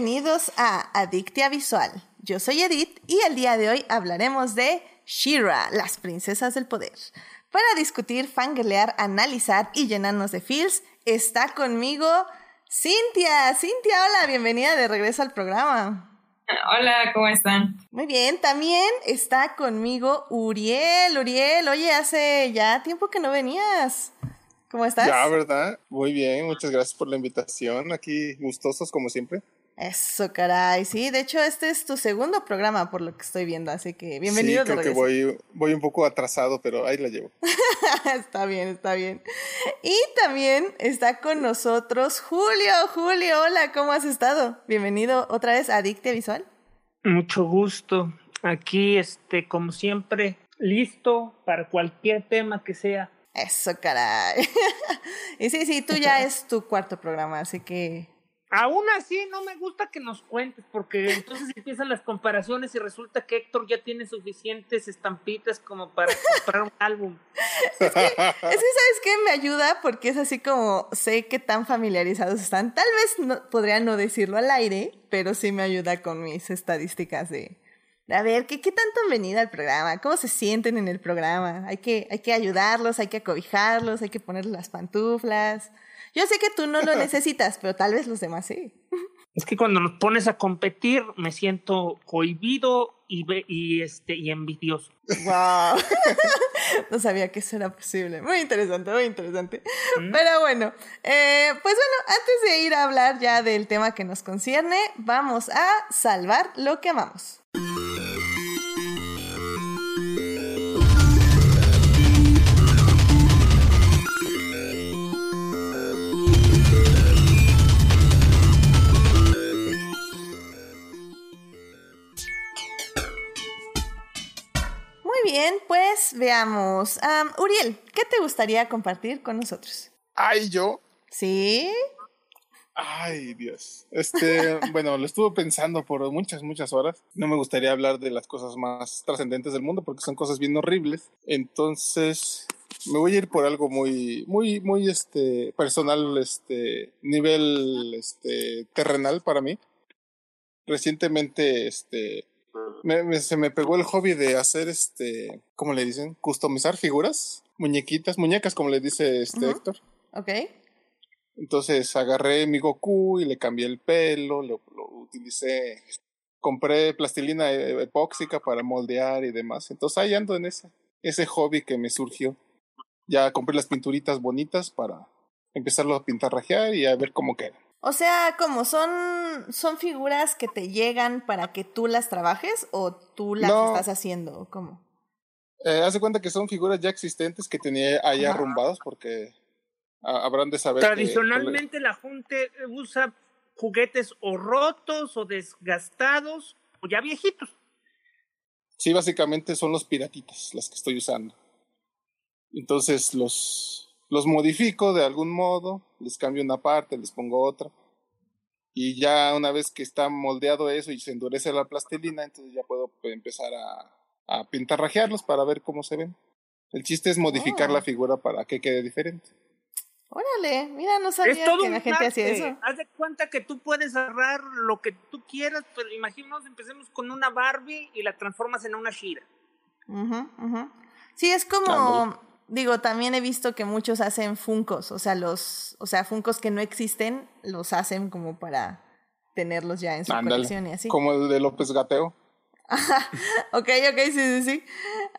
Bienvenidos a Adictia Visual. Yo soy Edith y el día de hoy hablaremos de Shira, las princesas del poder. Para discutir, fangirlear, analizar y llenarnos de feels, está conmigo Cintia. Cintia, hola, bienvenida de regreso al programa. Hola, ¿cómo están? Muy bien, también está conmigo Uriel. Uriel, oye, hace ya tiempo que no venías. ¿Cómo estás? Ya, ¿verdad? Muy bien, muchas gracias por la invitación. Aquí gustosos como siempre. Eso, caray. Sí, de hecho, este es tu segundo programa por lo que estoy viendo, así que bienvenido. Sí, creo que voy, voy un poco atrasado, pero ahí la llevo. está bien, está bien. Y también está con nosotros Julio. Julio, hola, ¿cómo has estado? Bienvenido otra vez a Adictia Visual. Mucho gusto. Aquí, este, como siempre, listo para cualquier tema que sea. Eso, caray. y sí, sí, tú ya es tu cuarto programa, así que... Aún así, no me gusta que nos cuentes, porque entonces empiezan las comparaciones y resulta que Héctor ya tiene suficientes estampitas como para comprar un álbum. Es que, es que, ¿sabes qué? Me ayuda porque es así como sé que tan familiarizados están. Tal vez no, podría no decirlo al aire, pero sí me ayuda con mis estadísticas de, a ver, ¿qué, ¿qué tanto han venido al programa? ¿Cómo se sienten en el programa? Hay que, hay que ayudarlos, hay que acobijarlos, hay que ponerles las pantuflas. Yo sé que tú no lo necesitas, pero tal vez los demás sí. Es que cuando nos pones a competir me siento cohibido y, y, este, y envidioso. ¡Wow! no sabía que eso era posible. Muy interesante, muy interesante. ¿Mm? Pero bueno, eh, pues bueno, antes de ir a hablar ya del tema que nos concierne, vamos a salvar lo que amamos. Bien, pues veamos. Uriel, ¿qué te gustaría compartir con nosotros? Ay, yo. ¿Sí? Ay, Dios. Este, bueno, lo estuve pensando por muchas, muchas horas. No me gustaría hablar de las cosas más trascendentes del mundo porque son cosas bien horribles. Entonces, me voy a ir por algo muy, muy, muy, este, personal, este, nivel, este, terrenal para mí. Recientemente, este, me, se me pegó el hobby de hacer este, ¿cómo le dicen? Customizar figuras, muñequitas, muñecas, como le dice este Héctor. Ok. Entonces agarré mi Goku y le cambié el pelo, lo, utilicé, compré plastilina e, epóxica para moldear y demás. Entonces ahí ando en ese, ese hobby que me surgió. Ya compré las pinturitas bonitas para empezarlo a pintarrajear y a ver cómo queda. O sea, como son, son figuras que te llegan para que tú las trabajes o tú las estás haciendo, ¿cómo? Eh, haz de cuenta que son figuras ya existentes que tenía ahí arrumbadas porque habrán de saber. Tradicionalmente la gente usa juguetes o rotos o desgastados o ya viejitos. Sí, básicamente son los piratitas las que estoy usando. Entonces los los modifico de algún modo, les cambio una parte, les pongo otra. Y ya una vez que está moldeado eso y se endurece la plastilina, entonces ya puedo empezar a, a pintarrajearlos para ver cómo se ven. El chiste es modificar la oh. figura para que quede diferente. Órale, mira, no sabía que la gente hacía eso. Haz de cuenta que tú puedes agarrar lo que tú quieras, pero imaginemos, empecemos con una Barbie y la transformas en una Shira. Sí, es como, Digo, también he visto que muchos hacen funcos, o sea, los, o sea, funcos que no existen, los hacen como para tenerlos ya en su colección y así. Como el de López Gateo. ok, ok, sí, sí, sí.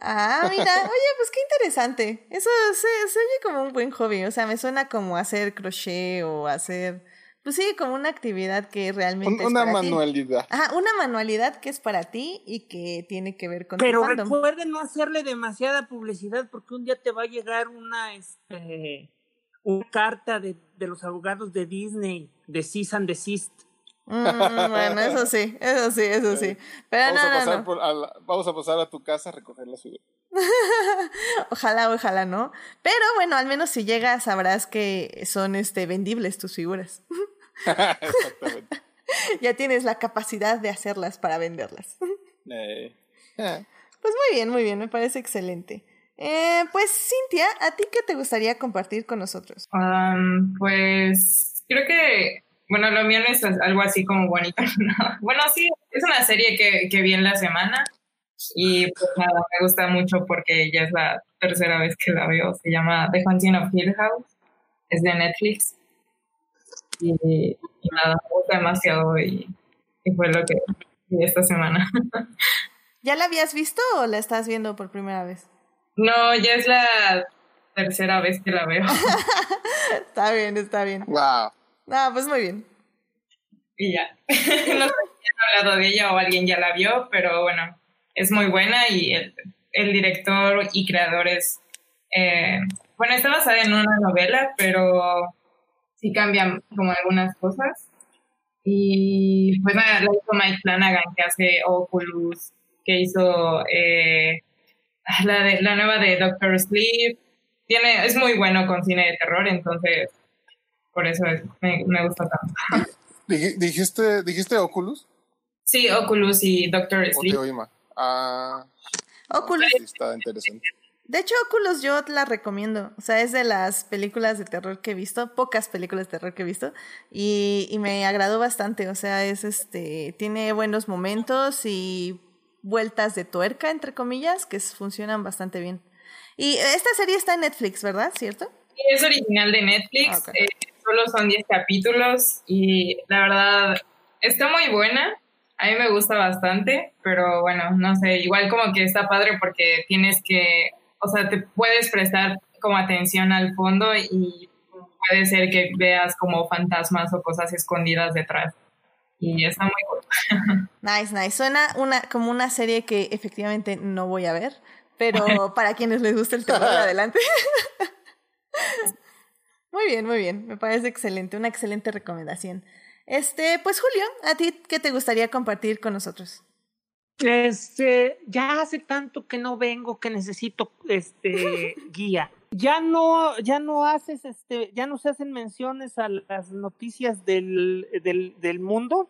Ah, mira, oye, pues qué interesante. Eso se, se oye como un buen hobby, o sea, me suena como hacer crochet o hacer pues sí, como una actividad que realmente una manualidad. Ajá, una manualidad que es para ti y que tiene que ver con Pero recuerden no hacerle demasiada publicidad porque un día te va a llegar una este una carta de, de los abogados de Disney de Cease and Desist. Mm, bueno, eso sí, eso sí, eso sí. Pero vamos, no, a pasar no, Por, a vamos a pasar a tu casa a recoger las figuras. ojalá, ojalá, ¿no? Pero bueno, al menos si llegas sabrás que son este vendibles tus figuras. Exactamente. ya tienes la capacidad de hacerlas para venderlas. Eh. Pues muy bien, muy bien, me parece excelente. Eh, pues Cintia, ¿a ti qué te gustaría compartir con nosotros? pues creo que bueno, lo mío no es algo así como bonito. Bueno, sí, es una serie que, que vi en la semana y pues nada, me gusta mucho porque ya es la tercera vez que la veo. Se llama The Haunting of Hill House, es de Netflix. Y, nada, me gusta demasiado y, y fue lo que vi esta semana. ¿Ya la habías visto o la estás viendo por primera vez? No, ya es la tercera vez que la veo. está bien, está bien. Wow. Ah, pues muy bien. Y ya. no sé si han hablado de ella o alguien ya la vio, pero bueno, es muy buena y el, el director y creador es. Eh, bueno, está basada en una novela, pero sí cambian como algunas cosas. Y pues nada, la hizo Mike Flanagan, que hace Oculus, que hizo eh, la, de, la nueva de Doctor Sleep. Tiene, es muy bueno con cine de terror, entonces por eso es, me, me, gusta tanto. ¿Dijiste, ¿Dijiste Oculus? Sí, Oculus y Doctor Sleep. Okay, ah, Oculus. Sí, está interesante. De hecho, Oculus yo la recomiendo. O sea, es de las películas de terror que he visto, pocas películas de terror que he visto, y, y me agradó bastante. O sea, es este, tiene buenos momentos y vueltas de tuerca, entre comillas, que funcionan bastante bien. Y esta serie está en Netflix, ¿verdad? ¿Cierto? Sí, es original de Netflix. Okay. Eh, solo son 10 capítulos y la verdad está muy buena. A mí me gusta bastante, pero bueno, no sé, igual como que está padre porque tienes que, o sea, te puedes prestar como atención al fondo y puede ser que veas como fantasmas o cosas escondidas detrás. Y está muy cool. Nice, nice. Suena una, como una serie que efectivamente no voy a ver, pero para quienes les gusta el terror, adelante. Muy bien, muy bien. Me parece excelente, una excelente recomendación. Este, pues Julio, ¿a ti qué te gustaría compartir con nosotros? Este, ya hace tanto que no vengo que necesito este guía. Ya no, ya no haces, este, ya no se hacen menciones a las noticias del, del, del mundo.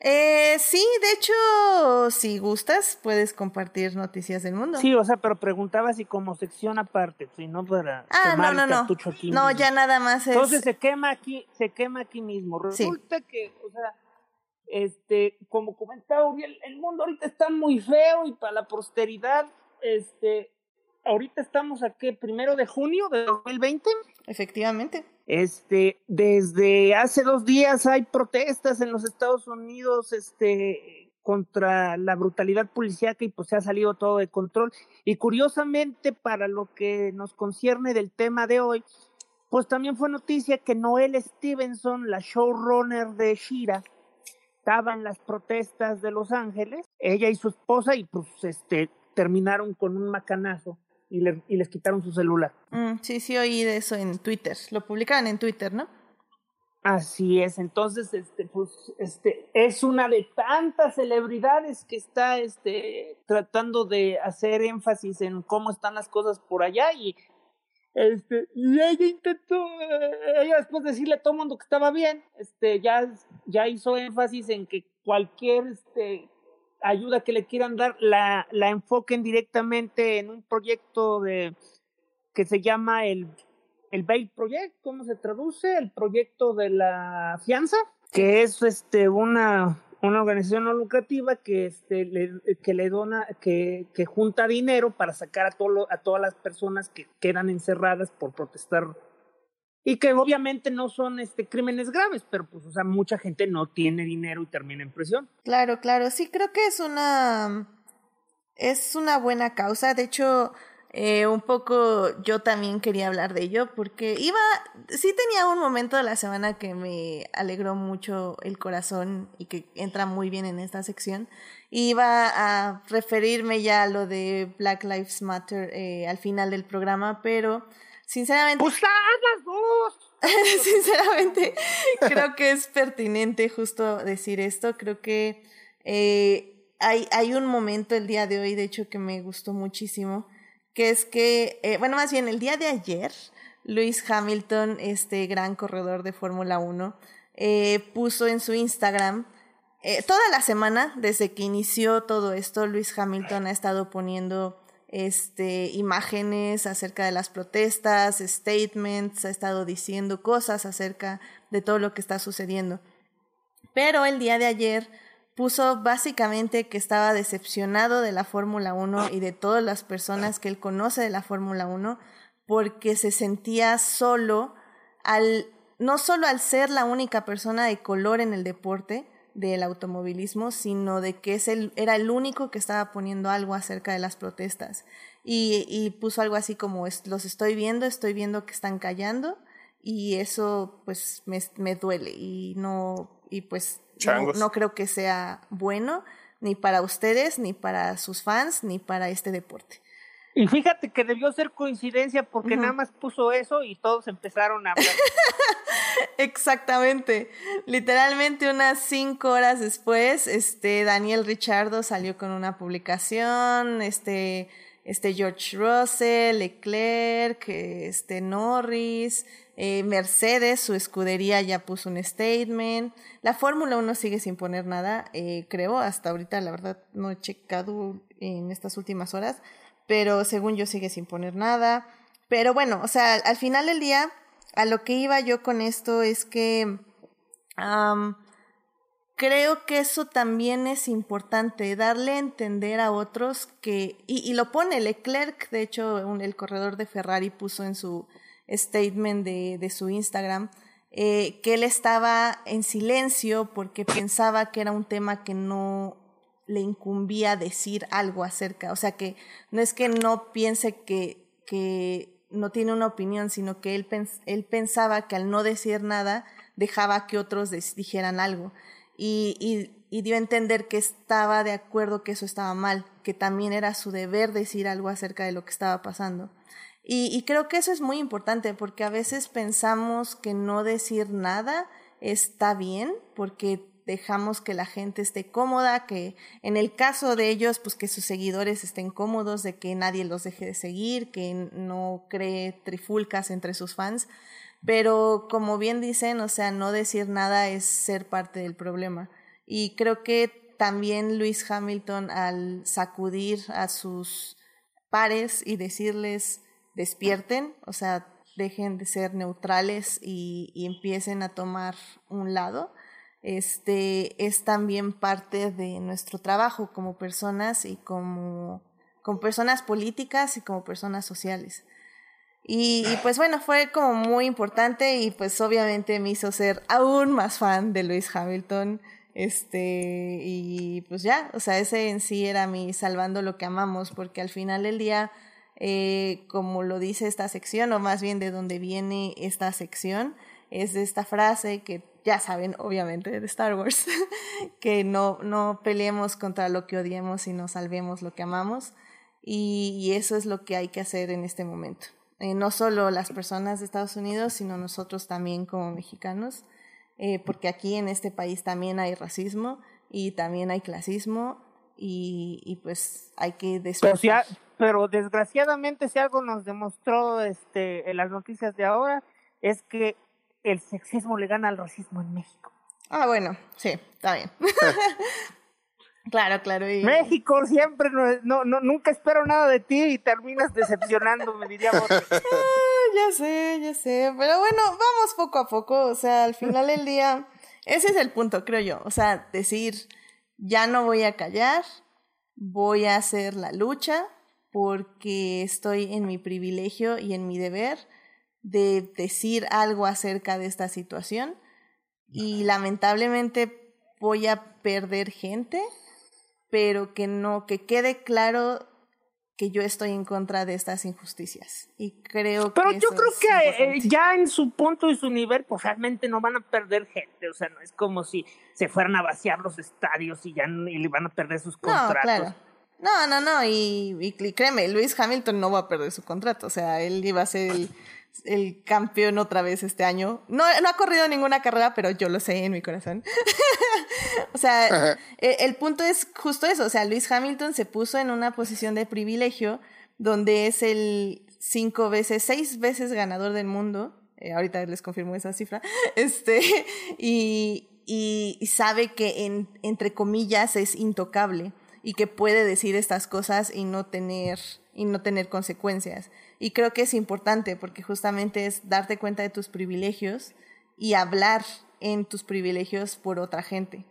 Eh, sí, de hecho, si gustas, puedes compartir noticias del mundo. Sí, o sea, pero preguntaba si como sección aparte, si no para ah, no, no, no. Aquí no, mismo. ya nada más es... Entonces se quema aquí, se quema aquí mismo. Resulta sí. que, o sea, este, como comentaba Uriel, el mundo ahorita está muy feo y para la posteridad, este, ahorita estamos aquí, primero de junio de 2020. Efectivamente. Este, desde hace dos días hay protestas en los Estados Unidos, este, contra la brutalidad policíaca y pues se ha salido todo de control. Y curiosamente, para lo que nos concierne del tema de hoy, pues también fue noticia que Noel Stevenson, la showrunner de Shira, estaba en las protestas de Los Ángeles, ella y su esposa, y pues este terminaron con un macanazo y, le, y les quitaron su celular. Mm, sí, sí oí de eso en Twitter. Lo publicaban en Twitter, ¿no? Así es, entonces, este, pues, este, es una de tantas celebridades que está, este, tratando de hacer énfasis en cómo están las cosas por allá y, este, y ella intentó, ella después de decirle a todo el mundo que estaba bien, este, ya, ya hizo énfasis en que cualquier, este, ayuda que le quieran dar la, la enfoquen directamente en un proyecto de que se llama el, el Bail Project, ¿cómo se traduce? El proyecto de la fianza, que es este una, una organización no lucrativa que este le, que le dona, que, que junta dinero para sacar a todo, a todas las personas que quedan encerradas por protestar y que obviamente no son este crímenes graves, pero pues o sea, mucha gente no tiene dinero y termina en prisión. Claro, claro, sí creo que es una es una buena causa, de hecho eh, un poco yo también quería hablar de ello porque iba, sí tenía un momento de la semana que me alegró mucho el corazón y que entra muy bien en esta sección. Iba a referirme ya a lo de Black Lives Matter eh, al final del programa, pero Sinceramente. ¡Pues las dos! sinceramente, creo que es pertinente justo decir esto. Creo que eh, hay, hay un momento el día de hoy, de hecho, que me gustó muchísimo, que es que, eh, bueno, más bien el día de ayer, Lewis Hamilton, este gran corredor de Fórmula 1, eh, puso en su Instagram, eh, toda la semana, desde que inició todo esto, Lewis Hamilton ha estado poniendo este, imágenes acerca de las protestas, statements, ha estado diciendo cosas acerca de todo lo que está sucediendo. Pero el día de ayer puso básicamente que estaba decepcionado de la Fórmula 1 y de todas las personas que él conoce de la Fórmula 1 porque se sentía solo al no solo al ser la única persona de color en el deporte del automovilismo, sino de que es el, era el único que estaba poniendo algo acerca de las protestas. Y, y puso algo así como, los estoy viendo, estoy viendo que están callando y eso pues me, me duele y no, y pues no, no, creo que sea bueno ni para ustedes, ni para sus fans, ni para este deporte. Y fíjate que debió ser coincidencia porque nada más puso eso y todos empezaron a hablar. Exactamente. Literalmente unas cinco horas después, este Daniel Richardo salió con una publicación, este, este George Russell, Leclerc, este Norris, eh, Mercedes, su escudería ya puso un statement. La Fórmula 1 sigue sin poner nada, eh, creo, hasta ahorita la verdad no he checado en estas últimas horas pero según yo sigue sin poner nada. Pero bueno, o sea, al final del día, a lo que iba yo con esto es que creo que eso también es importante, darle a entender a otros que, y, lo pone Leclerc, de hecho, el corredor de Ferrari puso en su statement de, su Instagram, eh, que él estaba en silencio porque pensaba que era un tema que no le incumbía decir algo acerca, o sea que no es que no piense que, que no tiene una opinión, sino que él, él pensaba que al no decir nada dejaba que otros dijeran algo y, y, y, dio a entender que estaba de acuerdo que eso estaba mal, que también era su deber decir algo acerca de lo que estaba pasando. Y, y creo que eso es muy importante porque a veces pensamos que no decir nada está bien porque dejamos que la gente esté cómoda, que en el caso de ellos, pues que sus seguidores estén cómodos, de que nadie los deje de seguir, que no cree trifulcas entre sus fans. Pero como bien dicen, o sea, no decir nada es ser parte del problema. Y creo que también Luis Hamilton al sacudir a sus pares y decirles despierten, o sea, dejen de ser neutrales y, y empiecen a tomar un lado, este, es también parte de nuestro trabajo como personas y como, como personas políticas y como personas sociales. Y, pues bueno, fue como muy importante y pues obviamente me hizo ser aún más fan de Lewis Hamilton. Este, y pues ya, o sea, ese en sí era mi salvando lo que amamos, porque al final del día, eh, como lo dice esta sección, o más bien de donde viene esta sección, es esta frase que ya saben, obviamente, de Star Wars, que no, no peleemos contra lo que odiemos, sino salvemos lo que amamos. Y, eso es lo que hay que hacer en este momento. Eh, no solo las personas de Estados Unidos, sino nosotros también como mexicanos, eh, porque aquí en este país también hay racismo y también hay clasismo y, y pues hay que despertar. Pero, pero desgraciadamente si algo nos demostró este, en las noticias de ahora es que el sexismo le gana al racismo en México. Ah, bueno, sí, está bien. claro, claro. Y... México siempre, no, no, nunca espero nada de ti y terminas decepcionándome, diría ah, ya sé, ya sé. Pero bueno, vamos poco a poco. O sea, al final del día, ese es el punto, creo yo. O sea, decir, ya no voy a callar, voy a hacer la lucha porque estoy en mi privilegio y en mi deber de decir algo acerca de esta situación y lamentablemente voy a perder gente, pero que no, que quede claro que yo estoy en contra de estas injusticias. Y creo Pero yo creo que eh, ya en su punto y su nivel, pues realmente no van a perder gente. O sea, no es como si se fueran a vaciar los estadios y ya y le van a perder sus contratos. No, claro. No, no, no. Y, y, créeme, Luis Hamilton no va a perder su contrato. O sea, él iba a ser el el campeón otra vez este año. No, no ha corrido ninguna carrera, pero yo lo sé en mi corazón. o sea, e, el, punto es justo eso. O sea, Luis Hamilton se puso en una posición de privilegio donde es el cinco veces, seis veces ganador del mundo. Eh, ahorita les confirmo esa cifra. Este, y, y, sabe que en, entre comillas es intocable. y que puede decir estas cosas y no tener y no tener consecuencias. Y creo que es importante porque justamente es darte cuenta de tus privilegios y hablar en tus privilegios por otra gente.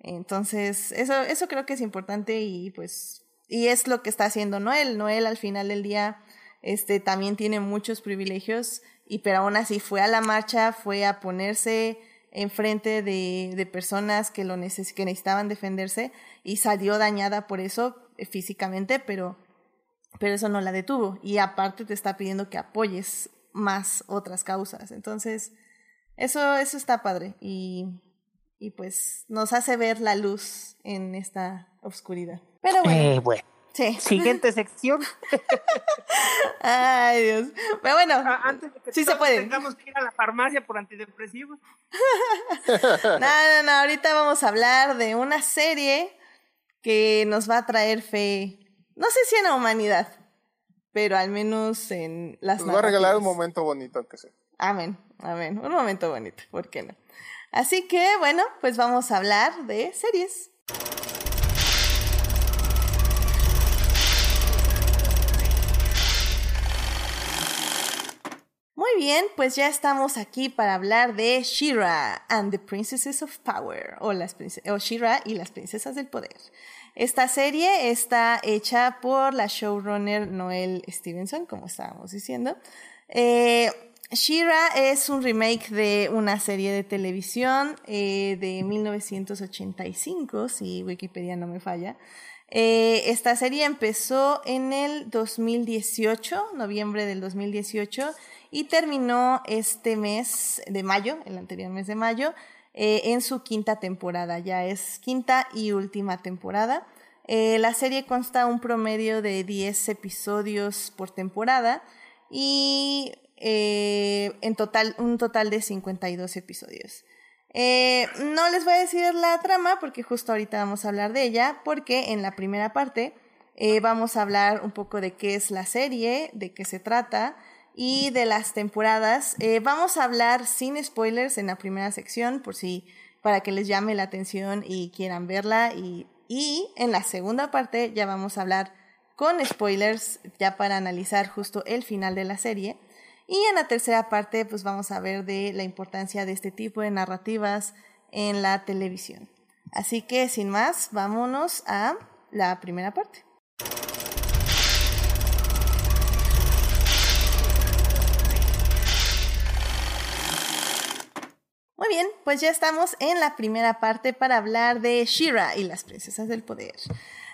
Entonces, eso, eso creo que es importante y pues, y es lo que está haciendo Noel. Noel al final del día, este, también tiene muchos privilegios y pero aún así fue a la marcha, fue a ponerse enfrente de, de personas que lo neces que necesitaban defenderse y salió dañada por eso eh, físicamente, pero, pero eso no la detuvo. Y aparte te está pidiendo que apoyes más otras causas. Entonces, eso, eso está padre. Y, y pues nos hace ver la luz en esta oscuridad. Pero bueno. Eh, bueno. Sí. Siguiente sección. Ay, Dios. Pero bueno, Ah, Antes de que Sí se puede. tengamos que ir a la farmacia por antidepresivos. no, no, no, ahorita vamos a hablar de una serie que nos va a traer fe, no sé si en la humanidad, pero al menos en las Nos va a regalar un momento bonito, aunque sea. Amén, amén, un momento bonito, ¿por qué no? Así que, bueno, pues vamos a hablar de series. Muy bien, pues ya estamos aquí para hablar de Shira and the Princesses of Power, o, las o Shira y las Princesas del Poder. Esta serie está hecha por la showrunner Noel Stevenson, como estábamos diciendo. Eh, Shira es un remake de una serie de televisión eh, de 1985, si Wikipedia no me falla. Eh, esta serie empezó en el 2018, noviembre del 2018, y terminó este mes de mayo, el anterior mes de mayo, eh, en su quinta temporada. Ya es quinta y última temporada. Eh, la serie consta un promedio de 10 episodios por temporada y eh, en total, un total de 52 episodios. Eh, no les voy a decir la trama porque justo ahorita vamos a hablar de ella, porque en la primera parte vamos a hablar un poco de qué es la serie, de qué se trata y de las temporadas. Vamos a hablar sin spoilers en la primera sección, por si para que les llame la atención y quieran verla. Y, y en la segunda parte ya vamos a hablar con spoilers, ya para analizar justo el final de la serie. Y en la tercera parte, pues vamos a ver de la importancia de este tipo de narrativas en la televisión. Así que sin más, vámonos a la primera parte. Muy bien, pues ya estamos en la primera parte para hablar de Shira y las princesas del poder.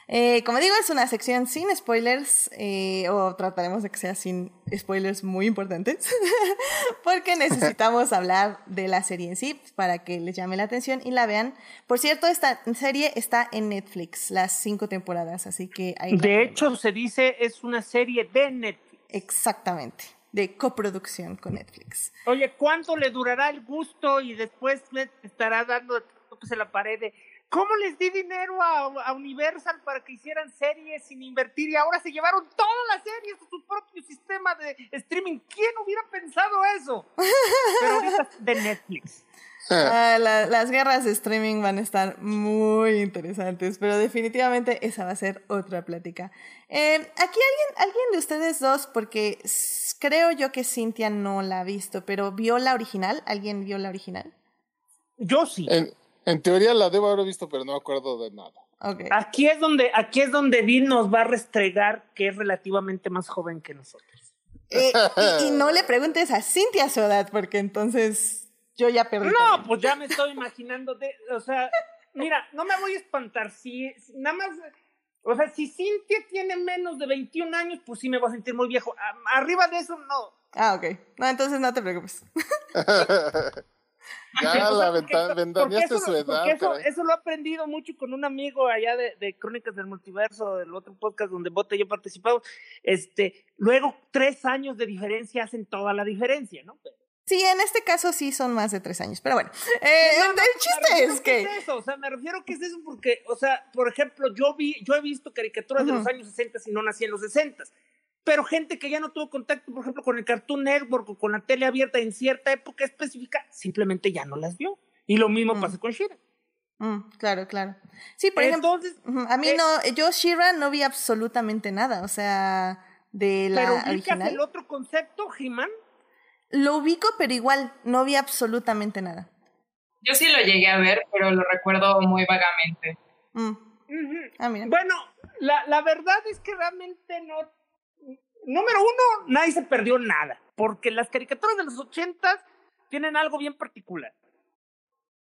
Eh, como digo, es una sección sin spoilers, eh, o trataremos de que sea sin spoilers muy importantes, porque necesitamos hablar de la serie en sí para que les llame la atención y la vean. Por cierto, esta serie está en Netflix, las cinco temporadas, así que ahí De hecho, se dice es una serie de Netflix. Exactamente, de coproducción con Netflix. Oye, ¿cuánto le durará el gusto y después me estará dando toques en la pared de cómo les di dinero a, a Universal para que hicieran series sin invertir y ahora se llevaron todas las series a su propio sistema de streaming? ¿Quién hubiera pensado eso? Pero ahorita de Netflix. Ah, la- las guerras de streaming van a estar muy interesantes, pero definitivamente esa va a ser otra plática. Eh, aquí alguien, alguien de ustedes dos, porque creo yo que Cintia no la ha visto, pero vio la original. ¿Alguien vio la original? Yo sí. En, en teoría la debo haber visto, pero no me acuerdo de nada. Ok. Aquí es donde, aquí es donde Vin nos va a restregar que es relativamente más joven que nosotros. Eh, y, y no le preguntes a Cintia su edad, porque entonces yo ya perdí. No, también. pues ya me estoy imaginando de, o sea, mira, no me voy a espantar, si, si- nada más, o sea, si Cintia tiene menos de 21 años, pues sí me voy a sentir muy viejo. A- arriba de eso, no. Ah, ok. No, entonces no te preocupes. ya O sea, la porque venta- eso- ventaneaste su edad. porque eso, lo he aprendido mucho con un amigo allá de, de Crónicas del Multiverso, del otro podcast donde Bote y yo participamos. Este, luego, tres años de diferencia hacen toda la diferencia, ¿no? Sí, en este caso sí son más de tres años, pero bueno. Eh, No, no, el chiste es que... es eso, o sea, me refiero que es eso porque, o sea, por ejemplo, yo vi, yo he visto caricaturas de Ujú. los años 60 y no nací en los 60, pero gente que ya no tuvo contacto, por ejemplo, con el Cartoon Network o con la tele abierta en cierta época específica, simplemente ya no las vio. Y lo mismo Mm. pasa con Shira. Mm, claro, claro. Sí, por ejemplo, a mí eh no, yo Shira no vi absolutamente nada, o sea, de la ¿Pero ubicas el otro concepto, He-Man? Lo ubico, pero igual no vi absolutamente nada. Yo sí lo llegué a ver, pero lo recuerdo muy vagamente. Mm. ah, bueno, la, la verdad es que realmente no... Número uno, nadie se perdió nada, porque las caricaturas de los ochentas tienen algo bien particular.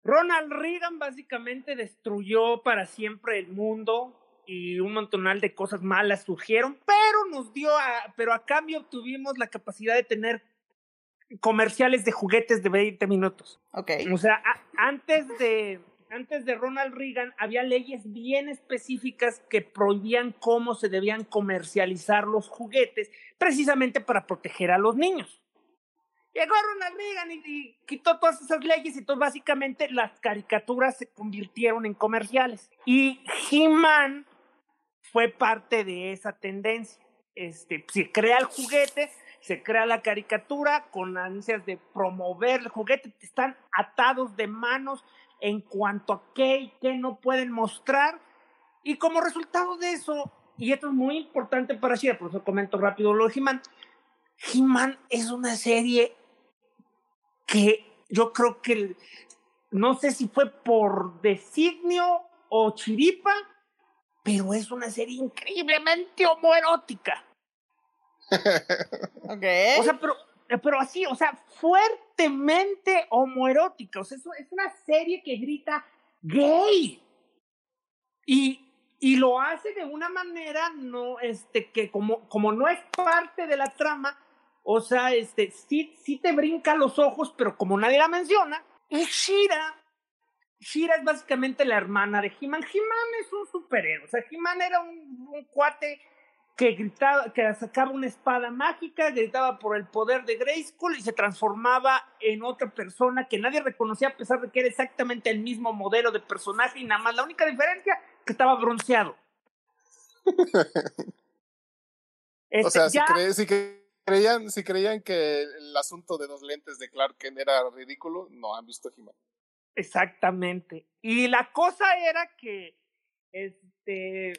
Ronald Reagan básicamente destruyó para siempre el mundo y un montonal de cosas malas surgieron, pero nos dio a, pero a cambio tuvimos la capacidad de tener comerciales de juguetes de 20 minutos. Ok. O sea, antes de antes de Ronald Reagan había leyes bien específicas que prohibían cómo se debían comercializar los juguetes, precisamente para proteger a los niños. Llegó Ronald Reagan y, quitó todas esas leyes y entonces básicamente las caricaturas se convirtieron en comerciales. Y He-Man fue parte de esa tendencia. Este, se crea el juguete, se crea la caricatura con ansias de promover el juguete, están atados de manos en cuanto a qué y qué no pueden mostrar. Y como resultado de eso, y esto es muy importante para Shira, por eso comento rápido lo de He-Man, He-Man es una serie que yo creo que no sé si fue por designio o chiripa, pero es una serie increíblemente homoerótica. Ok. O sea, pero, pero así, o sea, fuertemente homoerótica. O sea, es, es una serie que grita gay. Y, y lo hace de una manera no, este, que como, como no es parte de la trama, o sea, este, sí, sí te brinca los ojos, pero como nadie la menciona, y Shira. Shira es básicamente la hermana de He-Man. He-Man es un superhéroe. O sea, He-Man era un, cuate que gritaba, que sacaba una espada mágica, gritaba por el poder de Grayskull y se transformaba en otra persona que nadie reconocía a pesar de que era exactamente el mismo modelo de personaje y nada más la única diferencia que estaba bronceado. este, o sea, si creían, si creían que el asunto de dos lentes de Clark Kent era ridículo, no han visto He-Man. Exactamente. Y la cosa era que este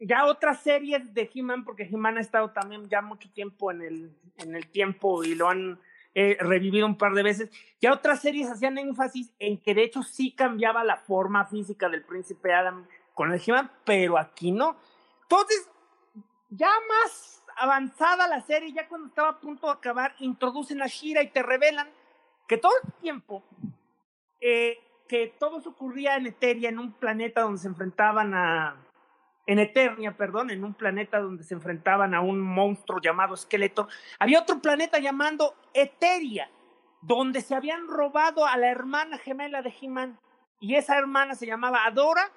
ya otras series de He-Man, porque He-Man ha estado también ya mucho tiempo en el, en el tiempo y lo han eh, revivido un par de veces, ya otras series hacían énfasis en que de hecho sí cambiaba la forma física del príncipe Adam con el He-Man, pero aquí no. Entonces, ya más avanzada la serie, ya cuando estaba a punto de acabar, introducen a Shira y te revelan que todo el tiempo, eh, que todo ocurría en Eteria, en un planeta donde se enfrentaban a, en Eternia, perdón, en un planeta donde se enfrentaban a un monstruo llamado Esqueleto, había otro planeta llamado Eteria, donde se habían robado a la hermana gemela de He-Man, y esa hermana se llamaba Adora,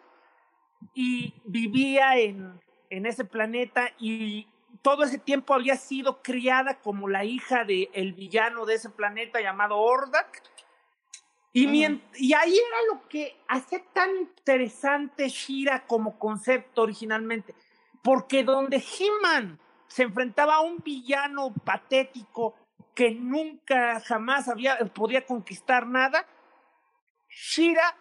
y vivía en, en ese planeta, y todo ese tiempo había sido criada como la hija del el villano de ese planeta llamado Ordak. Y, y ahí era lo que hacía tan interesante Shira como concepto originalmente. Porque donde He-Man se enfrentaba a un villano patético que nunca jamás había, podía conquistar nada, Shira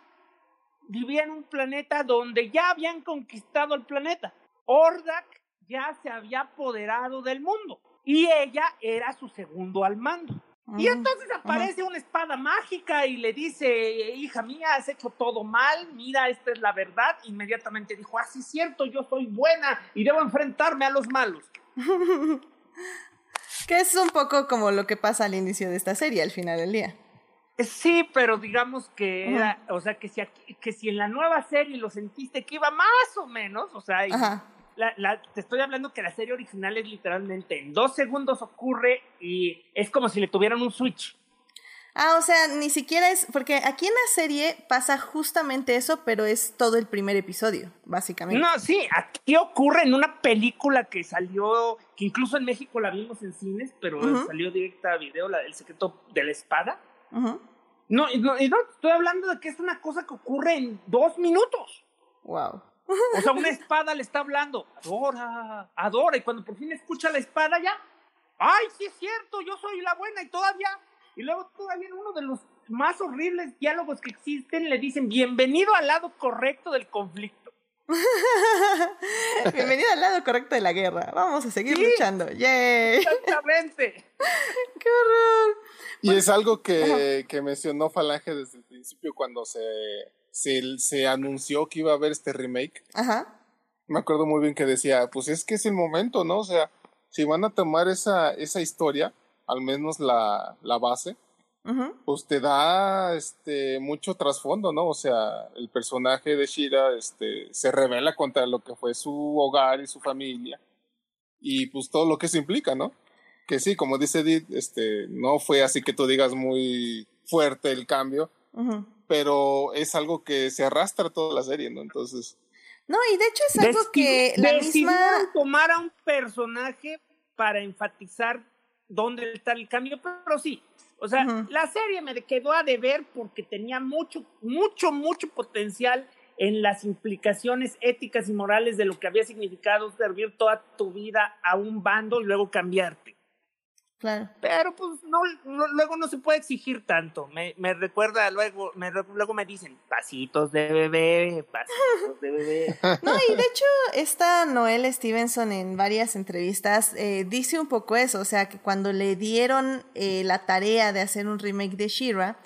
vivía en un planeta donde ya habían conquistado el planeta. Ordak ya se había apoderado del mundo y ella era su segundo al mando. Y entonces aparece una espada mágica y le dice, hija mía, has hecho todo mal, mira, esta es la verdad. Inmediatamente dijo, ah, sí es cierto, yo soy buena y debo enfrentarme a los malos. que es un poco como lo que pasa al inicio de esta serie, al final del día. Eh, sí, pero digamos que era, o sea, que si, que si en la nueva serie lo sentiste que iba más o menos, o sea, la, te estoy hablando que la serie original es literalmente en dos segundos ocurre y es como si le tuvieran un switch. Ah, o sea, ni siquiera es, porque aquí en la serie pasa justamente eso, pero es todo el primer episodio, básicamente. No, sí, aquí ocurre en una película que salió, que incluso en México la vimos en cines, pero salió directa a video, la del secreto de la espada. no, no, no, estoy hablando de que es una cosa que ocurre en dos minutos. Wow. O sea, una espada le está hablando, adora, adora, y cuando por fin escucha la espada ya, ay, sí es cierto, yo soy la buena, y todavía, y luego todavía en uno de los más horribles diálogos que existen le dicen bienvenido al lado correcto del conflicto. bienvenido al lado correcto de la guerra. Vamos a seguir luchando. ¡Yay! Exactamente. ¡Qué horror! Y es algo que, que, mencionó Falange desde el principio cuando se, se, se anunció que iba a haber este remake. Ajá. Me acuerdo muy bien que decía, pues es que es el momento, ¿no? O sea, si van a tomar esa, esa historia, al menos la, la base, pues te da este mucho trasfondo, ¿no? O sea, el personaje de Shira este, se revela contra lo que fue su hogar y su familia. Y pues todo lo que eso implica, ¿no? Que sí, como dice Edith, este, no fue así que tú digas muy fuerte el cambio, pero es algo que se arrastra toda la serie, ¿no? Entonces. No, y de hecho es algo que la misma. tomar a un personaje para enfatizar dónde está el cambio, pero sí, o sea, la serie me quedó a deber porque tenía mucho, mucho, mucho potencial en las implicaciones éticas y morales de lo que había significado servir toda tu vida a un bando y luego cambiarte. Claro. Pero pues no, luego no se puede exigir tanto. Me, me recuerda luego, me, luego me dicen pasitos de bebé, pasitos de bebé. No, y de hecho, esta Noel Stevenson en varias entrevistas eh, dice un poco eso, o sea, que cuando le dieron eh, la tarea de hacer un remake de Shira,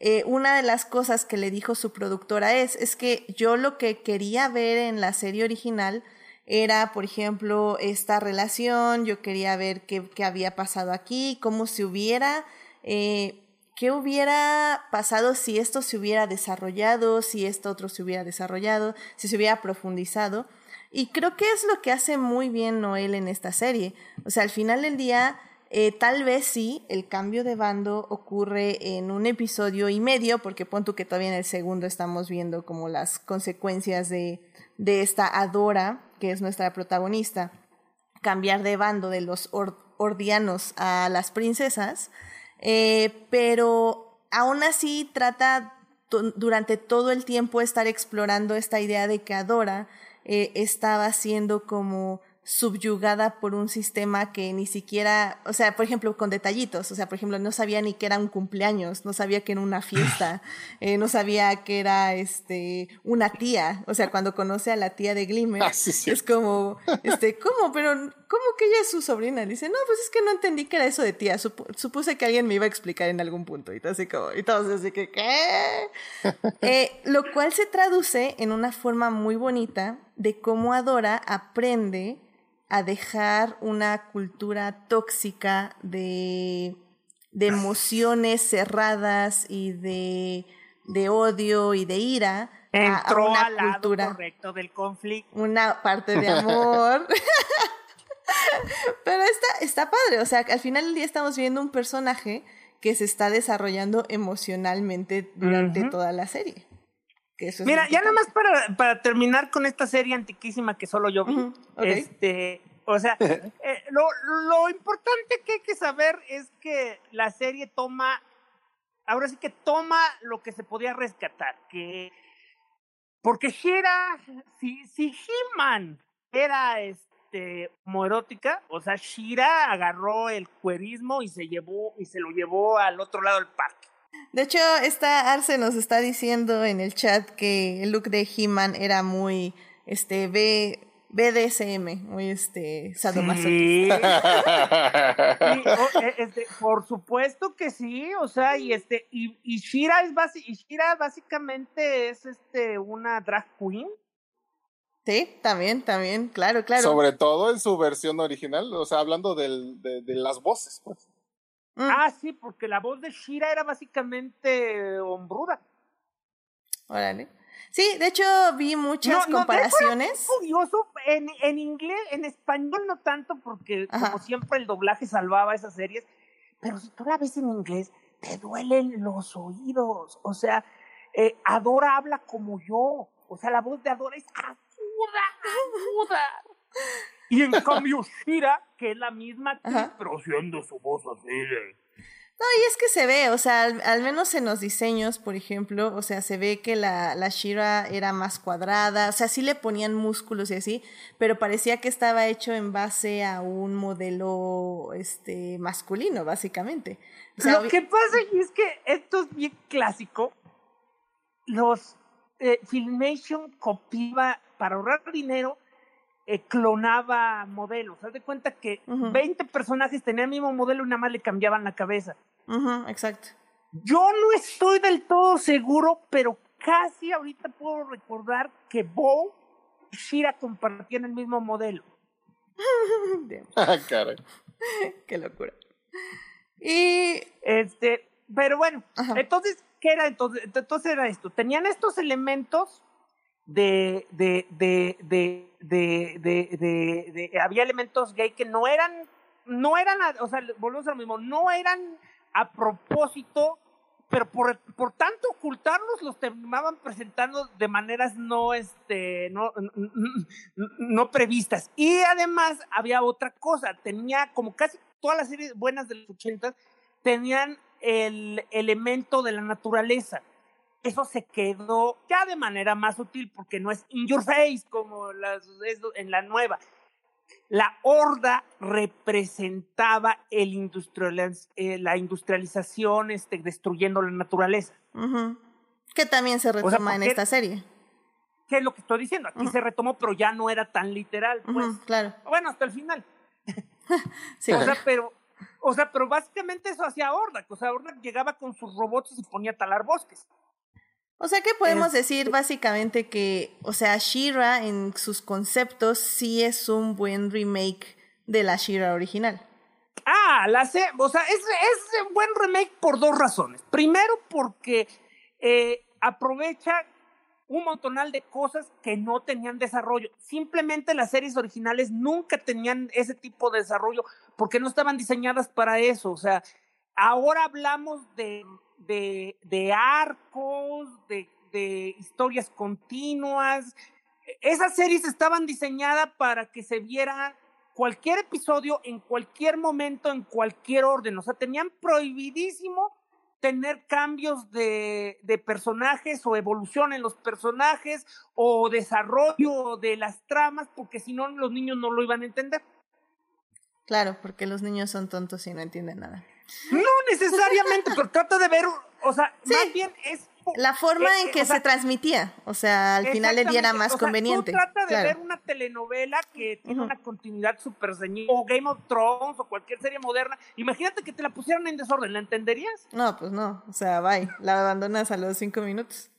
eh, una de las cosas que le dijo su productora es, es que yo lo que quería ver en la serie original era, por ejemplo, esta relación, yo quería ver qué, qué había pasado aquí, cómo se hubiera, eh, qué hubiera pasado si esto se hubiera desarrollado, si esto otro se hubiera desarrollado, si se hubiera profundizado. Y creo que es lo que hace muy bien Noel en esta serie. O sea, al final del día, eh, tal vez sí, el cambio de bando ocurre en un episodio y medio, porque pon tú que todavía en el segundo estamos viendo como las consecuencias de, de esta Adora, que es nuestra protagonista, cambiar de bando de los ordianos a las princesas, eh, pero aún así trata durante todo el tiempo estar explorando esta idea de que Adora eh, estaba siendo como subyugada por un sistema que ni siquiera, o sea, por ejemplo, con detallitos, o sea, por ejemplo, no sabía ni que era un cumpleaños, no sabía que era una fiesta, eh, no sabía que era este una tía, o sea, cuando conoce a la tía de Glimmer, ah, es como, este, ¿cómo? Pero, ¿cómo que ella es su sobrina? Dice, no, pues es que no entendí que era eso de tía, supuse que alguien me iba a explicar en algún punto, y así como, y todos así que, ¿qué? Eh, lo cual se traduce en una forma muy bonita de cómo Adora aprende a dejar una cultura tóxica de, de emociones cerradas y de, de, odio y de ira Entró a, una al cultura correcto del conflicto. Una parte de amor. Pero está, está padre, o sea, al final del día estamos viendo un personaje que se está desarrollando emocionalmente durante toda la serie. Mira, ya nada más para, para, terminar con esta serie antiquísima que solo yo vi. Este, o sea, eh, lo, lo importante que hay que saber es que la serie toma, ahora sí que toma lo que se podía rescatar, que porque Shira, si, si He-Man era este homoerótica, o sea, Shira agarró el cuerismo y se llevó y se lo llevó al otro lado del parque. De hecho, esta Arce nos está diciendo en el chat que el look de He-Man era muy, este, B, BDSM, muy este, sadomasoquista. Sí. este, por supuesto que sí, o sea, y este, y, y Shira es y Shira básicamente es este, una drag queen. Sí, también, también, claro, claro. Sobre todo en su versión original, o sea, hablando del, de, de las voces, pues. Mm. Ah, sí, porque la voz de Shira era básicamente hombruda. Órale. Sí, de hecho vi muchas comparaciones. es curioso, en, en inglés, en español no tanto, porque como siempre el doblaje salvaba esas series, pero si tú la ves en inglés, te duelen los oídos. O sea, eh, Adora habla como yo. O sea, la voz de Adora es aguda, aguda. Y en cambio, Shira, que es la misma actriz, pero siendo su voz así No, y es que se ve, o sea, al, menos en los diseños, por ejemplo, o sea, se ve que la, la Shira era más cuadrada, o sea, sí le ponían músculos y así, pero parecía que estaba hecho en base a un modelo este masculino, básicamente. Lo que pasa es que esto es bien clásico. Los eh, Filmation copiaba para ahorrar dinero eh, clonaba modelos. Haz de cuenta que 20 personajes tenían el mismo modelo y nada más le cambiaban la cabeza. exacto. Yo no estoy del todo seguro, pero casi ahorita puedo recordar que Bo y Shira compartían el mismo modelo. ah, caray. Qué locura. Y este, pero bueno, entonces, ¿qué era entonces? Entonces era esto. Tenían estos elementos de, de, de, de, de, de, había elementos gay que no eran, no eran, o sea, volvemos a lo mismo, no eran a propósito, pero por, por tanto ocultarlos los terminaban presentando de maneras no, este, no, no, previstas. Y además había otra cosa, tenía como casi todas las series buenas de los 80 tenían el elemento de la naturaleza eso se quedó ya de manera más sutil porque no es in your face como las, en la nueva. La horda representaba el eh, la industrialización este, destruyendo la naturaleza. Que también se retoma en esta serie. ¿Qué es lo que estoy diciendo? Aquí se retomó, pero ya no era tan literal. Pues. claro. Bueno, hasta el final. sí, o sea, pero o sea, pero básicamente eso hacía Horda. O sea, Horda llegaba con sus robots y se ponía a talar bosques. O sea que podemos decir básicamente que, o sea, Shira en sus conceptos sí es un buen remake de la Shira original. Ah, la sé, o sea, es, es un buen remake por dos razones. Primero, porque eh, aprovecha un montonal de cosas que no tenían desarrollo. Simplemente las series originales nunca tenían ese tipo de desarrollo porque no estaban diseñadas para eso. O sea, ahora hablamos de de, de arcos, de, de historias continuas. Esas series estaban diseñadas para que se viera cualquier episodio en cualquier momento, en cualquier orden. O sea, tenían prohibidísimo tener cambios de, de, personajes o evolución en los personajes o desarrollo de las tramas, porque si no los niños no lo iban a entender. Claro, porque los niños son tontos y no entienden nada. No necesariamente, pero trata de ver, o sea, más bien es la forma en que se transmitía, o sea, al final le diera más conveniente. Tú trata de ver una telenovela que tiene una continuidad súper ceñida, o Game of Thrones, o cualquier serie moderna. Imagínate que te la pusieran en desorden, ¿la entenderías? No, pues no, o sea, bye, la abandonas a los cinco minutos.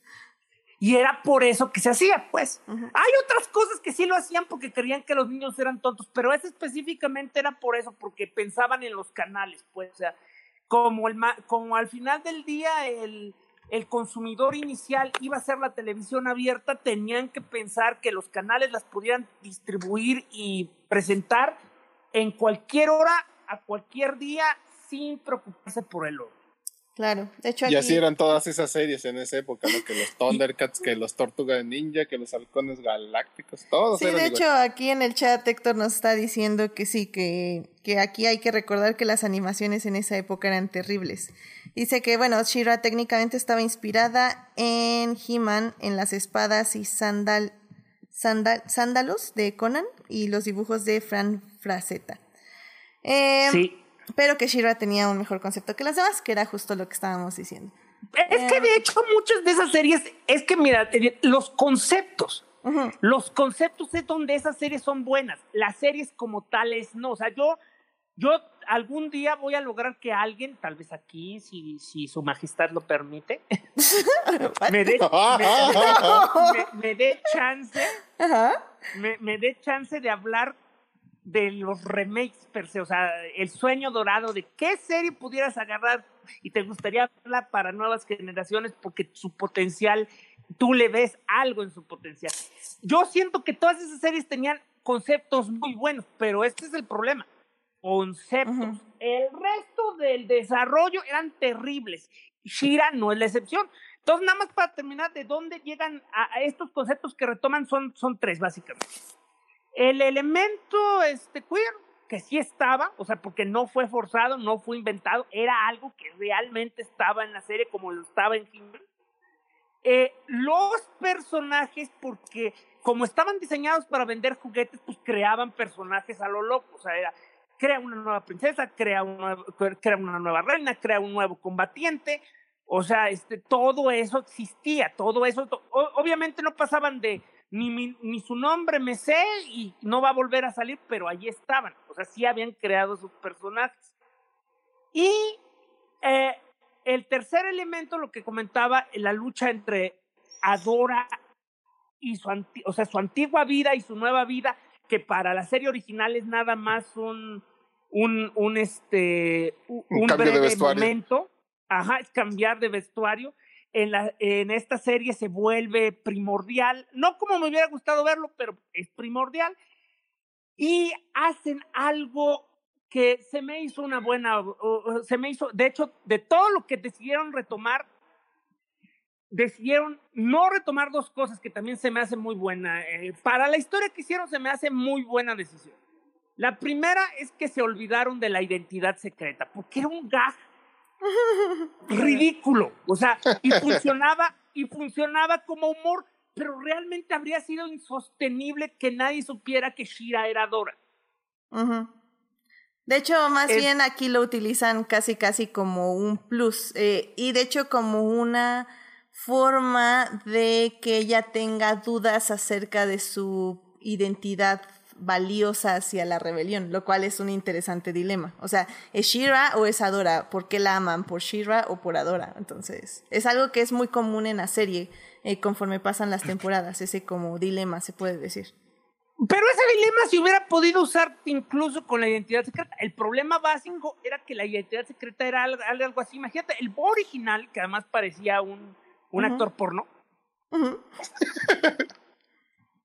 Y era por eso que se hacía, pues. Hay otras cosas que sí lo hacían porque creían que los niños eran tontos, pero ese específicamente era por eso, porque pensaban en los canales, pues. O sea, como, el, como al final del día el, el consumidor inicial iba a ser la televisión abierta, tenían que pensar que los canales las pudieran distribuir y presentar en cualquier hora, a cualquier día, sin preocuparse por el oro. Claro, de hecho Y así eran todas esas series en esa época, ¿no? Que los Thundercats, que los Tortugas Ninja, que los Halcones Galácticos, todos Sí, de hecho aquí en el chat Héctor nos está diciendo que sí, que, que aquí hay que recordar que las animaciones en esa época eran terribles. Dice que, bueno, Shira técnicamente estaba inspirada en He-Man, en las espadas y sandal, sandal, sándalos de Conan y los dibujos de Fran Frazetta. Eh, sí pero que Shira tenía un mejor concepto que las demás, que era justo lo que estábamos diciendo. Es que de hecho muchas de esas series, es que mira, eh, los conceptos, los conceptos es donde esas series son buenas, las series como tales no, o sea, yo, yo algún día voy a lograr que alguien, tal vez aquí, si, si su majestad lo permite, me dé me, dé chance, me, me dé chance de hablar de los remakes per se, o sea, el sueño dorado de qué serie pudieras agarrar y te gustaría verla para nuevas generaciones porque su potencial, tú le ves algo en su potencial. Yo siento que todas esas series tenían conceptos muy buenos, pero este es el problema, conceptos. El resto del desarrollo eran terribles. Shira no es la excepción. Entonces, nada más para terminar, de dónde llegan a, estos conceptos que retoman son, son tres, básicamente. El elemento este, queer, que sí estaba, o sea, porque no fue forzado, no fue inventado, era algo que realmente estaba en la serie como lo estaba en Kimber. Eh, los personajes, porque como estaban diseñados para vender juguetes, pues creaban personajes a lo loco, o sea, era, crea una nueva princesa, crea una, crea una nueva reina, crea un nuevo combatiente, o sea, este, todo eso existía, todo eso, obviamente no pasaban de ni, ni su nombre me sé y no va a volver a salir, pero allí estaban. O sea, sí habían creado sus personajes. Y eh, el tercer elemento, lo que comentaba, la lucha entre Adora y su, o sea, su antigua vida y su nueva vida, que para la serie original es nada más un, un, un, este, un, breve momento. Ajá, es cambiar de vestuario en, la, en esta serie se vuelve primordial, no como me hubiera gustado verlo, pero es primordial, y hacen algo que se me hizo una buena, se me hizo, de hecho, de todo lo que decidieron retomar, decidieron no retomar dos cosas que también se me hace muy buena. Eh, para la historia que hicieron se me hace muy buena decisión. La primera es que se olvidaron de la identidad secreta, porque era un gag ridículo. O sea, y funcionaba, y funcionaba como humor, pero realmente habría sido insostenible que nadie supiera que Shira era Dora. De hecho, más bien aquí lo utilizan casi casi como un plus. Eh, y de hecho como una forma de que ella tenga dudas acerca de su identidad valiosa hacia la rebelión, lo cual es un interesante dilema. O sea, ¿es Shira o es Adora? ¿Por qué la aman? ¿Por Shira o por Adora? Entonces, es algo que es muy común en la serie eh, conforme pasan las temporadas, ese como dilema se puede decir. Pero ese dilema se hubiera podido usar incluso con la identidad secreta. El problema básico era que la identidad secreta era algo, así. Imagínate, el Bo original, que además parecía un, un actor porno.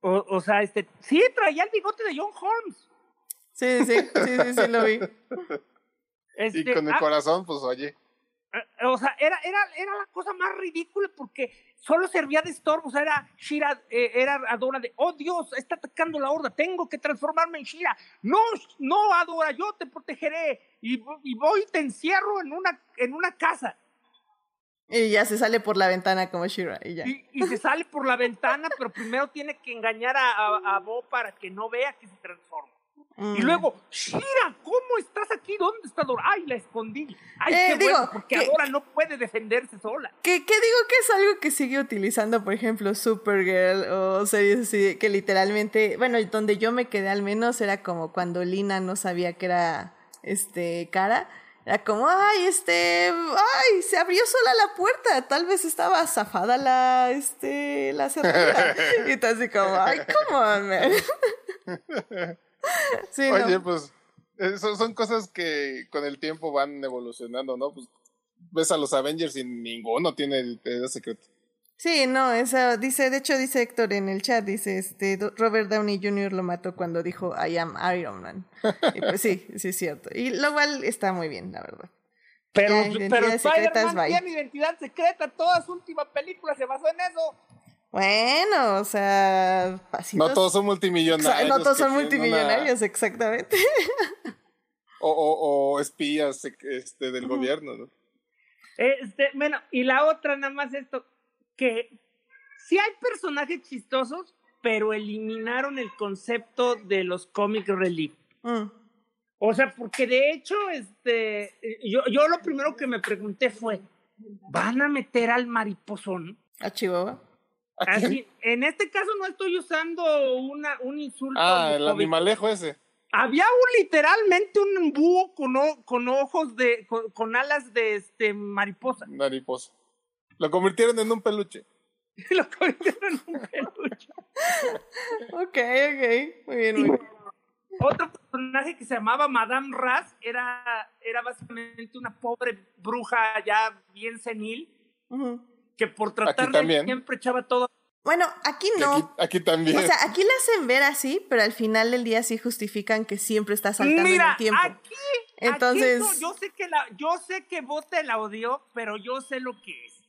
O, o sea, este, sí, traía el bigote de John Holmes. Sí, sí, sí, sí, sí, lo vi. Este, y con el ah, corazón, pues oye. Eh, o sea, era, era, era la cosa más ridícula porque solo servía de estorbo. O sea, era Shira, eh, era Adora de, oh Dios, está atacando la horda, tengo que transformarme en Shira. No, no, Adora, yo te protegeré. Y, y voy y te encierro en una, en una casa. Y ya se sale por la ventana como Shira. Y, ya. y, se sale por la ventana, pero primero tiene que engañar a, a, Bo para que no vea que se transforma. Y mm. luego, Shira, ¿cómo estás aquí? ¿Dónde está Dora? Ay, la escondí. Ay, eh, qué digo, bueno, porque que, Dora no puede defenderse sola. Que, que digo que es algo que sigue utilizando, por ejemplo, Supergirl o series así, que literalmente, bueno, donde yo me quedé al menos era como cuando Lina no sabía que era este cara era como, ay, este, ay, se abrió sola la puerta, tal vez estaba zafada la, este, la cerradura. y tú así como, ay, come on, man. Oye, pues, eh, son, cosas que con el tiempo van evolucionando, ¿no? Pues ves a los Avengers y ninguno tiene el secreto. Sí, no, eso dice, de hecho dice Héctor en el chat, dice, este, Robert Downey Jr. lo mató cuando dijo I am Iron Man. y pues sí, sí es cierto. Y lo cual está muy bien, la verdad. Pero, pero Spider-Man tiene identidad secreta, toda su última película se basó en eso. Bueno, o sea, No todos son multimillonarios. No todos son multimillonarios, exactamente. o, o, o, espías este, del gobierno, ¿no? Este, bueno, y la otra nada más esto, que sí hay personajes chistosos, pero eliminaron el concepto de los comic relief. Mm. O sea, porque de hecho, este, yo, yo lo primero que me pregunté fue, ¿van a meter al mariposón? ¿A Chihuahua? Así, en este caso no estoy usando una, un insulto. Ah, el animalejo ese. Había un literalmente un búho con, con ojos de, con, alas de este mariposa. Mariposa. Lo convirtieron en un peluche. Lo convirtieron en un peluche. ok, ok. Muy bien, muy bien. Otro personaje que se llamaba Madame Raz era, era básicamente una pobre bruja ya bien senil que por tratar de siempre echaba todo. Bueno, aquí no. Aquí, también. O sea, aquí la hacen ver así, pero al final del día sí justifican que siempre está saltando en el tiempo. Aquí, Entonces, aquí yo sé que la, yo sé que Bote la odió, pero yo sé lo que es.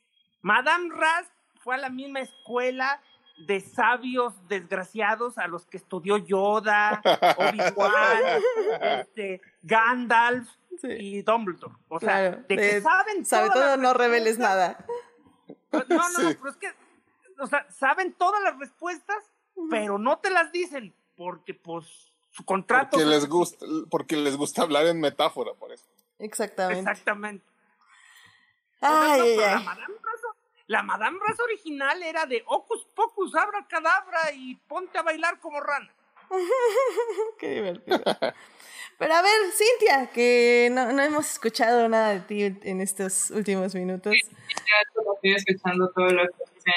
Madame Raz fue a la misma escuela de sabios desgraciados a los que estudió Yoda, Obi-Wan, este, Gandalf y Dumbledore. O sea, de que saben Sabe todo, no reveles nada. No, no, no, pero es que, o sea, saben todas las respuestas, pero no te las dicen, porque pues su contrato. Porque les gusta, porque les gusta hablar en metáfora, por eso. Exactamente. Exactamente. Ay, ay, la, Madame la Madame Raza original era de Ocus Pocus, abra cadabra y ponte a bailar como rana. Qué divertido. Pero a ver, Cintia, que no, no, hemos escuchado nada de ti en estos últimos minutos. Sí, ya estoy escuchando todo lo que dicen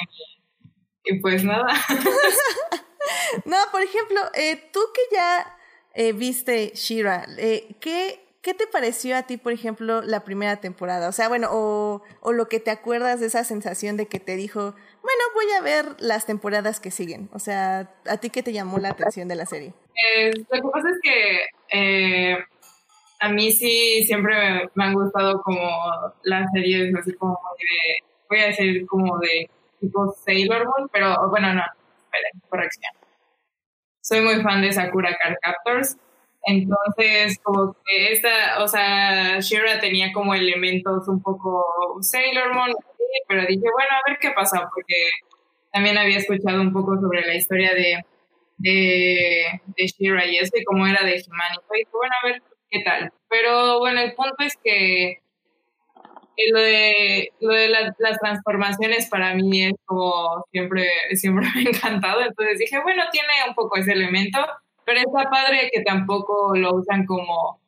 y, pues nada. no, por ejemplo, eh, tú que ya eh, viste Shira, eh, ¿qué, ¿Qué te pareció a ti, por ejemplo, la primera temporada? O sea, bueno, o, lo que te acuerdas de esa sensación de que te dijo, bueno, voy a ver las temporadas que siguen. O sea, ¿a ti qué te llamó la atención de la serie? Eh, lo que pasa es que eh, a mí sí siempre me, me, han gustado como las series así como de, voy a decir como de tipo Sailor Moon, pero bueno, no, esperen, corrección. Soy muy fan de Sakura Card Captors entonces, como que esta, o sea, Shira tenía como elementos un poco Sailor Moon, pero dije, bueno, a ver qué pasa, porque también había escuchado un poco sobre la historia de, de, Shira y eso, y cómo era de Himani. Y dije, bueno, a ver qué tal. Pero bueno, el punto es que lo de, lo de las, las transformaciones para mí es como siempre, siempre me ha encantado. Entonces dije, bueno, tiene un poco ese elemento pero está padre que tampoco lo usan como,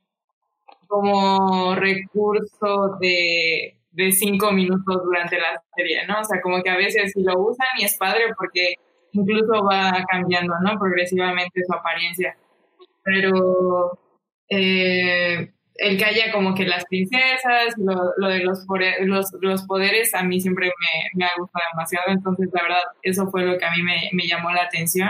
como recurso de, de cinco minutos durante la serie, ¿no? O sea, como que a veces sí lo usan y es padre porque incluso va cambiando, ¿no? Progresivamente su apariencia. Pero eh, el que haya como que las princesas, lo, lo de los, los, los, poderes, a mí siempre me, me, ha gustado demasiado. Entonces, la verdad, eso fue lo que a mí me, me llamó la atención.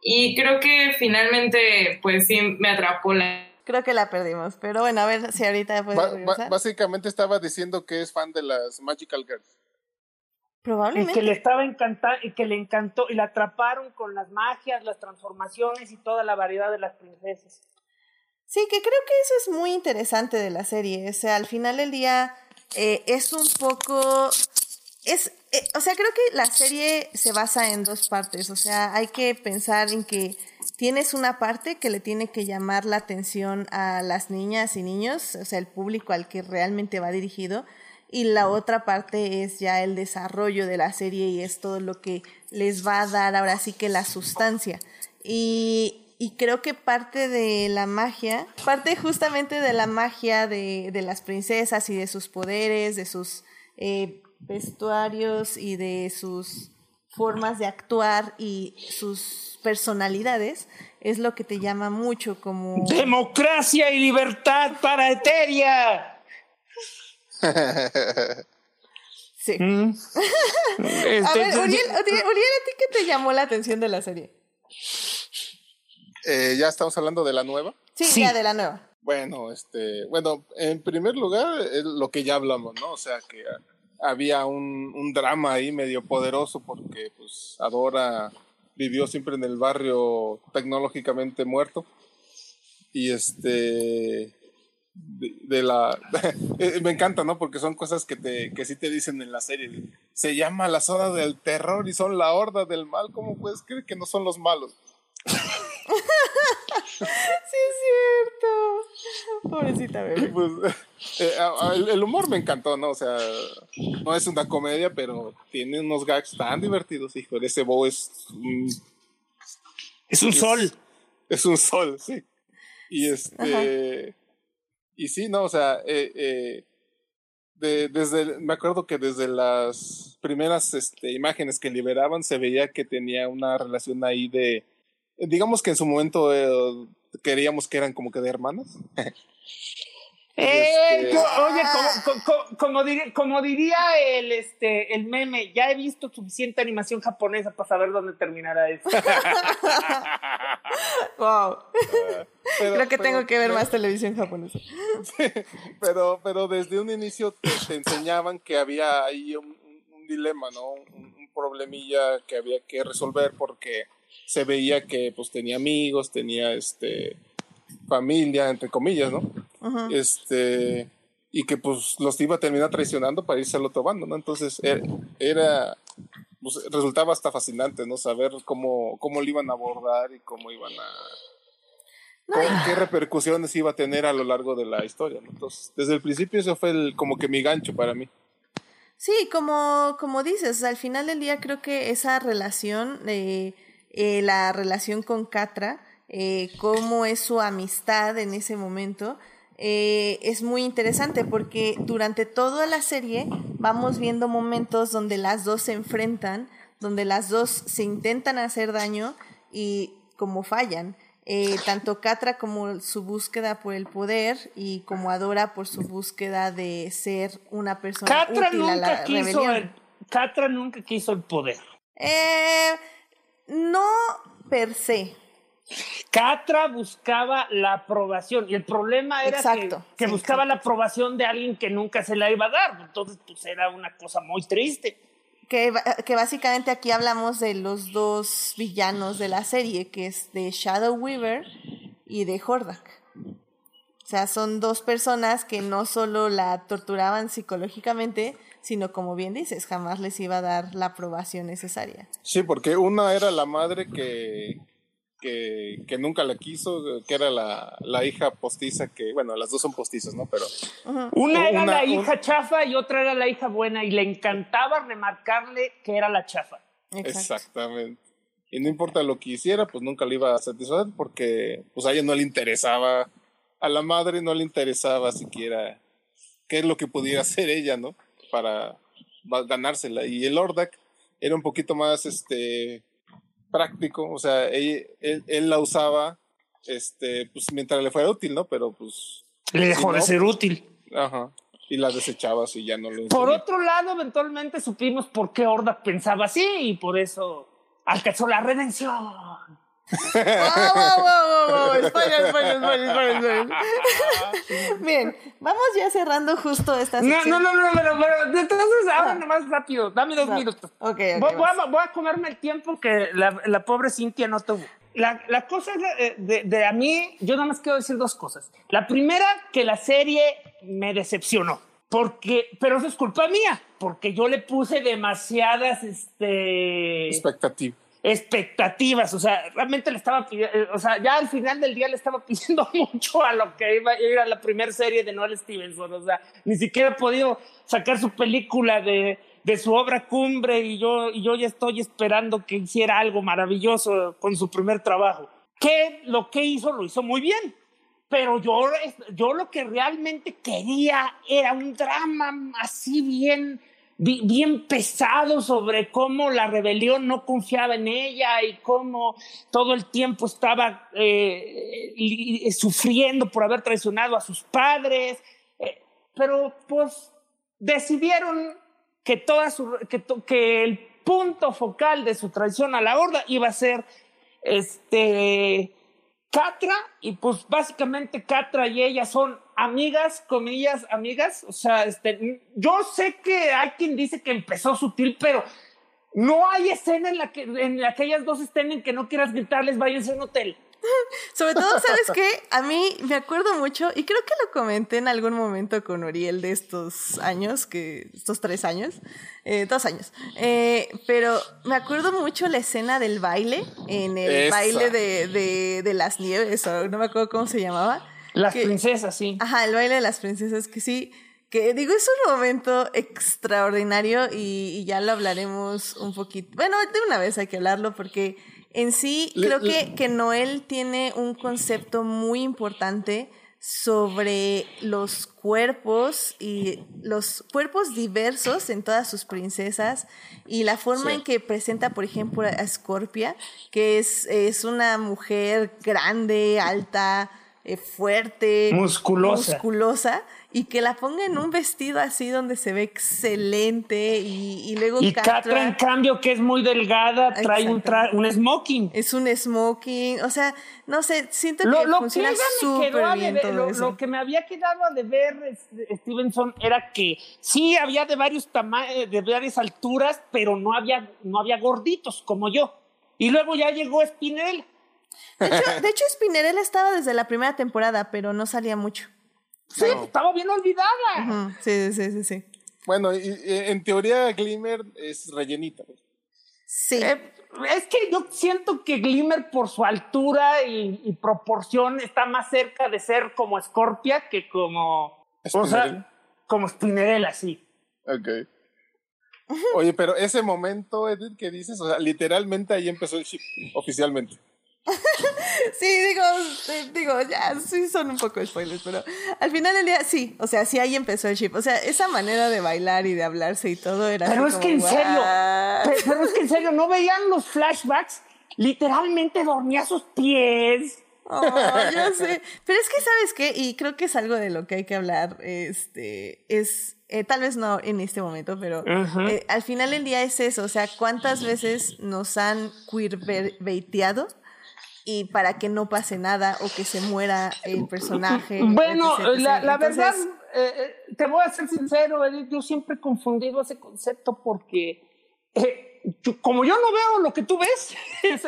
Y creo que finalmente, pues sí, me atrapó la... Creo que la perdimos, pero bueno, a ver si ahorita puede ba Básicamente estaba diciendo que es fan de las Magical Girls. Probablemente. Y que le estaba encantando, y que le encantó, y la atraparon con las magias, las transformaciones y toda la variedad de las princesas. Sí, que creo que eso es muy interesante de la serie. O sea, al final del día eh, es un poco es, eh, o sea, creo que la serie se basa en dos partes. O sea, hay que pensar en que tienes una parte que le tiene que llamar la atención a las niñas y niños, o sea, el público al que realmente va dirigido. Y la otra parte es ya el desarrollo de la serie y es todo lo que les va a dar ahora sí que la sustancia. Y, y creo que parte de la magia, parte justamente de la magia de, de las princesas y de sus poderes, de sus eh, vestuarios y de sus formas de actuar y sus personalidades es lo que te llama mucho como... Democracia y libertad para Eteria. sí. Mm. a ver, Uriel, ¿a ti qué te llamó la atención de la serie? Eh, ¿Ya estamos hablando de la nueva? Sí, sí, ya de la nueva. Bueno, este, bueno, en primer lugar, es lo que ya hablamos, ¿no? O sea, que había un, un, drama ahí medio poderoso porque pues Adora vivió siempre en el barrio tecnológicamente muerto. Y este de, la eh, me encanta no porque son cosas que te que sí te dicen en la serie se llama la zona del terror y son la horda del mal. Cómo puedes creer que no son los malos sí, es cierto. Pobrecita bebé. Pues, eh, el, humor me encantó, ¿no? O sea, no es una comedia, pero tiene unos gags tan divertidos, hijo. Ese Bo es un. Es un sol. Es un sol, sí. Y este. Y sí, no, o sea, eh, eh, de, desde, me acuerdo que desde las primeras este, imágenes que liberaban se veía que tenía una relación ahí de digamos que en su momento eh, queríamos que eran como que de hermanas. Eh, este, oye, como, diría, como diría el, este, el meme, ya he visto suficiente animación japonesa para saber dónde terminará eso. wow. Creo que tengo que ver más televisión japonesa. pero, pero desde un inicio te, enseñaban que había ahí un, dilema, ¿no? Un, problemilla que había que resolver porque se veía que pues tenía amigos, tenía este familia, entre comillas, ¿no? Este, y que pues los iba a terminar traicionando para irse al otro bando, ¿no? Entonces era, era pues, resultaba hasta fascinante, ¿no? Saber cómo, cómo lo iban a abordar y cómo iban a... qué repercusiones iba a tener a lo largo de la historia, ¿no? Entonces, desde el principio eso fue el, como que mi gancho para mí. Sí, como, como dices, al final del día creo que esa relación, eh, eh, la relación con Catra, eh, cómo es su amistad en ese momento, eh, es muy interesante porque durante toda la serie vamos viendo momentos donde las dos se enfrentan, donde las dos se intentan hacer daño y como fallan. Eh, tanto Catra como su búsqueda por el poder y como Adora por su búsqueda de ser una persona útil a la quiso Catra nunca quiso el poder. Eh, no per se. Catra buscaba la aprobación y el problema era que, buscaba la aprobación de alguien que nunca se la iba a dar. Entonces, pues era una cosa muy triste que, que, básicamente aquí hablamos de los dos villanos de la serie, que es de Shadow Weaver y de Hordak. O sea, son dos personas que no solo la torturaban psicológicamente, sino como bien dices, jamás les iba a dar la aprobación necesaria. Sí, porque una era la madre que, que, que, nunca la quiso, que era la, la, hija postiza, que, bueno, las dos son postizas, ¿no? Pero. Una era la hija chafa y otra era la hija buena, y le encantaba remarcarle que era la chafa. Exactamente. Y no importa lo que hiciera, pues nunca le iba a satisfacer porque pues a ella no le interesaba, a la madre no le interesaba siquiera qué es lo que pudiera hacer ella, ¿no? Para ganársela. Y el Ordak era un poquito más, este, práctico, o sea, él, él, la usaba, este, pues mientras le fuera útil, ¿no? Pero pues... Le dejó de ser útil. Ajá. Y la desechaba y ya no lo Por otro lado, eventualmente supimos por qué Horda pensaba así y por eso alcanzó la redención. Bien, vamos ya cerrando justo esta sección. No, no, no, no, pero, pero entonces ahora ah. nomás rápido, dame dos minutos. Okay, voy, a, comerme el tiempo que la, la pobre Cintia no tuvo. La, la cosa de, de, de, a mí, yo nada más quiero decir dos cosas. La primera, que la serie me decepcionó. Porque, pero eso es culpa mía, porque yo le puse demasiadas, este... Expectativas expectativas, o sea, realmente le estaba pidiendo, eh, o sea, ya al final del día le estaba pidiendo mucho a lo que iba a ir a la primera serie de Noel Stevenson, o sea, ni siquiera ha podido sacar su película de, de su obra cumbre y yo, y yo ya estoy esperando que hiciera algo maravilloso con su primer trabajo. Que lo que hizo lo hizo muy bien, pero yo, yo lo que realmente quería era un drama así bien bien pesado sobre cómo la rebelión no confiaba en ella y cómo todo el tiempo estaba eh, sufriendo por haber traicionado a sus padres. Eh, pero pues decidieron que, toda su, que, que el punto focal de su traición a la horda iba a ser este Catra, y pues básicamente Catra y ella son amigas, comillas, amigas. O sea, este, yo sé que hay quien dice que empezó sutil, pero no hay escena en la que, en la que ellas dos estén en que no quieras gritarles, váyanse a un hotel. Sobre todo, ¿sabes qué? A mí me acuerdo mucho, y creo que lo comenté en algún momento con Oriel de estos años, que estos tres años, eh, dos años, eh, pero me acuerdo mucho la escena del baile, en el baile de, de, las nieves, o no me acuerdo cómo se llamaba. Las princesas, sí. Ajá, el baile de las princesas, que sí, que digo, es un momento extraordinario y, y ya lo hablaremos un poquito. Bueno, de una vez hay que hablarlo porque en sí, creo que, que Noel tiene un concepto muy importante sobre los cuerpos y los cuerpos diversos en todas sus princesas y la forma en que presenta, por ejemplo, a Scorpia, que es, es una mujer grande, alta, eh, fuerte, musculosa. musculosa y que la ponga en un vestido así donde se ve excelente y, y luego Y Catra, en cambio, que es muy delgada, trae un, tra un smoking. Es un smoking, o sea, no sé, siento que lo, funciona súper bien todo lo, eso. lo, que me había quedado a deber Stevenson era que sí había de varios tamaños, de varias alturas, pero no había, no había gorditos como yo. Y luego ya llegó Spinel. De hecho, de hecho, Spinnerella estaba desde la primera temporada, pero no salía mucho. Sí, estaba bien olvidada. Sí, sí, sí, sí. Bueno, y, y, en teoría Glimmer es rellenita. Sí. Eh, es que yo siento que Glimmer por su altura y, y, proporción está más cerca de ser como Scorpia que como... O sea, como Spinnerella, sí. Ok. Oye, pero ese momento, Edith, que dices, o sea, literalmente ahí empezó el chip, oficialmente. sí, digo, digo, ya, sí son un poco spoilers, pero al final del día, sí, o sea, sí ahí empezó el chip. O sea, esa manera de bailar y de hablarse y todo era. Pero es como, que en serio, pero, pero es que en serio, ¿no veían los flashbacks? Literalmente dormía a sus pies. Oh, yo sé. Pero es que, ¿sabes qué? Y creo que es algo de lo que hay que hablar. Este, es, eh, tal vez no en este momento, pero eh, al final del día es eso. O sea, ¿cuántas veces nos han queerbaiteado? Y para que no pase nada o que se muera el personaje. Bueno, etc, etc. la, verdad, eh, eh, te voy a ser sincero, Edith, yo siempre he confundido ese concepto porque eh, yo- como yo no veo lo que tú ves, es-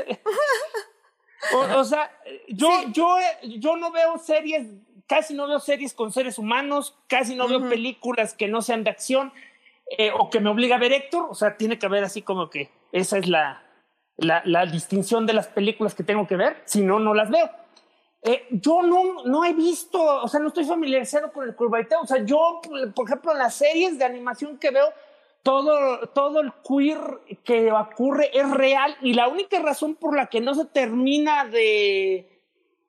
o, o sea, yo, yo, yo no veo series, casi no veo series con seres humanos, casi no veo películas que no sean de acción eh, o que me obliga a ver Héctor, o sea, tiene que haber así como que esa es la, la, la distinción de las películas que tengo que ver, si no, no las veo. Eh, yo no, no he visto, o sea, no estoy familiarizado con el curvaiteo. O sea, yo, por ejemplo, en las series de animación que veo, todo, todo el queer que ocurre es real y la única razón por la que no se termina de,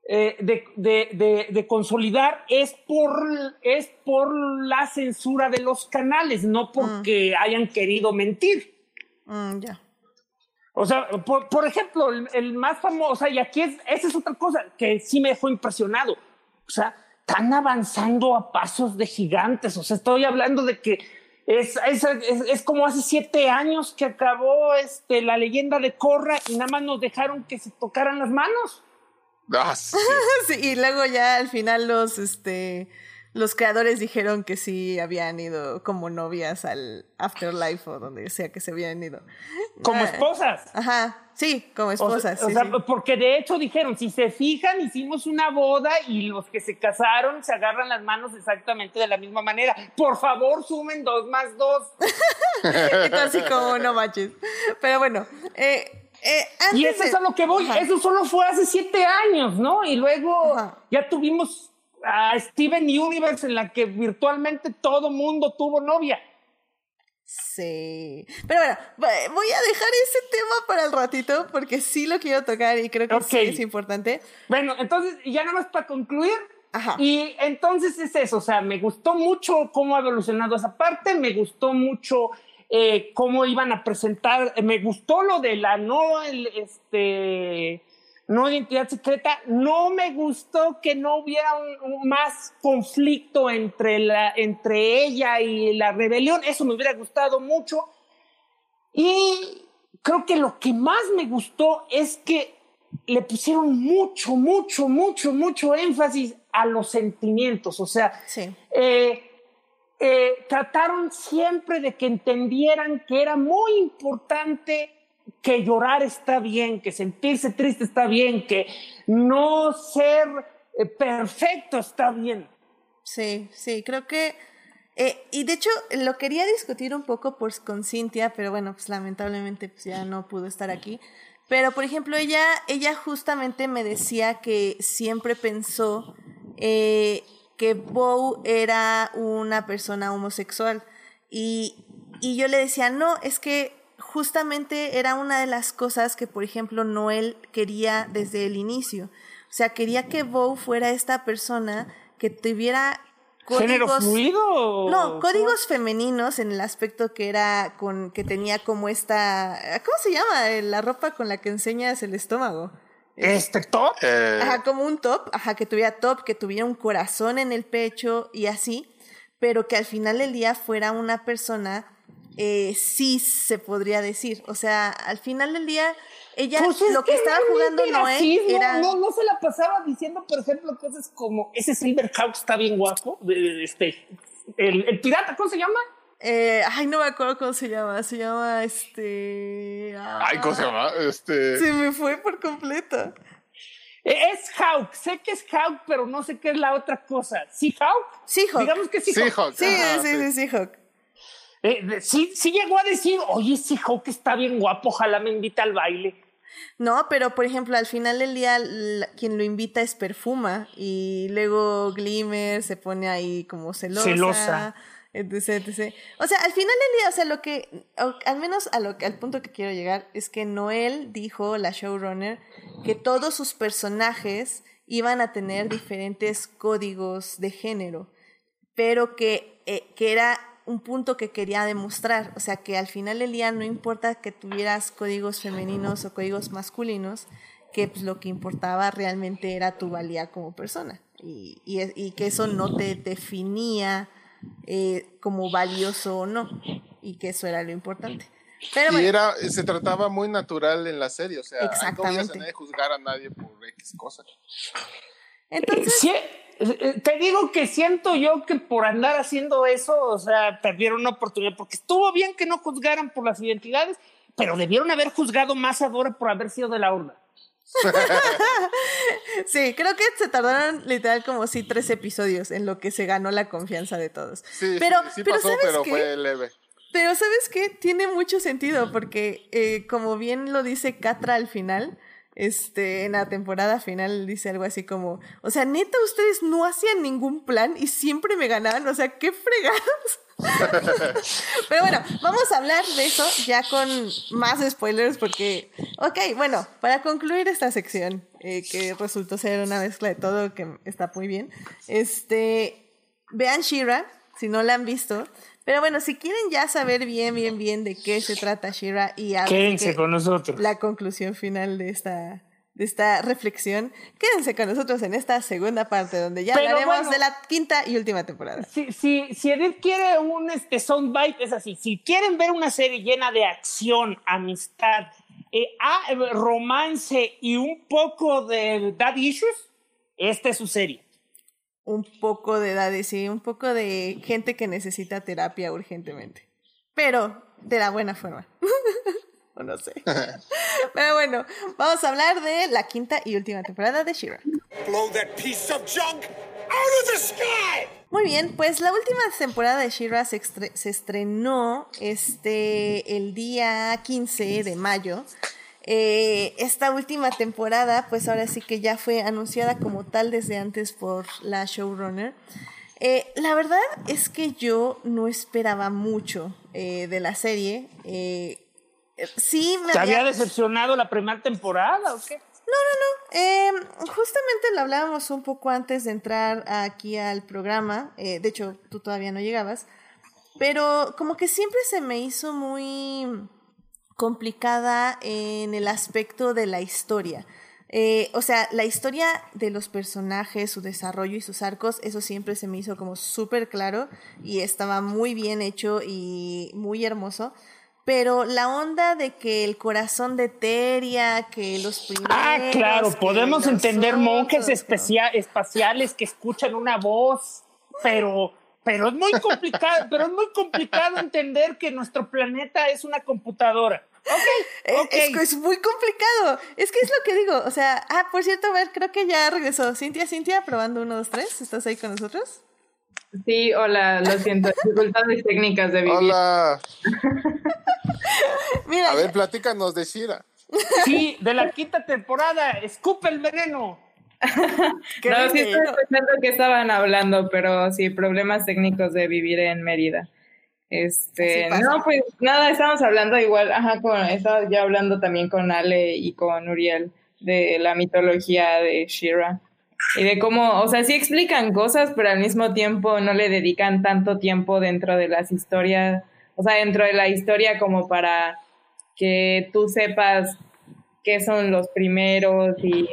eh, de, de, de, de consolidar es por, es por la censura de los canales, no porque hayan querido mentir. mm, ya. O sea, por, por ejemplo, el, el, más famoso, o sea, y aquí es, esa es otra cosa que sí me dejó impresionado. O sea, están avanzando a pasos de gigantes. O sea, estoy hablando de que es, es, es, es como hace siete años que acabó este, la leyenda de Corra y nada más nos dejaron que se tocaran las manos. Ah, sí. Sí, y luego ya al final los, este, los creadores dijeron que sí habían ido como novias al Afterlife o donde sea que se habían ido. Como Ah, esposas. Ajá, sí, como esposas. o sí, sea, sí. porque de hecho dijeron, si se fijan, hicimos una boda y los que se casaron se agarran las manos exactamente de la misma manera. Por favor, sumen dos más dos. Entonces, como no manches. Pero bueno, eh, eh, Y eso de- es a lo que voy. Ajá. Eso solo fue hace siete años, ¿no? Y luego Ajá. ya tuvimos a Steven Universe en la que virtualmente todo mundo tuvo novia. Sí. Pero bueno, voy a dejar ese tema para el ratito porque sí lo quiero tocar y creo que sí es importante. Bueno, entonces, ya nada más para concluir. Ajá. Y entonces es eso, o sea, me gustó mucho cómo ha evolucionado esa parte, me gustó mucho eh, cómo iban a presentar, me gustó lo de la no, el, este, no identidad secreta, no me gustó que no hubiera un, un más conflicto entre, la, entre ella y la rebelión, eso me hubiera gustado mucho. Y creo que lo que más me gustó es que le pusieron mucho, mucho, mucho, mucho énfasis a los sentimientos. O sea, Sí. eh, eh, trataron siempre de que entendieran que era muy importante que llorar está bien, que sentirse triste está bien, que no ser eh, perfecto está bien. Sí, sí, creo que... eh, y de hecho lo quería discutir un poco pues, con Cintia, pero bueno, pues lamentablemente pues, ya no pudo estar aquí. Pero por ejemplo, ella, ella justamente me decía que siempre pensó eh, que Bow era una persona homosexual. Y, y yo le decía, no, es que justamente era una de las cosas que, por ejemplo, Noel quería desde el inicio. O sea, quería que Bow fuera esta persona que tuviera ¿Género códigos- fluido? no, códigos femeninos en el aspecto que era con que tenía como esta ¿cómo se llama? Eh, La ropa con la que enseñas el estómago. ¿Este top? Eh, Ajá, como un top, ajá, que tuviera top, que tuviera un corazón en el pecho y así. pero que al final del día fuera una persona eh, sí se podría decir. O sea, al final del día, ella Pues es lo que, estaba jugando Noé racismo, era. no, no se la pasaba diciendo, por ejemplo, cosas como ese Silverhawk está bien guapo. Este, el, el pirata, ¿cómo se llama? eh, ay, no me acuerdo cómo se llama. Se llama este. Ay, ¿cómo se ah, llama? Este. Se me fue por completo. Eh, Es Hawk, sé que es Hawk, pero no sé qué es la otra cosa. ¿Sí, Hawk? Seahawk. Digamos que sí, Hawk. Seahawk. Sí, Ajá, sí, sí, sí, Hawk. Eh, sí, sí llegó a decir, oye, ese Hawk está bien guapo, ojalá me invita al baile. No, pero por ejemplo, al final del día, la- quien lo invita es Perfuma y luego Glimmer se pone ahí como celosa. Celosa. Etc, etc. O sea, al final del día, o sea, lo que, o al menos a lo, al punto que quiero llegar, es que Noel dijo, la showrunner, que todos sus personajes iban a tener diferentes códigos de género, pero que, eh, que era un punto que quería demostrar, o sea, que al final del día no importa que tuvieras códigos femeninos o códigos masculinos, que pues, lo que importaba realmente era tu valía como persona y, y, y que eso no te definía eh, como valioso o no y que eso era lo importante. Pero y bueno, era, se trataba muy natural en la serie, o sea, no ibas a Exactamente. nadie juzgar a nadie por X cosa. entonces, Sí, eh, eh, te digo que siento yo que por andar haciendo eso, o sea, perdieron una oportunidad, porque estuvo bien que no juzgaran por las identidades, pero debieron haber juzgado más a Dora por haber sido de la horda. sí, creo que se tardaron literal como sí tres episodios en lo que se ganó la confianza de todos. Sí, pero, sí, sí pero pasó, ¿sabes pero qué? fue leve. Pero ¿sabes qué? Tiene mucho sentido porque eh, como bien lo dice Catra al final, este, en la temporada final dice algo así como, o sea, neta, ustedes no hacían ningún plan y siempre me ganaban, o sea, qué fregados. Pero bueno, vamos a hablar de eso ya con más spoilers porque, ok, bueno, para concluir esta sección, eh, que resultó ser una mezcla de todo que está muy bien, este, vean Shira, si no la han visto. Pero bueno, si quieren ya saber bien, bien, bien de qué se trata Shira y Quédense qué- con nosotros. la conclusión final de esta, de esta reflexión, quédense con nosotros en esta segunda parte donde ya Pero hablaremos bueno. de la quinta y última temporada. Si, si, si Edith quiere un este, soundbite, es así. Si quieren ver una serie llena de acción, amistad, eh, ah, eh, romance y un poco de dad issues, esta es su serie. Un poco de edades, sí, un poco de gente que necesita terapia urgentemente. Pero de la buena forma. o no sé. Pero bueno, vamos a hablar de la quinta y última temporada de Shira. Blow that piece of junk out of the sky! Muy bien, pues la última temporada de Shira se, estre- se estrenó este, el día 15 de mayo. Eh, esta última temporada, pues ahora sí que ya fue anunciada como tal desde antes por la showrunner. Eh, la verdad es que yo no esperaba mucho eh, de la serie. Sí, me ¿Te había había- decepcionado la primera temporada o qué? eh, justamente lo hablábamos un poco antes de entrar aquí al programa. de hecho, tú todavía no llegabas. Pero como que siempre se me hizo muy complicada en el aspecto de la historia. Eh, o sea, la historia de los personajes, su desarrollo y sus arcos, eso siempre se me hizo como súper claro y estaba muy bien hecho y muy hermoso. Pero la onda de que el corazón de Teria, que los primeros... Ah, claro, podemos entender monjes otros, que- especia- espaciales que escuchan una voz, pero, pero es muy complicado, pero es muy complicado entender que nuestro planeta es una computadora. Eh, Ok, ok. Es, que es muy complicado. Es que es lo que digo. O sea, ah, por cierto, a ver, creo que ya regresó. Cintia, Cintia, probando uno, dos, tres. ¿Estás ahí con nosotros? Sí, hola, lo siento, dificultades técnicas de vivir. Hola. Mira, A ver, platícanos de Shira. Sí, de la quinta temporada, escupe el veneno. no, sí estoy escuchando que estaban hablando, pero sí, problemas técnicos de vivir en Mérida. Este, no, pues nada, estábamos hablando igual, ajá, con, estaba ya hablando también con Ale y con Uriel de la mitología de Shira y de cómo, o sea, sí explican cosas, pero al mismo tiempo no le dedican tanto tiempo dentro de las historias, o sea, dentro de la historia como para que tú sepas qué son los primeros y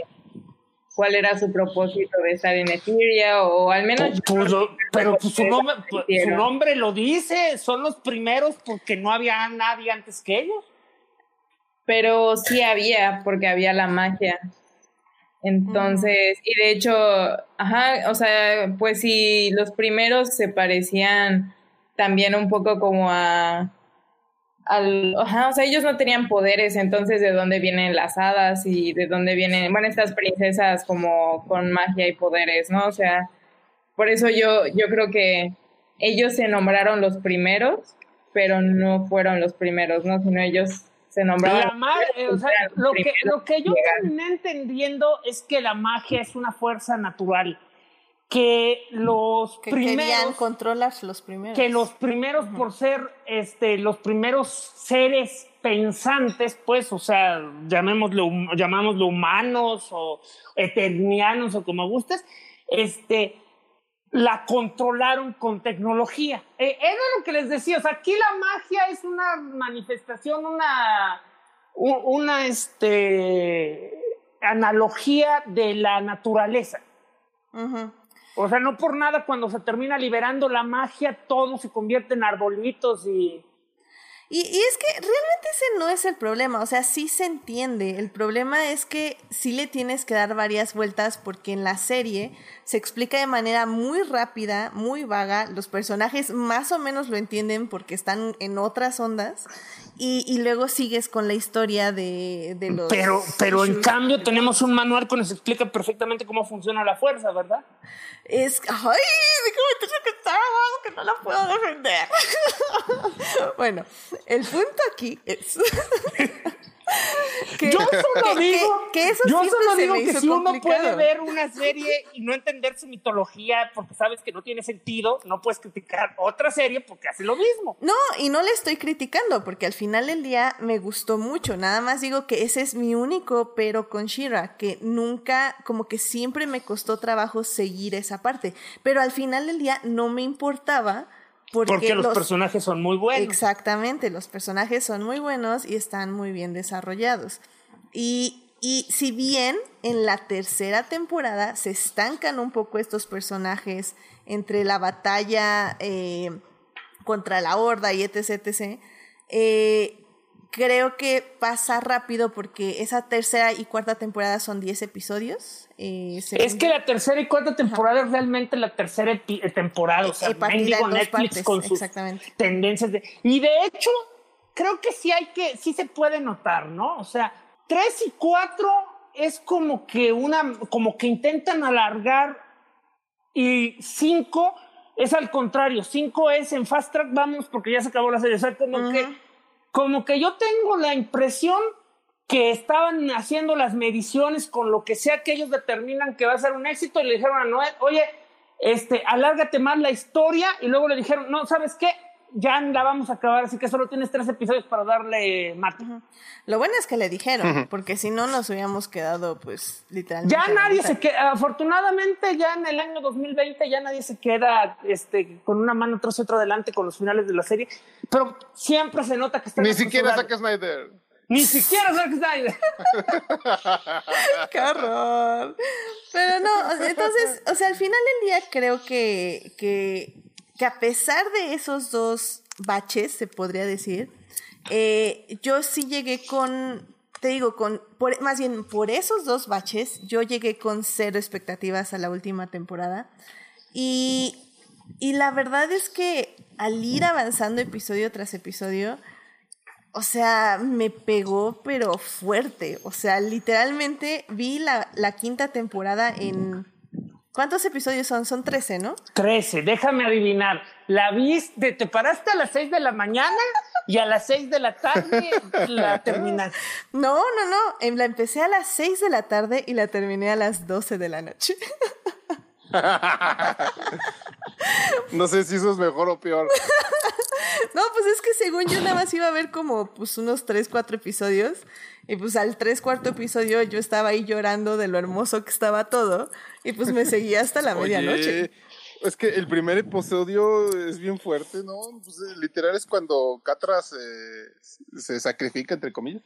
cuál era su propósito de estar en Etheria, o al menos... Pues lo- pero pues su, nombre, pues, su nombre lo dice, son los primeros porque no había nadie antes que ellos. Pero sí había, porque había la magia. Entonces, y de hecho, ajá, o sea, pues sí, los primeros se parecían también un poco como a... Al, ajá, o sea, ellos no tenían poderes, entonces de dónde vienen las hadas y de dónde vienen, bueno, estas princesas como con magia y poderes, ¿no? O sea, por eso yo, yo creo que ellos se nombraron los primeros, pero no fueron los primeros, ¿no? Sino ellos se nombraron. La ma- eh, o sea, lo, que, lo que yo terminé entendiendo es que la magia es una fuerza natural. Que los Que querían primeros. controlar los primeros. que los primeros por ser este los primeros seres pensantes pues o sea llamémoslo llamámoslo humanos o eternianos o como gustes este la controlaron con tecnología Eh, era lo que les decía o sea aquí la magia es una manifestación una una este analogía de la naturaleza Ujú. O sea, no por nada cuando se termina liberando la magia, todo se convierte en arbolitos y... Y, y es que realmente ese no es el problema, o sea, sí se entiende. El problema es que sí le tienes que dar varias vueltas porque en la serie se explica de manera muy rápida, muy vaga. Los personajes más o menos lo entienden porque están en otras ondas. Y, y luego sigues con la historia de, de los... Pero, pero en cambio tenemos un manual que nos explica perfectamente cómo funciona la fuerza, ¿verdad? Es. ¡Ay! Déjame que Star Wars que no la puedo defender. bueno, el punto aquí es. que, Yo solo digo, que, que eso yo solo digo que si uno puede ver una serie y no entender su mitología porque sabes que no tiene sentido, no puedes criticar otra serie porque hace lo mismo. No, y no le estoy criticando, porque al final del día me gustó mucho. Nada más digo que ese es mi único pero con Shira, que nunca, como que siempre me costó trabajo seguir esa parte. Pero al final del día no me importaba. Porque, Porque los, personajes son muy buenos. Exactamente, los personajes son muy buenos y están muy bien desarrollados. Y, y si bien en la tercera temporada se estancan un poco estos personajes entre la batalla eh, contra la horda y etc, etc, eh, creo que pasa rápido porque esa tercera y cuarta temporada son 10 episodios. eh, Es que la tercera y cuarta temporada es realmente la tercera eh, temporada. O sea, Eh, partida mendigo Netflix partes, con sus exactamente. tendencias. De, y de hecho, creo que sí hay que, sí se puede notar, ¿no? O sea, tres y cuatro es como que una, como que intentan alargar y cinco es al contrario. Cinco es en fast track, vamos, porque ya se acabó la serie. O sea, como que, como que yo tengo la impresión que estaban haciendo las mediciones con lo que sea que ellos determinan que va a ser un éxito y le dijeron a Noel, oye, este, alárgate más la historia y luego le dijeron, no, ¿sabes qué? Ya la vamos a acabar, así que solo tienes tres episodios para darle mate. Lo bueno es que le dijeron, porque si no nos hubiéramos quedado, pues, literalmente. Ya nadie se queda, afortunadamente ya en el año 2020 ya nadie se queda este, con una mano atrás y otra adelante con los finales de la serie, pero siempre se nota que están Ni siquiera. Zack Snyder. Ni siquiera Zack Snyder. ¡Qué horror! Pero no, entonces, o sea, al final del día creo que, que, que a pesar de esos dos baches, se podría decir, eh, yo sí llegué con, te digo, con, por, más bien por esos dos baches, yo llegué con cero expectativas a la última temporada. Y, y la verdad es que al ir avanzando episodio tras episodio, o sea, me pegó, pero fuerte. O sea, literalmente vi la, la quinta temporada en... ¿Cuántos episodios son? Son 13, ¿no? 13, déjame adivinar. La viste, te paraste a las 6 de la mañana y a las 6 de la tarde la terminaste. No, no, no. Em, La empecé a las 6 de la tarde y la terminé a las 12 de la noche. No sé si eso es mejor o peor. No, pues es que según yo nada más iba a ver como pues unos 3, 4 episodios. Y pues al 3, cuarto episodio yo estaba ahí llorando de lo hermoso que estaba todo. Y pues me seguía hasta la medianoche. Es que el primer episodio es bien fuerte, ¿no? Pues, eh, literal es cuando Catra se, se sacrifica, entre comillas.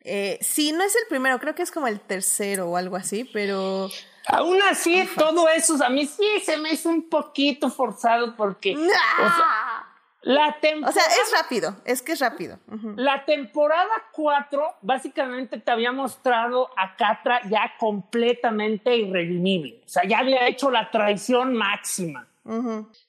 Eh, sí, no es el primero, creo que es como el tercero o algo así, pero... Aún así, todo eso a mí sí se me hizo un poquito forzado porque... O sea, la o sea, es rápido, es que es rápido. La temporada 4 básicamente te había mostrado a Catra ya completamente irredimible. O sea, ya había hecho la traición máxima.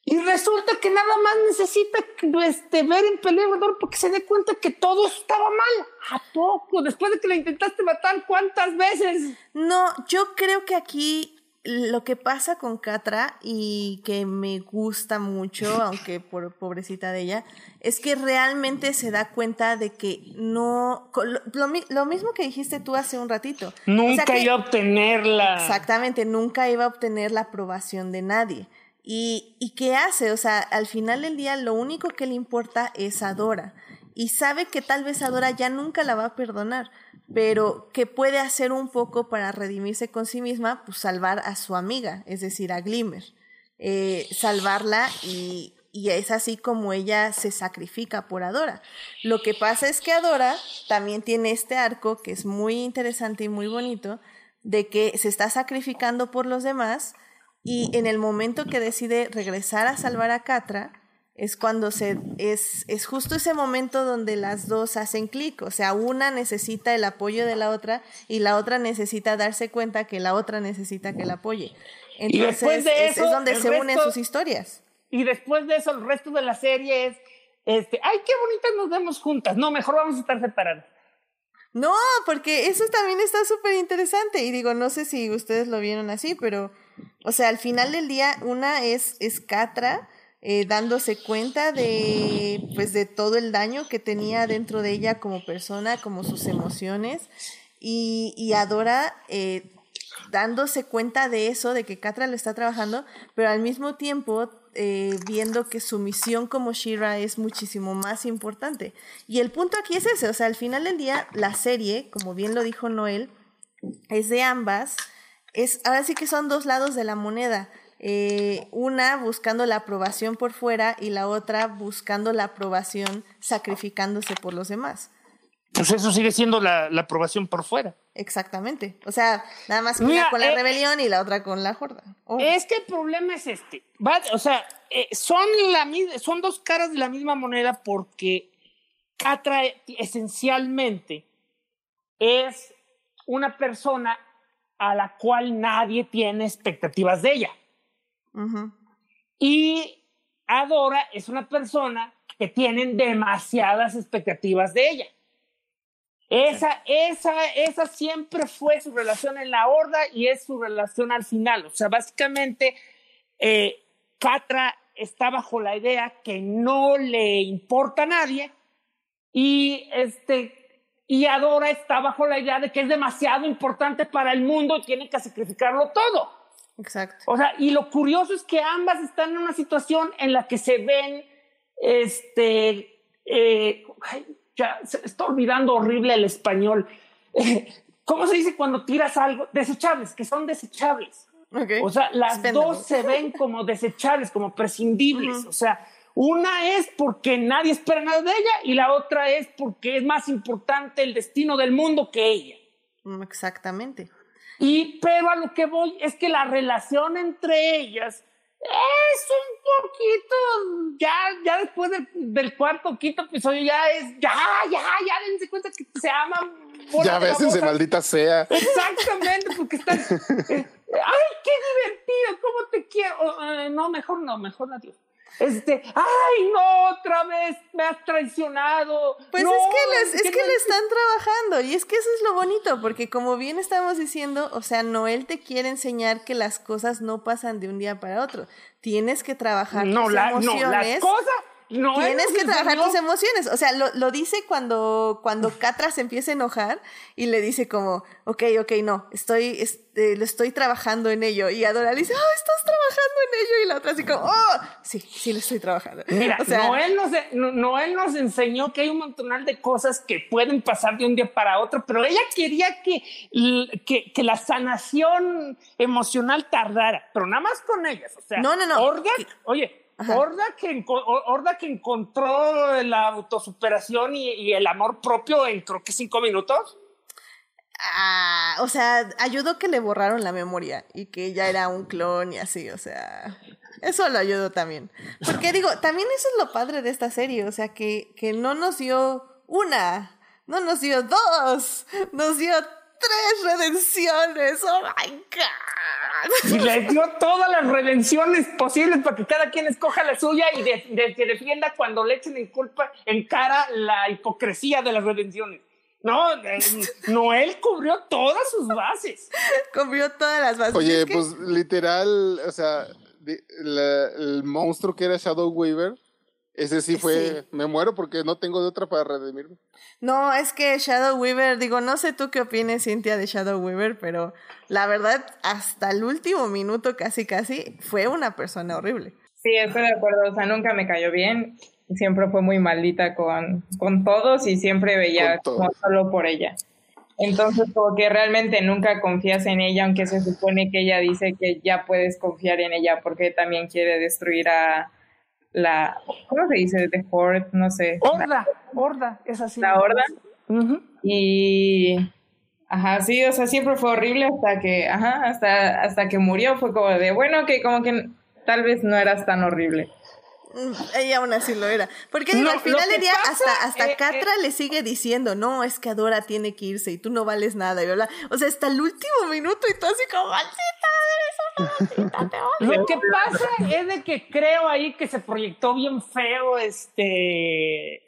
Y resulta que nada más necesita este, ver en peligro porque se dé cuenta que todo estaba mal. ¿A poco? Después de que la intentaste matar, ¿cuántas veces? No, yo creo que aquí lo que pasa con Catra y que me gusta mucho, aunque por pobrecita de ella, es que realmente se da cuenta de que no, lo, mismo que dijiste tú hace un ratito. Nunca iba a obtenerla. Exactamente, nunca iba a obtener la aprobación de nadie. ¿Y, ¿Y qué hace? O sea, al final del día lo único que le importa es Adora. Y sabe que tal vez Adora ya nunca la va a perdonar, pero que puede hacer un poco para redimirse con sí misma, pues salvar a su amiga, es decir, a Glimmer. Eh, salvarla y, y es así como ella se sacrifica por Adora. Lo que pasa es que Adora también tiene este arco que es muy interesante y muy bonito, de que se está sacrificando por los demás y en el momento que decide regresar a salvar a Catra, es cuando se es, es justo ese momento donde las dos hacen clic, o sea, una necesita el apoyo de la otra y la otra necesita darse cuenta que la otra necesita que la apoye. Entonces, de eso, es, donde se unen sus historias. Y después de eso, el resto de la serie es, este, ay, qué bonitas nos vemos juntas. No, mejor vamos a estar separadas. No, porque eso también está súper interesante. Y digo, no sé si ustedes lo vieron así, pero o sea, al final del día, una es, es Catra eh, dándose cuenta de, pues, de todo el daño que tenía dentro de ella como persona, como sus emociones, y, y Adora eh, dándose cuenta de eso, de que Catra lo está trabajando, pero al mismo tiempo eh, viendo que su misión como Shira es muchísimo más importante. Y el punto aquí es ese, o sea, al final del día, la serie, como bien lo dijo Noel, es de ambas es, ahora sí que son dos lados de la moneda. Eh, una buscando la aprobación por fuera y la otra buscando la aprobación sacrificándose por los demás. Pues eso sigue siendo la, aprobación por fuera. Exactamente. O sea, nada más una con la eh, rebelión y la otra con la horda. Oh. Es que el problema es este. o sea, eh, son, la, son dos caras de la misma moneda porque Catra esencialmente es una persona a la cual nadie tiene expectativas de ella. Y Adora es una persona que tienen demasiadas expectativas de ella. Esa, esa, esa siempre fue su relación en la horda y es su relación al final. O sea, básicamente, eh, Catra está bajo la idea que no le importa a nadie y este y Adora está bajo la idea de que es demasiado importante para el mundo y tiene que sacrificarlo todo. Exacto. O sea, y lo curioso es que ambas están en una situación en la que se ven, este, eh, ya se está olvidando horrible el español. ¿Cómo se dice cuando tiras algo? Desechables, que son desechables. O sea, las dos se ven como desechables, como prescindibles. O sea, una es porque nadie espera nada de ella y la otra es porque es más importante el destino del mundo que ella. Mm, exactamente. Y pero a lo que voy es que la relación entre ellas es un poquito, ya, ya después del, cuarto quinto episodio ya es, ya, ya, ya dense cuenta que se aman. Ya de maldita sea. Exactamente, porque están, eh, ay, qué divertido, cómo te quiero. Eh, no, mejor no, mejor adiós. Este, ay, no, otra vez me has traicionado. Pues es que, es que le están trabajando y es que eso es lo bonito, porque como bien estamos diciendo, o sea, Noel te quiere enseñar que las cosas no pasan de un día para otro. Tienes que trabajar no, tus la, emociones. No, las cosas no Tienes que trabajar tus emociones. O sea, lo, lo, dice cuando, cuando Catra se empieza a enojar y le dice como, ok, ok, no, estoy, este, lo estoy trabajando en ello. Y Adora le dice, oh, estás trabajando en ello. Y la otra así como, oh, sí, sí lo estoy trabajando. Mira, o sea, Noel, nos, Noel nos enseñó que hay un montonal de cosas que pueden pasar de un día para otro, pero ella quería que, que, que la sanación emocional tardara, pero nada más con ellas. O sea, no, no, no. oye, Horda que, Horda que encontró la autosuperación y, el amor propio en creo que cinco minutos. Ah, o sea, ayudó que le borraron la memoria y que ya era un clon y así, o sea, eso lo ayudó también. Porque digo, también eso es lo padre de esta serie, o sea, que, que no nos dio una, no nos dio dos, nos dio tres redenciones. Oh my God. Y le dio todas las redenciones posibles para que cada quien escoja la suya y de, de- que defienda cuando le echen en culpa en cara la hipocresía de las redenciones. No, eh, Noel cubrió todas sus bases. Comió todas las bases. Oye, que- pues literal, o sea, la- el monstruo que era Shadow Weaver, ese sí fue, Sí. me muero porque no tengo de otra para redimirme. No, es que Shadow Weaver, digo, no sé tú qué opines, Cintia, de Shadow Weaver, pero la verdad, hasta el último minuto, casi, casi, fue una persona horrible. Sí, estoy de acuerdo. O sea, nunca me cayó bien. Siempre fue muy maldita con, con todos y siempre veía como solo por ella. Entonces, como que realmente nunca confías en ella, aunque se supone que ella dice que ya puedes confiar en ella porque también quiere destruir a la. ¿Cómo se dice? The Horde, no sé. Horda, horda, es así. La Horda. Y. Ajá, sí, o sea, siempre fue horrible hasta que, ajá, hasta, hasta que murió. Fue como de, bueno, que como que tal vez no eras tan horrible. Ella aún así lo era. Porque digo, No, al final del día, pasa, hasta, hasta eh, Catra le sigue diciendo, no, es que Adora tiene que irse y tú no vales nada, y bla, bla. O sea, hasta el último minuto y tú así como, maldita, eres una maldita, te odio". Lo que pasa es de que creo ahí que se proyectó bien feo este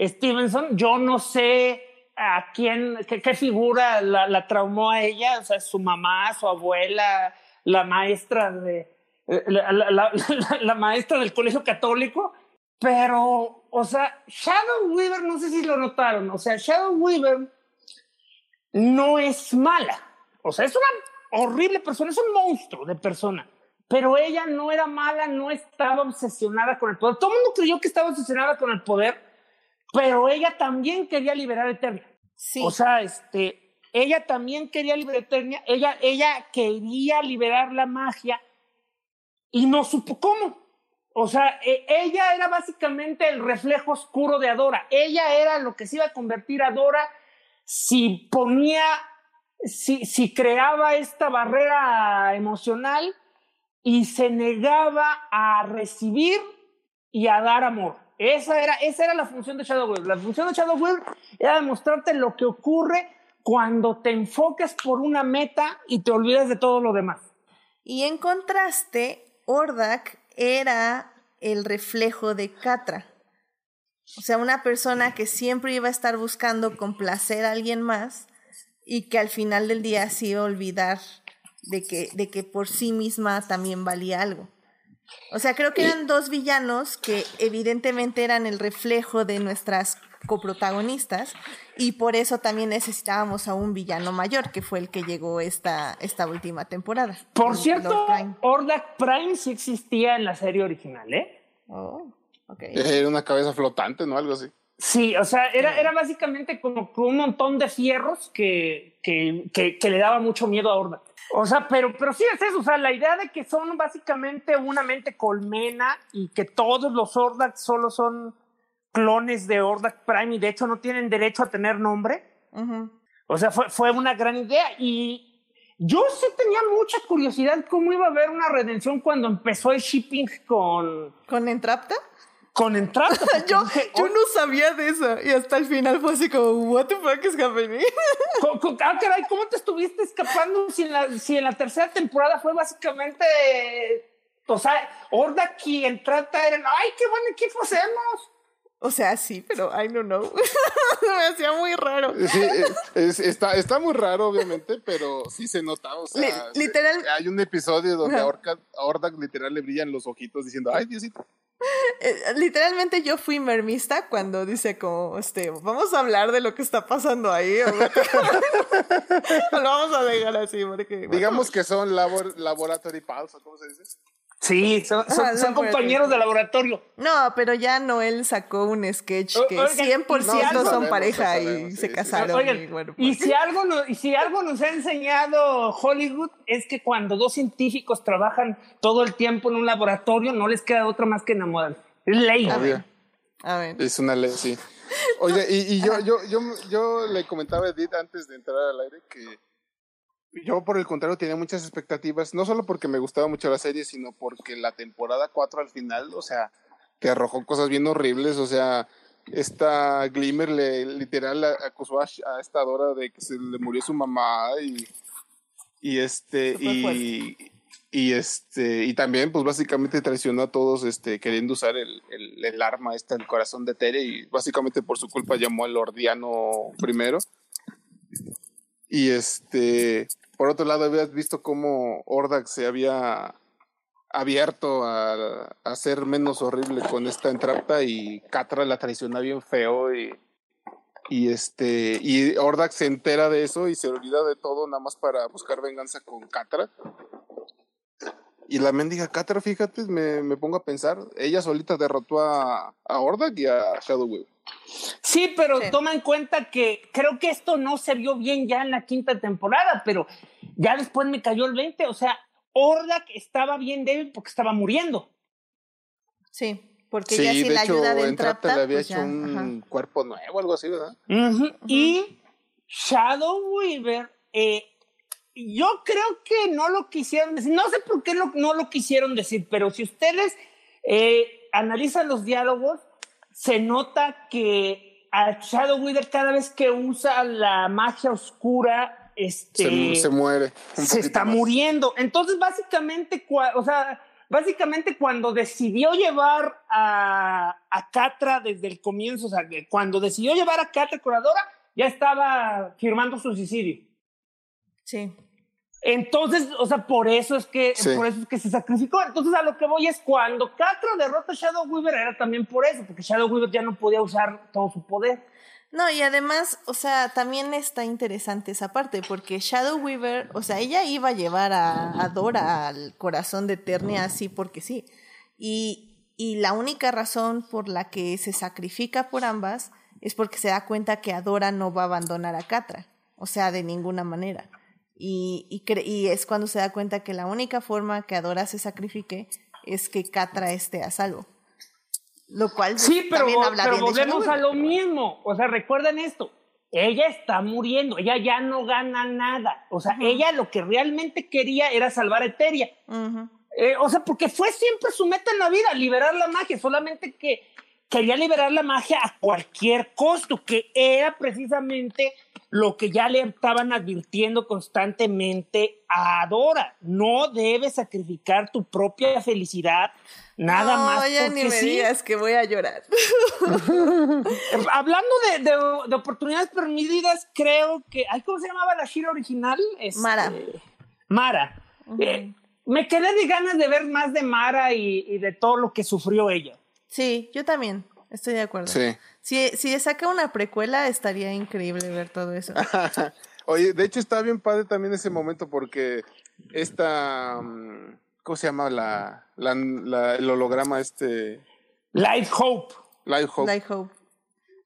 Stevenson. Yo no sé a quién, qué, qué figura la, la traumó a ella, o sea, su mamá, su abuela, la maestra de la, la- la- la- la maestra del colegio católico, pero, o sea, Shadow Weaver, no sé si lo notaron, o sea, Shadow Weaver no es mala, o sea, es una horrible persona, es un monstruo de persona. Pero ella no era mala, no estaba obsesionada con el poder. Todo el mundo creyó que estaba obsesionada con el poder, pero ella también quería liberar a Eternia. Sí. O sea, este, ella también quería liberar a Eternia, ella, ella quería liberar la magia y no supo cómo. O sea, e- ella era básicamente el reflejo oscuro de Adora. Ella era lo que se iba a convertir Adora si ponía, si, si creaba esta barrera emocional y se negaba a recibir y a dar amor. Esa era, esa era la función de Shadow Weaver. La función de Shadow Weaver era demostrarte lo que ocurre cuando te enfocas por una meta y te olvidas de todo lo demás. Y en contraste, Ordak era el reflejo de Catra. O sea, una persona que siempre iba a estar buscando complacer a alguien más y que al final del día se iba a olvidar de que, de que por sí misma también valía algo. O sea, creo que eran dos villanos que evidentemente eran el reflejo de nuestras coprotagonistas y por eso también necesitábamos a un villano mayor, que fue el que llegó esta, esta última temporada. Por cierto, Prime. Ordak Prime sí existía en la serie original, ¿eh? Oh, ok. Era una cabeza flotante, ¿no? Algo así. Sí, o sea, era, era básicamente como que un montón de fierros que, que, que, que le daba mucho miedo a Ordak. O sea, pero, pero sí es eso, o sea, la idea de que son básicamente una mente colmena y que todos los Ordak solo son clones de Ordak Prime y de hecho no tienen derecho a tener nombre. Ujú. O sea, fue, fue una gran idea y yo sí tenía mucha curiosidad cómo iba a haber una redención cuando empezó el shipping con, ¿Con Entrapta? con Entrapta. Yo, dije, yo "Oh, no sabía de eso. Y hasta el final fue así como, what the fuck is happening? co- co- ah, caray, ¿cómo te estuviste escapando si en la, si en la tercera temporada fue básicamente... O sea, Ordak y Entrapta eran, ¡ay, qué buen equipo hacemos! O sea, sí, pero I don't know. Me hacía muy raro. Sí, es- es- está, está muy raro, obviamente, pero sí se nota. O sea, Li- se- literal- hay un episodio donde a. Orca- a Ordak literal le brillan los ojitos diciendo, ay, Diosito. Eh, literalmente yo fui mermista cuando dice como, este, vamos a hablar de lo que está pasando ahí. O, lo vamos a dejar así, porque... Digamos que son labor, laboratory pals, ¿o ¿cómo se dice? Sí, son, son- Ah, son compañeros de laboratorio. No, pero ya Noel sacó un sketch O- que oigan, 100% no, sí son sabemos, pareja y se casaron. Oigan, y bueno, y si algo no- y si algo nos ha enseñado Hollywood es que cuando dos científicos trabajan todo el tiempo en un laboratorio no les queda otra más que enamorar. Es ley. Obvio. A ver. Es una ley, sí. Oye, y, y yo, yo, yo, yo le comentaba a Edith antes de entrar al aire que yo, por el contrario, tenía muchas expectativas, no solo porque me gustaba mucho la serie, sino porque la temporada 4 al final, o sea, te arrojó cosas bien horribles, o sea, esta Glimmer le literal acusó a, a esta Dora de que se le murió su mamá y, y este, y este, y también pues básicamente traicionó a todos este, queriendo usar el, el, el arma esta, el corazón de Tere y básicamente por su culpa llamó al Ordiano primero. Y este, por otro lado, habías visto cómo Ordak se había abierto a, ser menos horrible con esta entrapta y Catra la traiciona bien feo y, y este y Ordak se entera de eso y se olvida de todo nada más para buscar venganza con Catra. Y la mendiga Catra, fíjate, me, me pongo a pensar, ella solita derrotó a, a Ordak y a Shadow Weaver. Sí, pero Sí. toma en cuenta que creo que esto no se vio bien ya en la quinta temporada, pero ya después me cayó el 20. O sea, Ordak estaba bien débil porque estaba muriendo. Sí, porque ella sin de la hecho, ayuda de Entrapta Entrapta, le había pues hecho ya, un ajá. cuerpo nuevo, algo así, ¿verdad? Y Shadow Weaver, eh, yo creo que no lo quisieron decir, no sé por qué no, no lo quisieron decir, pero si ustedes eh, analizan los diálogos, se nota que a Shadow Weaver cada vez que usa la magia oscura, este, Se, se muere. se está más. muriendo. Entonces, básicamente, cua- o sea, básicamente cuando decidió llevar a, a Catra desde el comienzo, o sea, que cuando decidió llevar a Catra Curadora, ya estaba firmando su suicidio. Sí. Entonces, o sea, por eso es que, Sí. por eso es que se sacrificó. Entonces, a lo que voy es cuando Catra derrota a Shadow Weaver era también por eso, porque Shadow Weaver ya no podía usar todo su poder. No, y además, o sea, también está interesante esa parte, porque Shadow Weaver, o sea, ella iba a llevar a, a Dora al corazón de Eternia así porque sí. Y, y la única razón por la que se sacrifica por ambas es porque se da cuenta que Adora no va a abandonar a Catra, o sea, de ninguna manera. Y, y, cre- y es cuando se da cuenta que la única forma que Adora se sacrifique es que Catra esté a salvo. Lo cual Sí, pero, también habla pero bien de Shadow volvemos a lo mismo. O sea, recuerden esto. Ella está muriendo, ella ya no gana nada. O sea, ella lo que realmente quería era salvar a Eteria. Eh, o sea, porque fue siempre su meta en la vida, liberar la magia, solamente que quería liberar la magia a cualquier costo, que era precisamente lo que ya le estaban advirtiendo constantemente a Dora. No debes sacrificar tu propia felicidad, nada no, más ya porque ni me sí. digas que voy a llorar. Hablando de, de- de oportunidades permitidas, creo que. ay, ¿Cómo se llamaba la Shira original? Este, Mara. Mara. Eh, me quedé de ganas de ver más de Mara y, y de todo lo que sufrió ella. Sí, yo también. Estoy de acuerdo. Sí. Si, si saca una precuela, estaría increíble ver todo eso. Oye, de hecho está bien padre también ese momento porque esta, mm, ¿cómo se llama la, la, la- el holograma este Light Hope. Live Hope? Light Hope.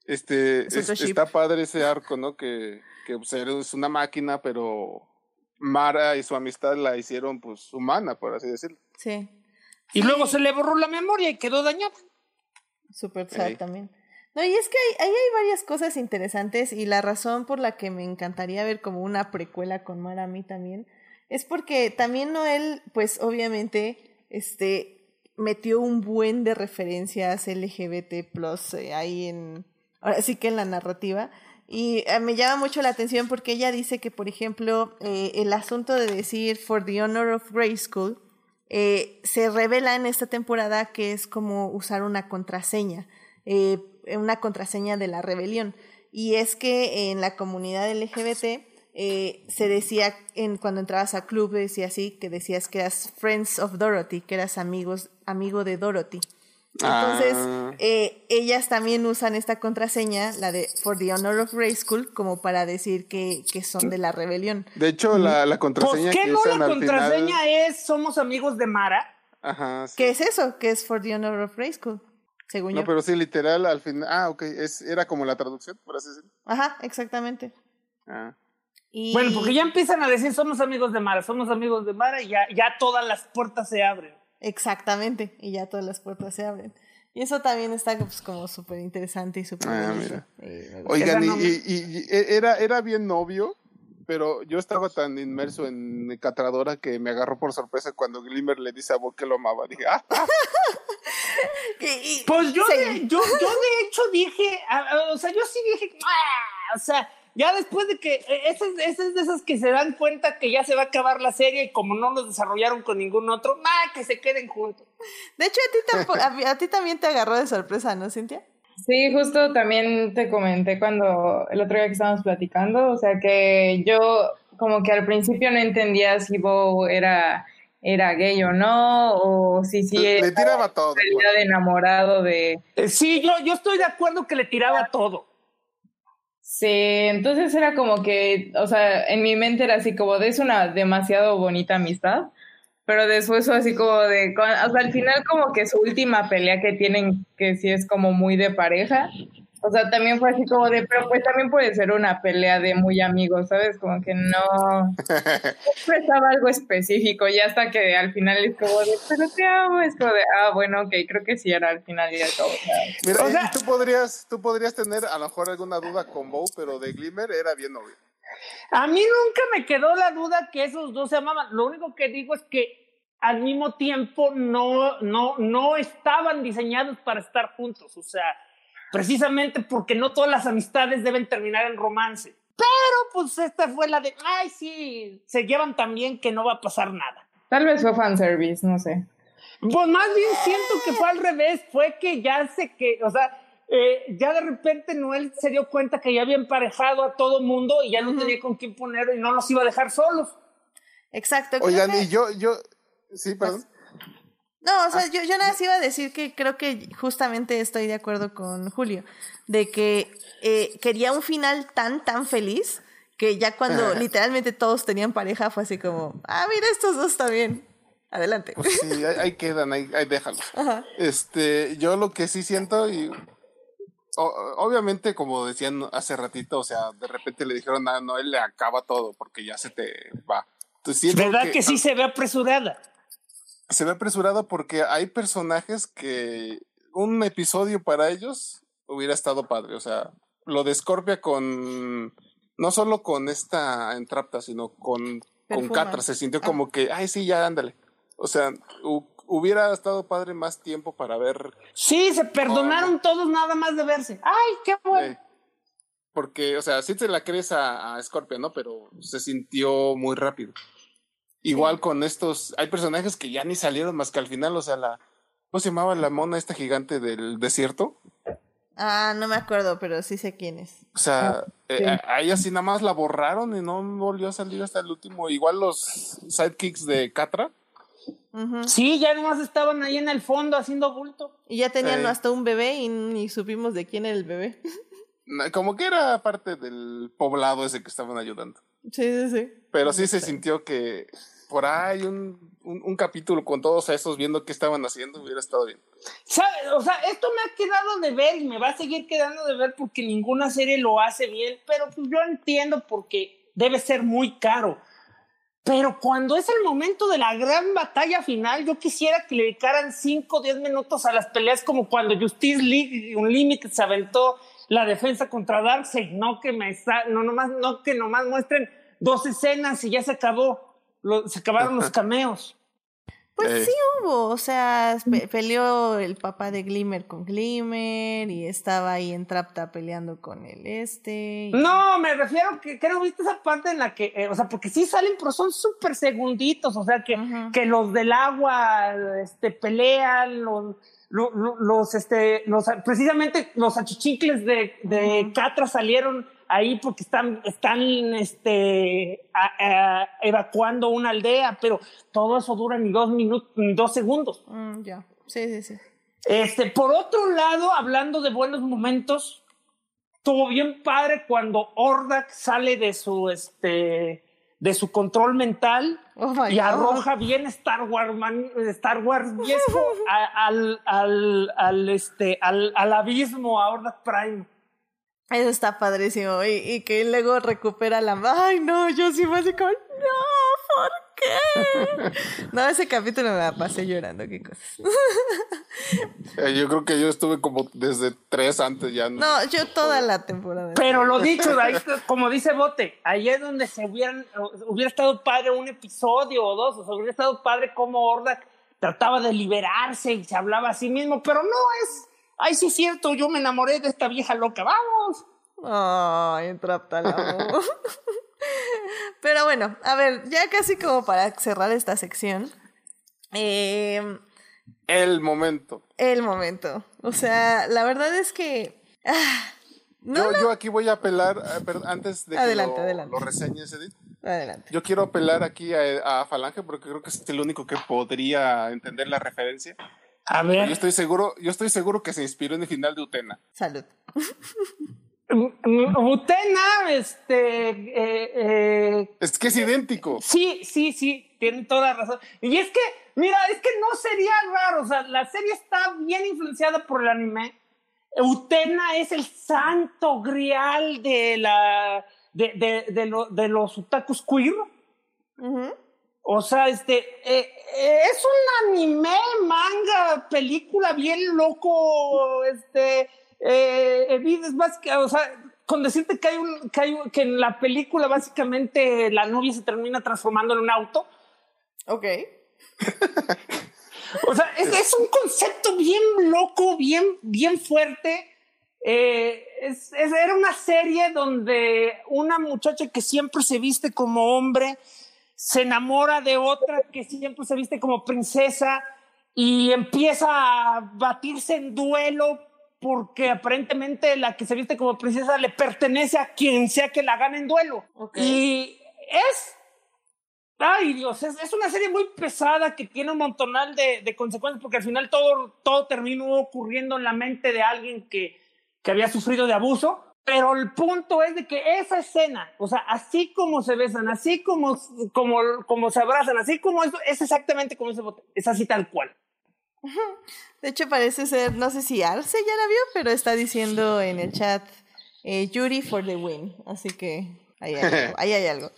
Este Es está padre ese arco, ¿no? Que, que pues, es una máquina, pero Mara y su amistad la hicieron pues humana, por así decirlo. Sí, Y luego se le borró la memoria y quedó dañada. Super sad también. No, y es que hay- ahí hay varias cosas interesantes y la razón por la que me encantaría ver como una precuela con Mara a mí también es porque también Noel, pues obviamente, este, metió un buen de referencias LGBT plus eh, ahí en, ahora sí que en la narrativa. Y eh, me llama mucho la atención porque ella dice que, por ejemplo, eh, el asunto de decir for the honor of Grayskull eh, se revela en esta temporada que es como usar una contraseña, eh, una contraseña de la rebelión. Y es que en la comunidad LGBT eh, se decía en, cuando entrabas a clubes y así, que decías que eras Friends of Dorothy, que eras amigos, amigo de Dorothy. Entonces, Ah. eh, ellas también usan esta contraseña, la de For the Honor of Grayskull, como para decir que, que son de la rebelión. De hecho, la, la ¿Por contraseña qué que no usan la contraseña final... es somos amigos de Mara? Ajá, sí. ¿Qué es eso? Que es For the Honor of Grayskull, según No, yo. pero sí, literal, al final... Ah, ok, es, era como la traducción, por así decirlo. Ajá, exactamente. Ah. Y... Bueno, porque ya empiezan a decir somos amigos de Mara, somos amigos de Mara y ya, ya todas las puertas se abren. Exactamente, y ya todas las puertas se abren. Y eso también está pues, como súper interesante y súper Ah, mira. Eh. Oigan, y, y era, era bien novio, pero yo estaba tan inmerso en Catradora que me agarró por sorpresa cuando Glimmer le dice a Bo que lo amaba. Dije, ah, ah, Y- y- Pues yo, sí. de, yo, yo de hecho dije, a- a- o sea, yo sí dije, "Ah", o sea, ya después de que, eh, esas, esas de esas que se dan cuenta que ya se va a acabar la serie y como no los desarrollaron con ningún otro, ¡ah, que se queden juntos! De hecho, a ti, a, a ti también te agarró de sorpresa, ¿no, Cintia? Sí, justo también te comenté cuando el otro día que estábamos platicando, o sea que yo como que al principio no entendía si Bo era, era gay o no, o si sí le era tiraba todo. enamorado de... Eh, sí, yo, yo estoy de acuerdo que le tiraba todo. Sí, entonces era como que, o sea, en mi mente era así como de es una demasiado bonita amistad, pero después así como de, o sea, al final como que su última pelea que tienen, que sí es como muy de pareja, o sea, también fue así como de, pero pues también puede ser una pelea de muy amigos, ¿sabes? Como que no expresaba algo específico y hasta que al final es como de, pero te amo, es como de, ah, bueno, ok, creo que sí era al final y de todo. o sea, Mira, O sea- tú podrías, tú podrías tener a lo mejor alguna duda con Bo, pero de Glimmer era bien novio. A mí nunca me quedó la duda que esos dos se amaban. Lo único que digo es que al mismo tiempo no, no, no estaban diseñados para estar juntos. O sea, precisamente porque no todas las amistades deben terminar en romance. Pero pues esta fue la de, ay, sí, se llevan tan bien que no va a pasar nada. Tal vez fue fanservice, no sé. Pues más bien siento que fue al revés, fue que ya sé que, o sea, eh, ya de repente Noel se dio cuenta que ya había emparejado a todo mundo y ya no tenía con quién poner y no los iba a dejar solos. Exacto. Oigan, que- y yo, yo, sí, perdón. No, o sea, yo, yo nada más iba a decir que creo que justamente estoy de acuerdo con Julio, de que eh, quería un final tan, tan feliz que ya cuando literalmente todos tenían pareja fue así como, ah, mira, estos dos también. Adelante. Pues sí, ahí, ahí quedan, ahí, ahí déjalos. Ajá. Este, yo lo que sí siento y o- obviamente como decían hace ratito, o sea, de repente le dijeron a Noel le acaba todo porque ya se te va. Entonces, ¿Verdad que, sí se ve apresurada? Se ve apresurado porque hay personajes que un episodio para ellos hubiera estado padre. O sea, lo de Scorpia con. No solo con esta Entrapta, sino con, con. Catra. Se sintió Ah. como que, ay, sí, ya ándale. O sea, hu- hubiera estado padre más tiempo para ver. Sí, se perdonaron todos nada más de verse. ¡Ay, qué bueno! eh, porque, o sea, sí te la crees a, a Scorpia, ¿no? Pero se sintió muy rápido. Igual con estos, hay personajes que ya ni salieron más que al final, o sea, la, ¿cómo se llamaba la mona esta gigante del desierto? Ah, no me acuerdo, pero sí sé quién es. O sea, eh, sí. a, a ella sí nada más la borraron y no volvió a salir hasta el último. Igual los sidekicks de Catra. Sí, ya nomás estaban ahí en el fondo haciendo bulto. Y ya tenían hasta un bebé y ni supimos de quién era el bebé. Como que era parte del poblado ese que estaban ayudando. Sí, sí, sí. Pero sí se sintió que por ahí un, un, un capítulo con todos esos viendo qué estaban haciendo hubiera estado bien. ¿Sabe? O sea, esto me ha quedado de ver y me va a seguir quedando de ver porque ninguna serie lo hace bien, pero pues yo entiendo porque debe ser muy caro. Pero cuando es el momento de la gran batalla final, yo quisiera que le dedicaran 5 o 10 minutos a las peleas como cuando Justice League Unlimited se aventó la defensa contra Darkseid, no que me sa- no nomás no que nomás muestren dos escenas y ya se acabó. Lo- se acabaron los cameos. Pues Eh. sí hubo, o sea, pe- peleó el papá de Glimmer con Glimmer y estaba ahí en Trapta peleando con el este. y- No, me refiero que, que no viste esa parte en la que, eh, o sea, porque sí salen, pero son súper segunditos, o sea, que, que los del agua este, pelean, los, lo- lo- los, este, los, precisamente los achichicles de, de Catra salieron ahí porque están, están este, a- a- evacuando una aldea, pero todo eso dura ni dos minutos, ni dos segundos. Mm, ya, sí, sí, sí. Este, por otro lado, hablando de buenos momentos, estuvo bien padre cuando Ordak sale de su, este, de su control mental Oh y God. arroja bien Star Wars, man- Star Wars viejo al, al, al, este, al, al abismo a Ordak Prime. Eso está padrísimo. Y, y que luego recupera la. Ay, no, yo sí fue así como. No, ¿Por qué? No, ese capítulo me la pasé llorando, qué cosas. Eh, yo creo que yo estuve como desde tres antes ya. No, yo toda la temporada. Pero lo dicho, ahí, como dice Bote, ahí es donde se hubieran, hubiera estado padre un episodio o dos, o sea, hubiera estado padre como Ordak trataba de liberarse y se hablaba a sí mismo, pero no es, ay, sí es cierto, yo me enamoré de esta vieja loca, vamos. Ay, oh, Pero bueno, a ver, ya casi como para cerrar esta sección. Eh, el momento. El momento. O sea, la verdad es que... Ah, no, yo, aquí voy a apelar, antes de que lo, adelante. lo reseñes, Edith. Adelante. Yo quiero apelar aquí a, Falange porque creo que es el único que podría entender la referencia. A ver. Yo estoy seguro, yo estoy seguro que se inspiró en el final de Utena. Salud. Utena, este. Eh, eh, es que es idéntico. Sí, sí, sí, tienen toda razón. Y es que, mira, es que no sería raro. O sea, la serie está bien influenciada por el anime. Utena es el santo grial de la. de, de, de, de los otakus queer. O sea, este. Eh, es un anime, manga, película bien loco. Este eh, es básicamente, o sea, con decirte que hay un, que hay que en la película básicamente la novia se termina transformando en un auto. Ok. o sea, es, un concepto bien loco, bien, bien fuerte. Eh, es, era una serie donde una muchacha que siempre se viste como hombre se enamora de otra que siempre se viste como princesa y empieza a batirse en duelo porque aparentemente la que se viste como princesa le pertenece a quien sea que la gane en duelo. Y es Ay, Dios, es, una serie muy pesada que tiene un montonal de, de, consecuencias porque al final todo, todo terminó ocurriendo en la mente de alguien que, que había sufrido de abuso. Pero el punto es de que esa escena, o sea, así como se besan, así como, como, como se abrazan, así como eso, es exactamente como ese es así tal cual. De hecho, parece ser, no sé si Arce ya la vio, pero está diciendo en el chat eh, Yuri for the win. Así que ahí hay, algo, ahí hay algo.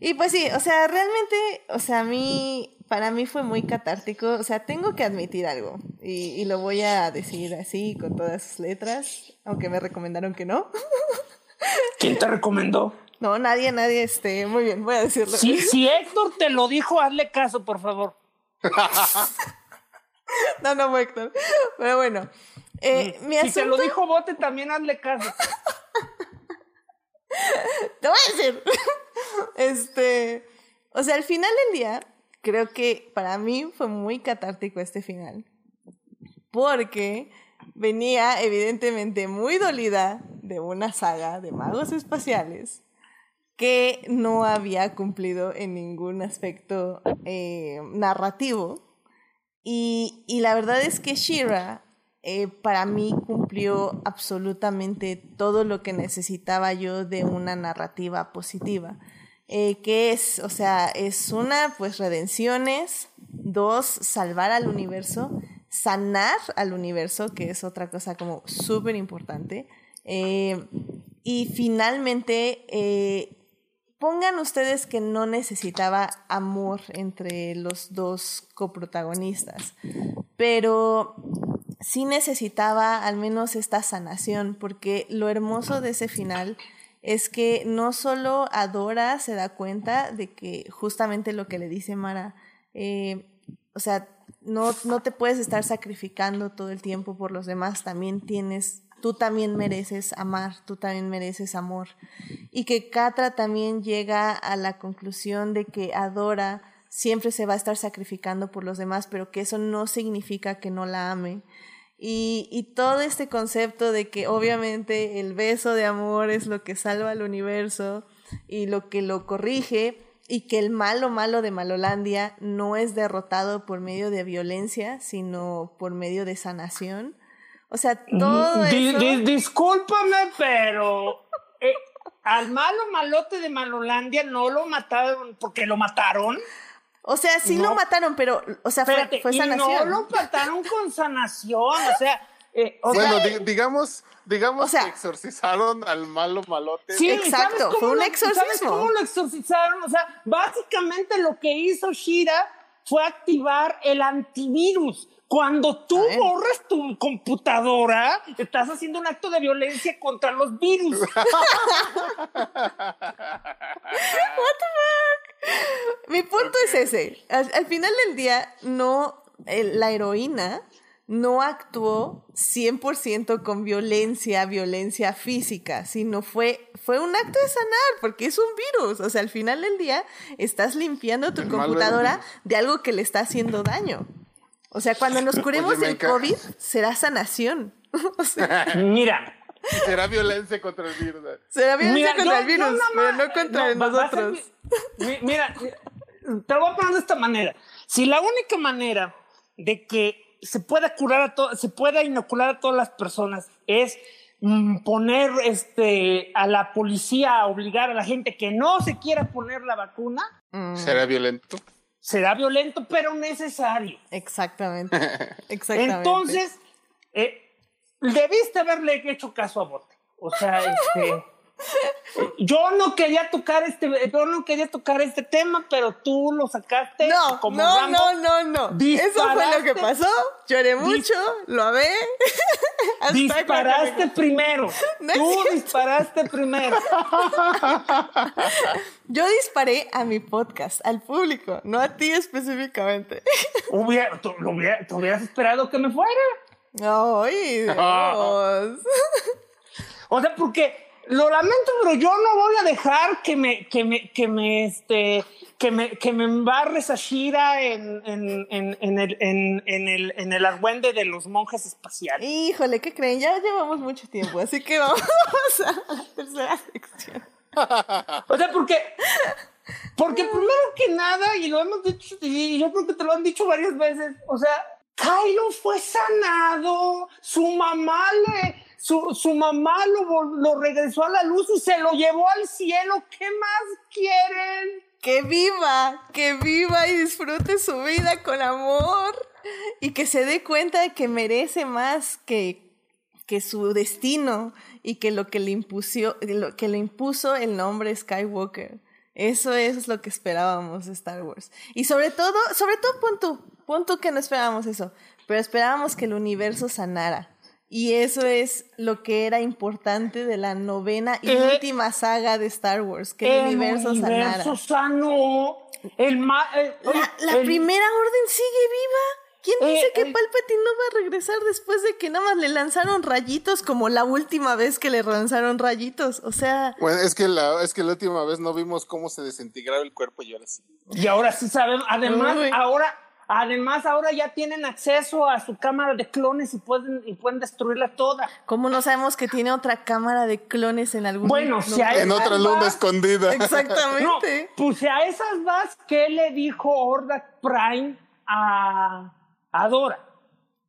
Y pues sí, o sea, realmente, o sea, a mí, para mí fue muy catártico. O sea, tengo que admitir algo. Y, y lo voy a decir así, con todas sus letras, aunque me recomendaron que no. ¿Quién te recomendó? No, nadie, nadie, este, muy bien, voy a decirlo. Si, si Héctor te lo dijo, hazle caso, por favor. no, no, Héctor. Pero bueno. Eh, mi si te lo dijo Bote, también hazle caso. Te voy a decir. Este. O sea, al final del día, creo que para mí fue muy catártico este final. Porque venía evidentemente muy dolida de una saga de magos espaciales que no había cumplido en ningún aspecto eh, narrativo y, y la verdad es que Shira eh, para mí cumplió absolutamente todo lo que necesitaba yo de una narrativa positiva. Eh, que es, o sea, es una, pues redenciones, dos, salvar al universo, sanar al universo, que es otra cosa como súper importante, eh, y finalmente Pongan ustedes que no necesitaba amor entre los dos coprotagonistas, pero sí necesitaba al menos esta sanación, porque lo hermoso de ese final es que no solo Adora se da cuenta de que justamente lo que le dice Mara, eh, o sea, no, no te puedes estar sacrificando todo el tiempo por los demás, también tienes tú también mereces amar, tú también mereces amor. Y que Catra también llega a la conclusión de que adora siempre se va a estar sacrificando por los demás, pero que eso no significa que no la ame. Y, y, todo este concepto de que obviamente el beso de amor es lo que salva al universo y lo que lo corrige y que el malo malo de Malolandia no es derrotado por medio de violencia, sino por medio de sanación. O sea, todo eso... discúlpame, pero eh, al malo malote de Malolandia no lo mataron porque lo mataron. O sea, sí lo mataron, pero, o sea, fue, fue, sanación. Y no lo mataron con sanación, o sea, eh, o bueno, sea, di- digamos, digamos O sea- que exorcizaron al malo malote. Sí, Exacto, ¿sabes cómo fue un lo- exorcismo. ¿Sabes cómo lo exorcizaron? O sea, básicamente lo que hizo Shira fue activar el antivirus. Cuando tú borras tu computadora, estás haciendo un acto de violencia contra los virus. Mi punto es ese. Al, al final del día, no, el- la heroína no actuó 100% con violencia, violencia física, sino fue, fue un acto de sanar, porque es un virus. O sea, al final del día, estás limpiando tu El computadora de algo que le está haciendo daño. O sea, cuando nos curemos del COVID, será sanación. o sea, Mira, Será violencia contra el virus. será violencia Mira, contra yo- el virus, pero no contra no, nosotros. mi- mi- mira, te lo voy a poner de esta manera. Si la única manera de que se pueda curar a to- se pueda inocular a todas las personas es mm, poner este a la policía a obligar a la gente que no se quiera poner la vacuna, Mm, Será violento. será violento pero necesario. exactamente. Exactamente. Entonces, eh, debiste haberle hecho caso a Bote. O sea, este, yo no quería tocar este, yo no quería tocar este tema, pero tú lo sacaste No, como no, Rambo. no, no, no. Eso fue lo que pasó. Lloré mucho, lo amé. Disparaste primero. No tú disparaste primero. Yo disparé a mi podcast, al público, no a ti específicamente. Hubiera, tú, lo hubiera- te hubieras esperado que me fuera. Ay, Dios. O sea, porque lo lamento, pero yo no voy a dejar que me, que me, que me, este, que me, que me embarre Sashira en, en, en, en el, en, en el, en el argüende de los monjes espaciales. Híjole, ¿qué creen? Ya llevamos mucho tiempo, así que vamos a la tercera sección. O sea, porque, porque primero que nada, y lo hemos dicho, y yo creo que te lo han dicho varias veces, o sea, Kylo fue sanado, su mamá le, su, su mamá lo, lo regresó a la luz y se lo llevó al cielo. ¿Qué más quieren? Que viva, que viva y disfrute su vida con amor y que se dé cuenta de que merece más que, que su destino y que lo que le que le impuso el nombre Skywalker. Eso es lo que esperábamos de Star Wars. Y sobre todo, sobre todo pon tú que no esperábamos eso, pero esperábamos que el universo sanara. Y eso es lo que era importante de la novena y Eh, última saga de Star Wars, que el, universo, sanara. sanó. El ma- eh, La, la el- primera orden sigue viva. ¿Quién Eh, dice que el- Palpatine no va a regresar después de que nada más le lanzaron rayitos como la última vez que le lanzaron rayitos? O sea, Bueno, es que la, es que la última vez no vimos cómo se desintegraba el cuerpo y ahora sí. Y ahora sí sabemos. Además, Uy. ahora, además, ahora ya tienen acceso a su cámara de clones y pueden, y pueden destruirla toda. ¿cómo no sabemos que tiene otra cámara de clones en algún Bueno, no- si a En otra luna escondida. No, Exactamente. pues si a esas vas, ¿qué le dijo Ordak Prime a, a Dora?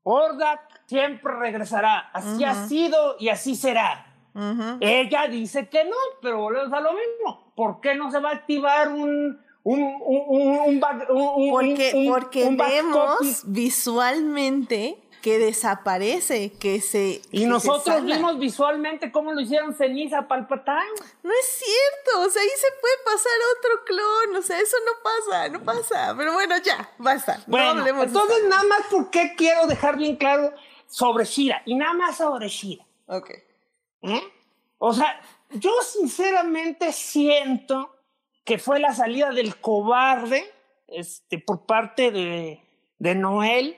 Ordak siempre regresará. Así ha sido y así será. Ella dice que no, pero volvemos a lo mismo. ¿Por qué no se va a activar un un un un, un, back- Porque, porque vemos visualmente que desaparece, que se... y nosotros vimos visualmente cómo lo hicieron ceniza a Palpatine. No es cierto, o sea, ahí se puede pasar otro clon, o sea, eso no pasa, no pasa. Pero bueno, ya, basta. no Bueno, hablemos de entonces nada más porque quiero dejar bien claro sobre Shira y nada más sobre Shira. Ok. ¿eh? O sea, yo sinceramente siento que fue la salida del cobarde este, por parte de, de Noel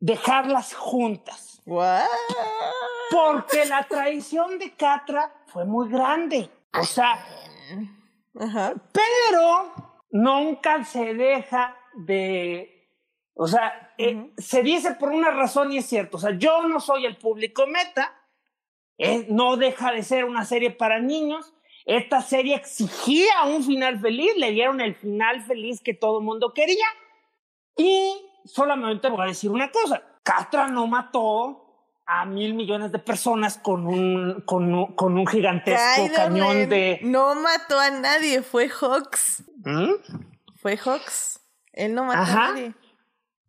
dejarlas juntas. What? Porque la traición de Catra fue muy grande. O sea, Ajá. pero nunca se deja de... O sea, eh, se dice por una razón y es cierto. O sea, yo no soy el público meta. eh, no deja de ser una serie para niños. Esta serie exigía un final feliz. Le dieron el final feliz que todo el mundo quería. Y solamente voy a decir una cosa. Catra no mató a mil millones de personas con un, con un, con un gigantesco Kylo cañón Ren de... No mató a nadie, fue Hawks. ¿Mm? Fue Hawks. Él no mató Ajá. a nadie.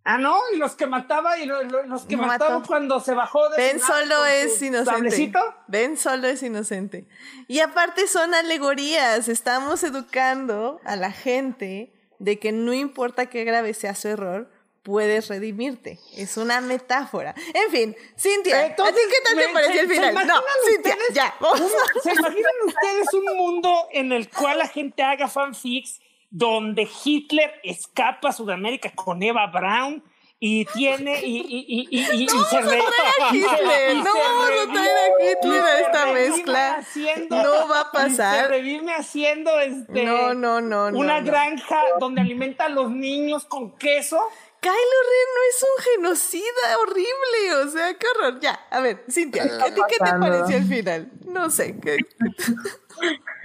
Ah, no, y los que mataba y lo- lo- los que No mató. cuando se bajó de Ben solo es inocente. sablecito. Ben solo es inocente. Y aparte son alegorías. Estamos educando a la gente de que no importa qué grave sea su error, puedes redimirte. Es una metáfora. En fin, Cintia, Entonces, ¿a ti qué tal te me- pareció se- el final? No, Cintia, ya, vamos. ¿Se imaginan ustedes un mundo en el cual la gente haga fanfics donde Hitler escapa a Sudamérica con Eva Braun y tiene y, y, y, y, y- y se re- a Hitler, no vamos a traer a Hitler a esta mezcla. haciendo- No va a pasar. Se revive haciendo este No, no, no, no, una no. granja donde alimenta a los niños con queso. Kylo Ren no es un genocida horrible, o sea, qué horror. Ya, a ver, Cintia, ¿a ti qué te pareció el final? No sé, ¿qué?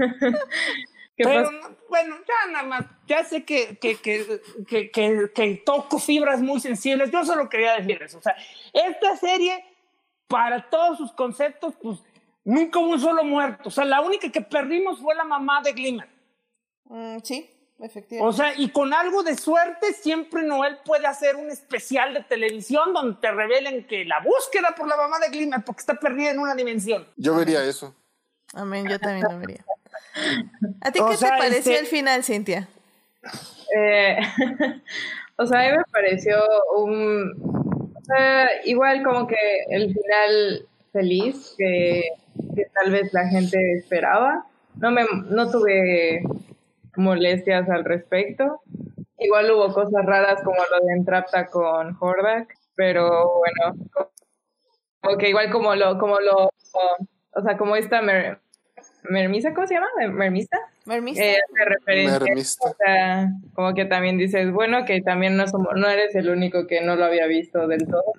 ¿Qué Pero no- bueno, ya nada más, ya sé que, que, que, que, que, que toco fibras muy sensibles, yo solo quería decir eso. O sea, esta serie, para todos sus conceptos, pues nunca hubo un solo muerto. O sea, la única que perdimos fue la mamá de Glimmer. Mm, sí, O efectivamente. sea, y con algo de suerte, siempre Noel puede hacer un especial de televisión donde te revelen que la búsqueda por la mamá de Glimmer, porque está perdida en una dimensión. Yo vería eso. Amén, yo también lo vería. ¿A ti O qué sea, te pareció este- el final, Cintia? Eh, o sea, a mí me pareció un... o sea, igual como que el final feliz que, que tal vez la gente esperaba. No, me, no tuve molestias al respecto. Igual hubo cosas raras como lo de Entrapta con Hordak, pero bueno, como que igual como lo, como lo, o sea, como esta mer, mermisa, ¿cómo se llama? Mermista. ¿Mermista? Eh, hace referencia, Mermista. o sea, como que también dices, bueno, que también no, somos, no eres el único que no lo había visto del todo.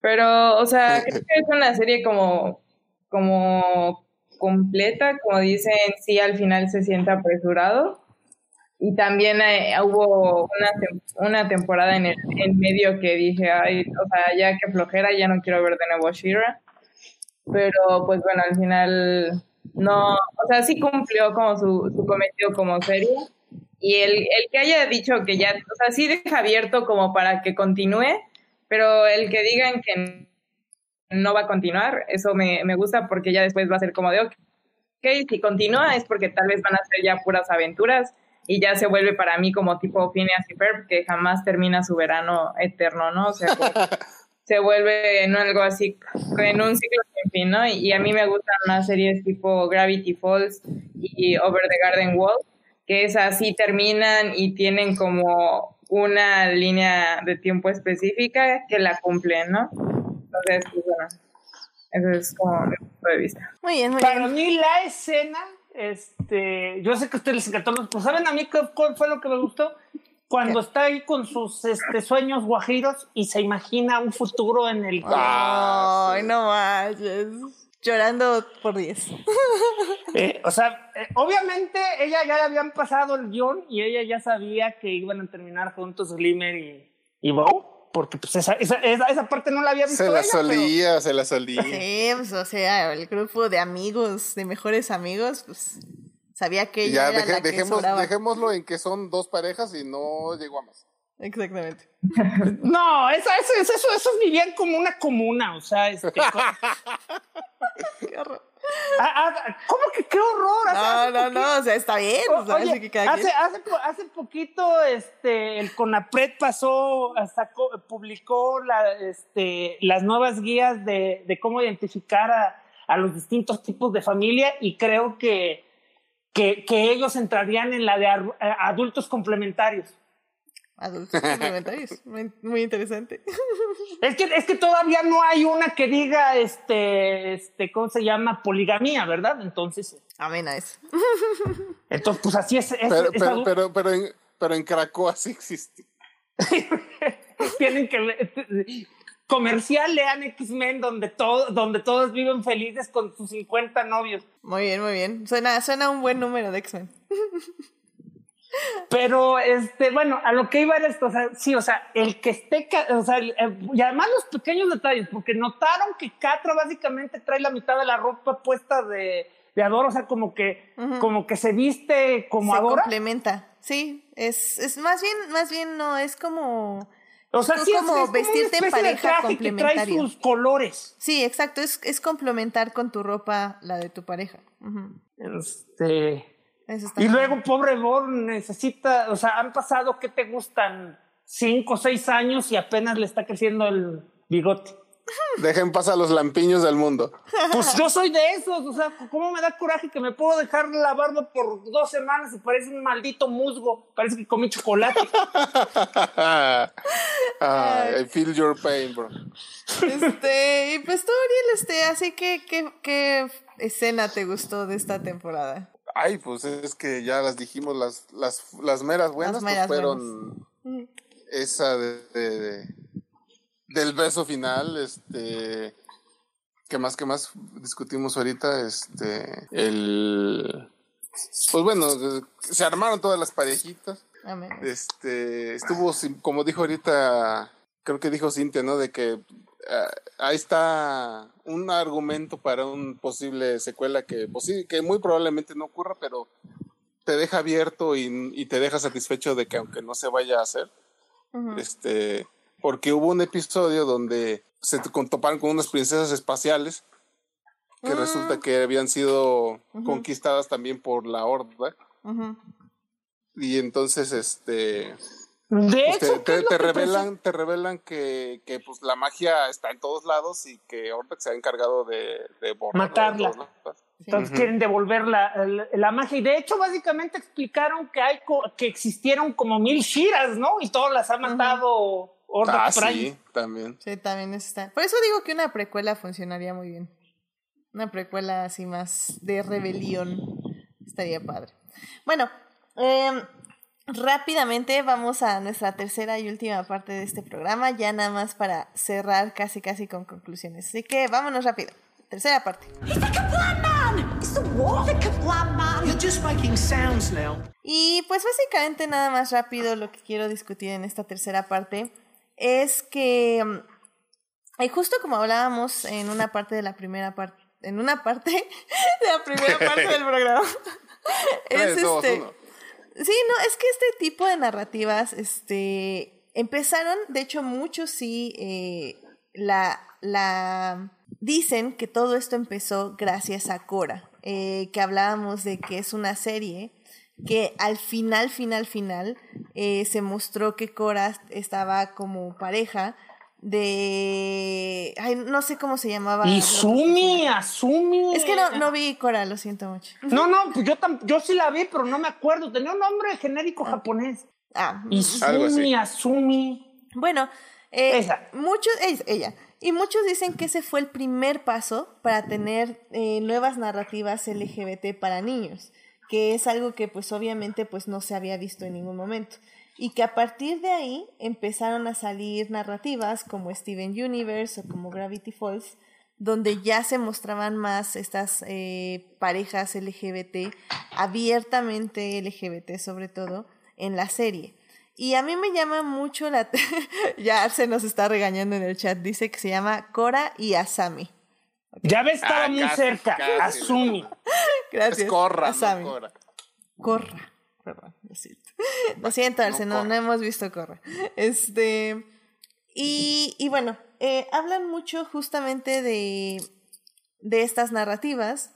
Pero, o sea, creo que es una serie como, como completa, como dicen, sí al final se siente apresurado. Y también eh, hubo una temporada en el en medio que dije, ay, o sea, ya que flojera, ya no quiero ver de nuevo Shira. Pero, pues bueno, al final no, o sea, sí cumplió como su, su cometido como serie. Y el, el que haya dicho que ya, o sea, sí deja abierto como para que continúe, pero el que digan que no va a continuar, eso me, me gusta porque ya después va a ser como de, ok, si continúa es porque tal vez van a ser ya puras aventuras y ya se vuelve para mí como tipo Phineas y Ferb, que jamás termina su verano eterno, ¿no? O sea, que se vuelve en algo así, en un ciclo sin fin, ¿no? Y a mí me gustan las series tipo Gravity Falls y Over the Garden Wall, que es así, terminan y tienen como una línea de tiempo específica que la cumplen, ¿no? Entonces, pues bueno, ese es como mi punto de vista. Muy bien, muy Para bien. mí la escena, este, yo sé que a ustedes les encantó, pero ¿saben a mí qué cuál fue lo que me gustó? Cuando está ahí con sus este, sueños guajiros y se imagina un futuro en el que Ah, Ay, no manches. Llorando por 10. Eh, o sea, eh, obviamente ella ya le habían pasado el guion y ella ya sabía que iban a terminar juntos Glimmer y, y Bo, porque pues esa, esa, esa, esa parte no la había visto Se la ella, pero- solía, se la solía. Sí, pues, o sea, el grupo de amigos, de mejores amigos, pues sabía que ella ya era deje- la que dejemos, dejémoslo en que son dos parejas y no llegó a más. Exactamente. No, eso, eso, eso, eso, esos vivían como una comuna, o sea, este, co- Qué horror. Ah, ah, ¿cómo que qué horror? Hace- No, hace no, no, o sea, está bien. O- o sea, Oye, así que cada hace, quien- hace, hace poquito este, el CONAPRED pasó, sacó, publicó la, este, las nuevas guías de, de cómo identificar a, a los distintos tipos de familia y creo que, que, que ellos entrarían en la de eh, adultos complementarios. Adultos complementarios. Muy, muy interesante. Es que, es que todavía no hay una que diga, este, este, ¿cómo se llama? Poligamía, ¿verdad? Entonces, Amén a eso. entonces pues así es. es- Pero, es pero, pero, pero, en, pero en Cracoa sí existe. tienen que comercial lean X-Men donde todo, donde todos viven felices con sus 50 novios. Muy bien, muy bien. Suena, suena un buen número de X-Men. Pero este, bueno, a lo que iba era esto, o sea, sí, o sea, el que esté, o sea, el- eh, y además los pequeños detalles, porque notaron que Catra básicamente trae la mitad de la ropa puesta de, de Adora, o sea, como que, como que se viste como Se Adora. complementa. Sí, es, es más bien, más bien no, es como O sea, Tú sí, es- como es, vestirte en pareja que trae complementaria. sus colores. Sí, exacto, es, es complementar con tu ropa la de tu pareja. Ujú. Este, Eso está y bien. luego, pobre Born, necesita, o sea, han pasado, ¿qué te gustan? Cinco o seis años y apenas le está creciendo el bigote. Dejen pasar los lampiños del mundo. Pues yo soy de esos, o sea, ¿cómo me da coraje que me puedo dejar la barba por dos semanas y parece un maldito musgo? Parece que comí chocolate. I feel your pain, bro. Este, y pues tú, Ariel, este, así que, ¿qué, ¿qué escena te gustó de esta temporada? Ay, pues es que ya las dijimos, las, las, las meras buenas Las pues, fueron buenas. esa de, de- de- del beso final, este que más que más discutimos ahorita, este el pues bueno, se armaron todas las parejitas. Amén. Este, estuvo, como dijo ahorita, creo que dijo Cintia, ¿no? De que ah, ahí está un argumento para un posible secuela que, posi- que muy probablemente no ocurra, pero te deja abierto y, y te deja satisfecho de que aunque no se vaya a hacer, este, porque hubo un episodio donde se toparon con unas princesas espaciales que Ah. resulta que habían sido conquistadas también por la horda y entonces este De pues, hecho, ¿qué te- revelan te revelan que, que pues la magia está en todos lados y que Orbex se ha encargado de, de de Matarla. lados. Entonces quieren devolver la, la- la magia. Y de hecho, básicamente explicaron que hay que existieron como mil Shiras, ¿no? Y todas las ha matado Horda ah Prime. sí también Sí, también está. Por eso digo que una precuela funcionaría muy bien. Una precuela así más de rebelión. Estaría padre. Bueno, em, rápidamente vamos a nuestra tercera y última parte de este programa, ya nada más para cerrar casi casi con conclusiones. Así que vámonos rápido. Tercera parte. He's the Kaplan Man! It's the war, the Kaplan Man! You're just making sounds now. Y pues básicamente nada más rápido lo que quiero discutir en esta tercera parte es que mm, y justo como hablábamos en una parte de la primera parte, en una parte de la primera parte del programa, es este. Sí, no, es que este tipo de narrativas, este, empezaron, de hecho muchos sí, eh, la, la, dicen que todo esto empezó gracias a Cora, eh, que hablábamos de que es una serie que al final, final, final, eh, se mostró que Cora estaba como pareja de, ay, no sé cómo se llamaba. Persona. Asumi. Es que no, no vi Cora, lo siento mucho. No, no, pues yo, tam- yo sí la vi, pero no me acuerdo. Tenía un nombre genérico japonés. Ah, Algo así. Izumi, Asumi. Bueno, eh, Esa. muchos, es- ella, y muchos dicen que ese fue el primer paso para tener eh, nuevas narrativas LGBT para niños, que es algo que pues obviamente pues no se había visto en ningún momento. Y que a partir de ahí empezaron a salir narrativas como Steven Universe o como Gravity Falls, donde ya se mostraban más estas eh, parejas LGBT, abiertamente LGBT sobre todo, en la serie. Y a mí me llama mucho la... ya se nos está regañando en el chat, dice que se llama Cora y Asami. Ya ves, estaba Ah, muy casi, cerca. casi. Asumi. Gracias. es corra no Cora Corra. Perdón, lo siento. Lo siento, Arce, no, Corra. no hemos visto Corra. Este. Y, y bueno, eh, hablan mucho justamente de, de estas narrativas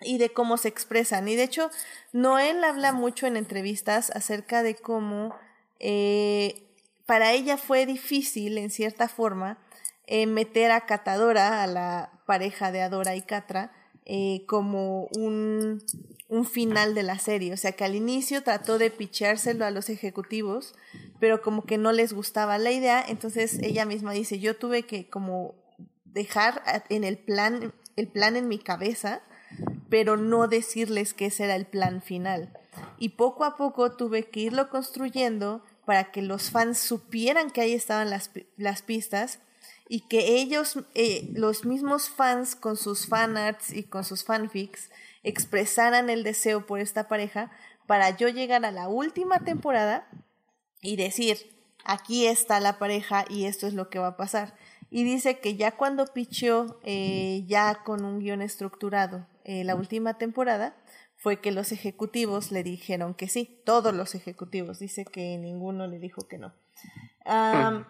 y de cómo se expresan. Y de hecho, Noel habla mucho en entrevistas acerca de cómo eh, para ella fue difícil, en cierta forma, eh, meter a Catadora, a la pareja de Adora y Catra, eh, como un, un final de la serie. O sea, que al inicio trató de picheárselo a los ejecutivos, pero como que no les gustaba la idea. Entonces ella misma dice, yo tuve que como dejar en el plan, el plan en mi cabeza, pero no decirles que ese era el plan final. Y poco a poco tuve que irlo construyendo para que los fans supieran que ahí estaban las, las pistas y que ellos, eh, los mismos fans con sus fanarts y con sus fanfics, expresaran el deseo por esta pareja para yo llegar a la última temporada y decir, aquí está la pareja y esto es lo que va a pasar. Y dice que ya cuando picheó, eh, ya con un guion estructurado, eh, la última temporada, fue que los ejecutivos le dijeron que sí, todos los ejecutivos, dice que ninguno le dijo que no. Am,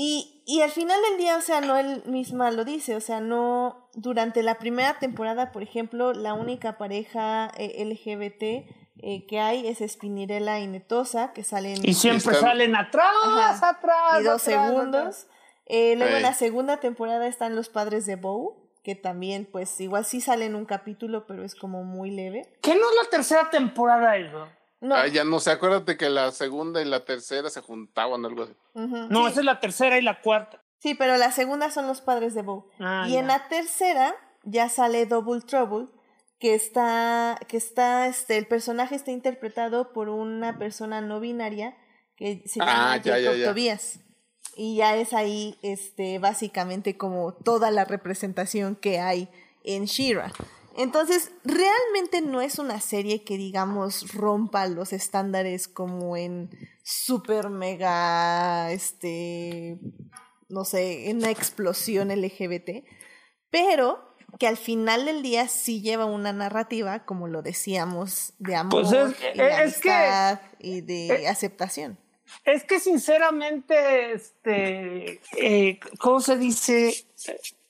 Y, y al final del día, o sea, no él misma lo dice, o sea, no, durante la primera temporada, por ejemplo, la única pareja eh, LGBT eh, que hay es Spinirella y Netosa, que salen... Y siempre Están- salen atrás, Ajá. atrás. y dos atrás, segundos. atrás. Eh, luego en la segunda temporada están los padres de Bow, que también, pues, igual sí salen un capítulo, pero es como muy leve. ¿Qué no es la tercera temporada eso? No, Ah, ya no sé, acuérdate que la segunda y la tercera se juntaban o algo así. No, sí. esa es la tercera y la cuarta. Sí, pero la segunda son los padres de Bow. Ah, y ya. en la tercera ya sale Double Trouble, que está, que está, este, el personaje está interpretado por una persona no binaria que se llama Ah, ya, ya, Jacob ya. Tobias. Y ya es ahí, este, básicamente como toda la representación que hay en Shira. Entonces, realmente no es una serie que, digamos, rompa los estándares como en super mega, este, no sé, en una explosión LGBT, pero que al final del día sí lleva una narrativa, como lo decíamos, de amor, Pues es- y de es que- y de eh, aceptación. Es que sinceramente, este, eh, ¿cómo se dice?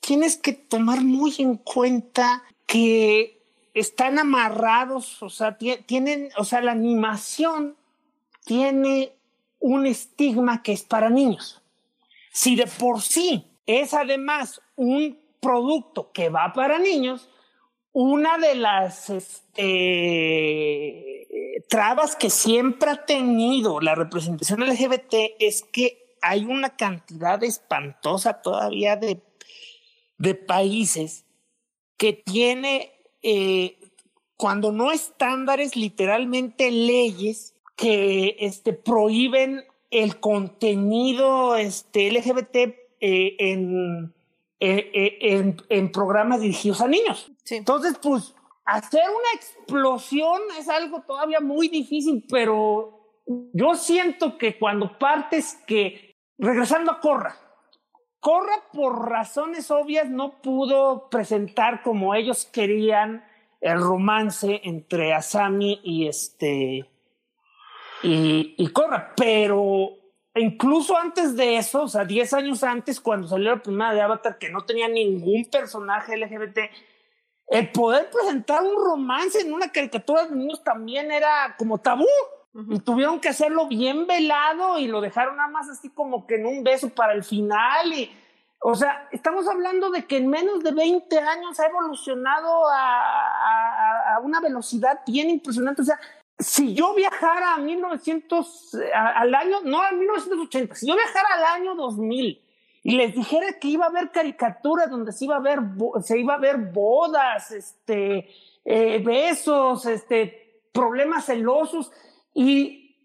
Tienes que tomar muy en cuenta que están amarrados, o sea, tie- tienen, o sea, la animación tiene un estigma que es para niños. Si de por sí es además un producto que va para niños, una de las este, trabas que siempre ha tenido la representación LGBT es que hay una cantidad espantosa todavía de países que tiene, eh, cuando no estándares, literalmente leyes que este, prohíben el contenido este, LGBT eh, en, eh, en, en programas dirigidos a niños. Sí. Entonces, pues, hacer una explosión es algo todavía muy difícil, pero yo siento que cuando partes que, regresando a Corra, Corra por razones obvias no pudo presentar como ellos querían el romance entre Asami y este y, Corra, pero incluso antes de eso, o sea, 10 años antes, cuando salió la primera de Avatar, que no tenía ningún personaje LGBT, el poder presentar un romance en una caricatura de niños también era como tabú. Y tuvieron que hacerlo bien velado y lo dejaron nada más así como que en un beso para el final. Y, o sea, estamos hablando de que en menos de 20 años ha evolucionado a, a- una velocidad bien impresionante. O sea, si yo viajara a 1900, a- al año, no a 1980, si yo viajara al año 2000 y les dijera que iba a haber caricaturas donde se iba a ver, se iba a ver bodas, este, eh, besos, este, problemas celosos y,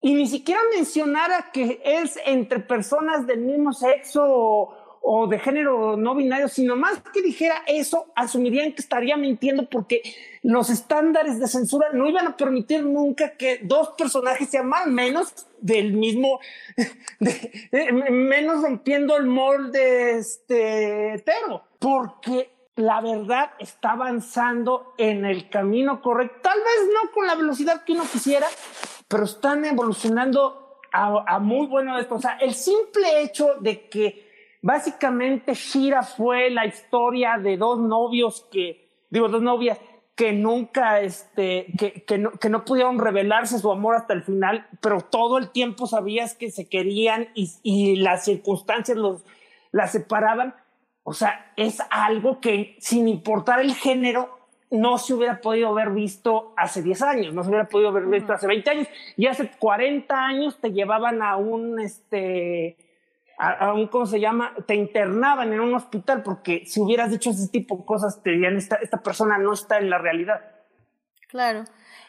y ni siquiera mencionara que es entre personas del mismo sexo o, o de género no binario, sino más que dijera eso, asumirían que estaría mintiendo porque los estándares de censura no iban a permitir nunca que dos personajes se amaran menos del mismo, de- de- menos rompiendo el molde este, hetero, porque la verdad está avanzando en el camino correcto, tal vez no con la velocidad que uno quisiera, pero están evolucionando a, muy bueno esto. O sea, el simple hecho de que básicamente Shira fue la historia de dos novios que, digo, dos novias que nunca, este, que, que, no, que no pudieron revelarse su amor hasta el final, pero todo el tiempo sabías que se querían y, y las circunstancias los, las separaban. O sea, es algo que sin importar el género, no se hubiera podido haber visto hace 10 años, no se hubiera podido haber visto hace 20 años y hace 40 años te llevaban a un, este, a, a un, ¿cómo se llama? Te internaban en un hospital porque si hubieras dicho ese tipo de cosas te dirían, esta, esta persona no está en la realidad. Claro.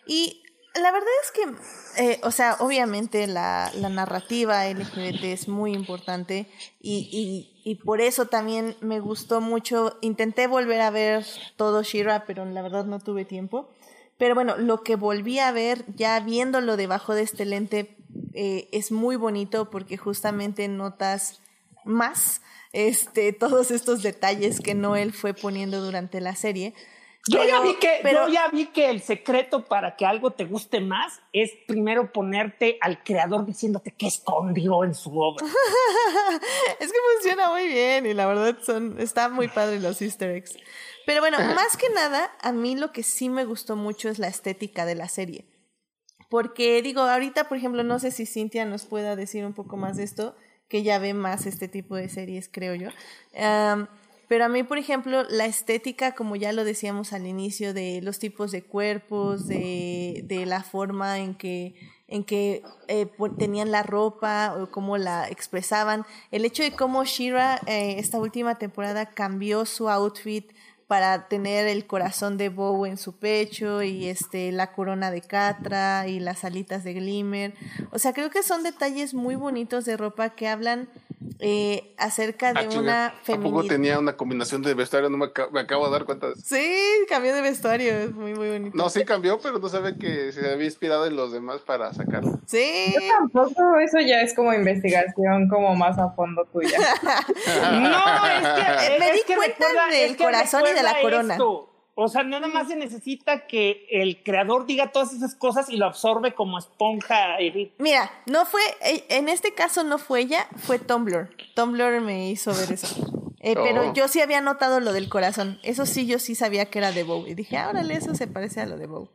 Y la verdad es que, eh, o sea, obviamente la, la narrativa LGBT es muy importante y, y, y por eso también me gustó mucho. Intenté volver a ver todo Shira, pero la verdad no tuve tiempo. Pero bueno, lo que volví a ver, ya viéndolo debajo de este lente, eh, es muy bonito porque justamente notas más este, todos estos detalles que Noel fue poniendo durante la serie. Yo ya Pero- vi que, pero- yo ya vi que el secreto para que algo te guste más es primero ponerte al creador diciéndote qué escondió en su obra. Es que funciona muy bien y la verdad son está muy padre los easter eggs. Pero bueno, más que nada, a mí lo que sí me gustó mucho es la estética de la serie. Porque digo, ahorita, por ejemplo, no sé si Cintia nos pueda decir un poco más de esto, que ya ve más este tipo de series, creo yo. Am, pero a mí, por ejemplo, la estética, como ya lo decíamos al inicio, de los tipos de cuerpos, de, de la forma en que, en que eh, tenían la ropa o cómo la expresaban, el hecho de cómo Shira eh, esta última temporada cambió su outfit para tener el corazón de Bow en su pecho y este la corona de Catra y las alitas de Glimmer. O sea, creo que son detalles muy bonitos de ropa que hablan eh, acerca de Ah, chinga. una ¿A poco feminidad. tenía una combinación de vestuario? No me, me acabo de dar cuenta de eso. Sí, cambió de vestuario, es muy muy bonito. No, sí cambió, pero no sabía que se había inspirado en los demás para sacarlo. Sí. Yo tampoco, eso ya es como investigación como más a fondo tuya. No, es que, Eh, me es di que cuenta recuerda- del es que corazón y de la corona. esto. O sea, nada más se necesita que el creador diga todas esas cosas y lo absorbe como esponja. Mira, no fue, eh, en este caso no fue ella, fue Tumblr. Tumblr me hizo ver eso. Eh, Oh. Pero yo sí había notado lo del corazón. Eso sí, yo sí sabía que era de Bow. Y dije, ah, órale, eso se parece a lo de Bow.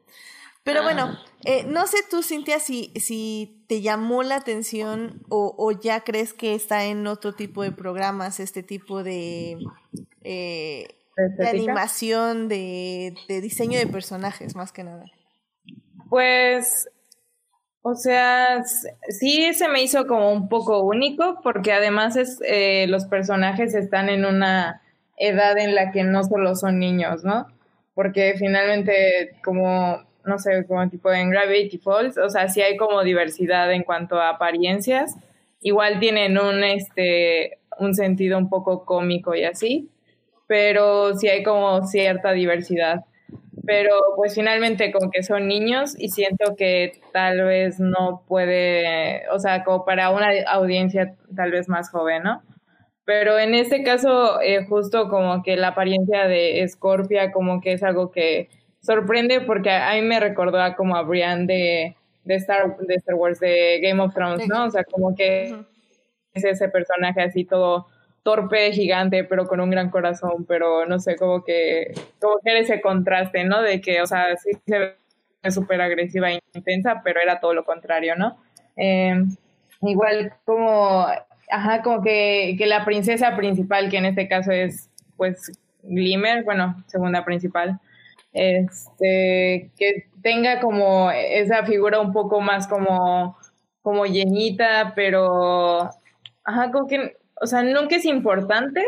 Pero bueno, eh, no sé tú, Cintia, si, si te llamó la atención o, o ya crees que está en otro tipo de programas, este tipo de, eh, ¿De animación, de, de diseño de personajes, más que nada. Pues, o sea, sí se me hizo como un poco único porque además es, eh, los personajes están en una edad en la que no solo son niños, ¿no? Porque finalmente como, no sé, como tipo en Gravity Falls, o sea, sí hay como diversidad en cuanto a apariencias. Igual tienen un, este, un sentido un poco cómico y así, pero sí hay como cierta diversidad pero pues finalmente como que son niños y siento que tal vez no puede, o sea, como para una audiencia tal vez más joven, ¿no? Pero en este caso, eh, justo como que la apariencia de Scorpia como que es algo que sorprende porque a, mí me recordó a como a Brian de, de, Star, de Star Wars, de Game of Thrones, ¿no? O sea, como que es ese personaje así todo torpe, gigante, pero con un gran corazón, pero no sé, como que, como que era ese contraste, ¿no? De que, o sea, sí se ve súper agresiva e intensa, pero era todo lo contrario, ¿no? Eh, igual como, ajá, como que, que la princesa principal, que en este caso es, pues, Glimmer, bueno, segunda principal, este, que tenga como esa figura un poco más como, como llenita, pero, ajá, como que, o sea, nunca es importante,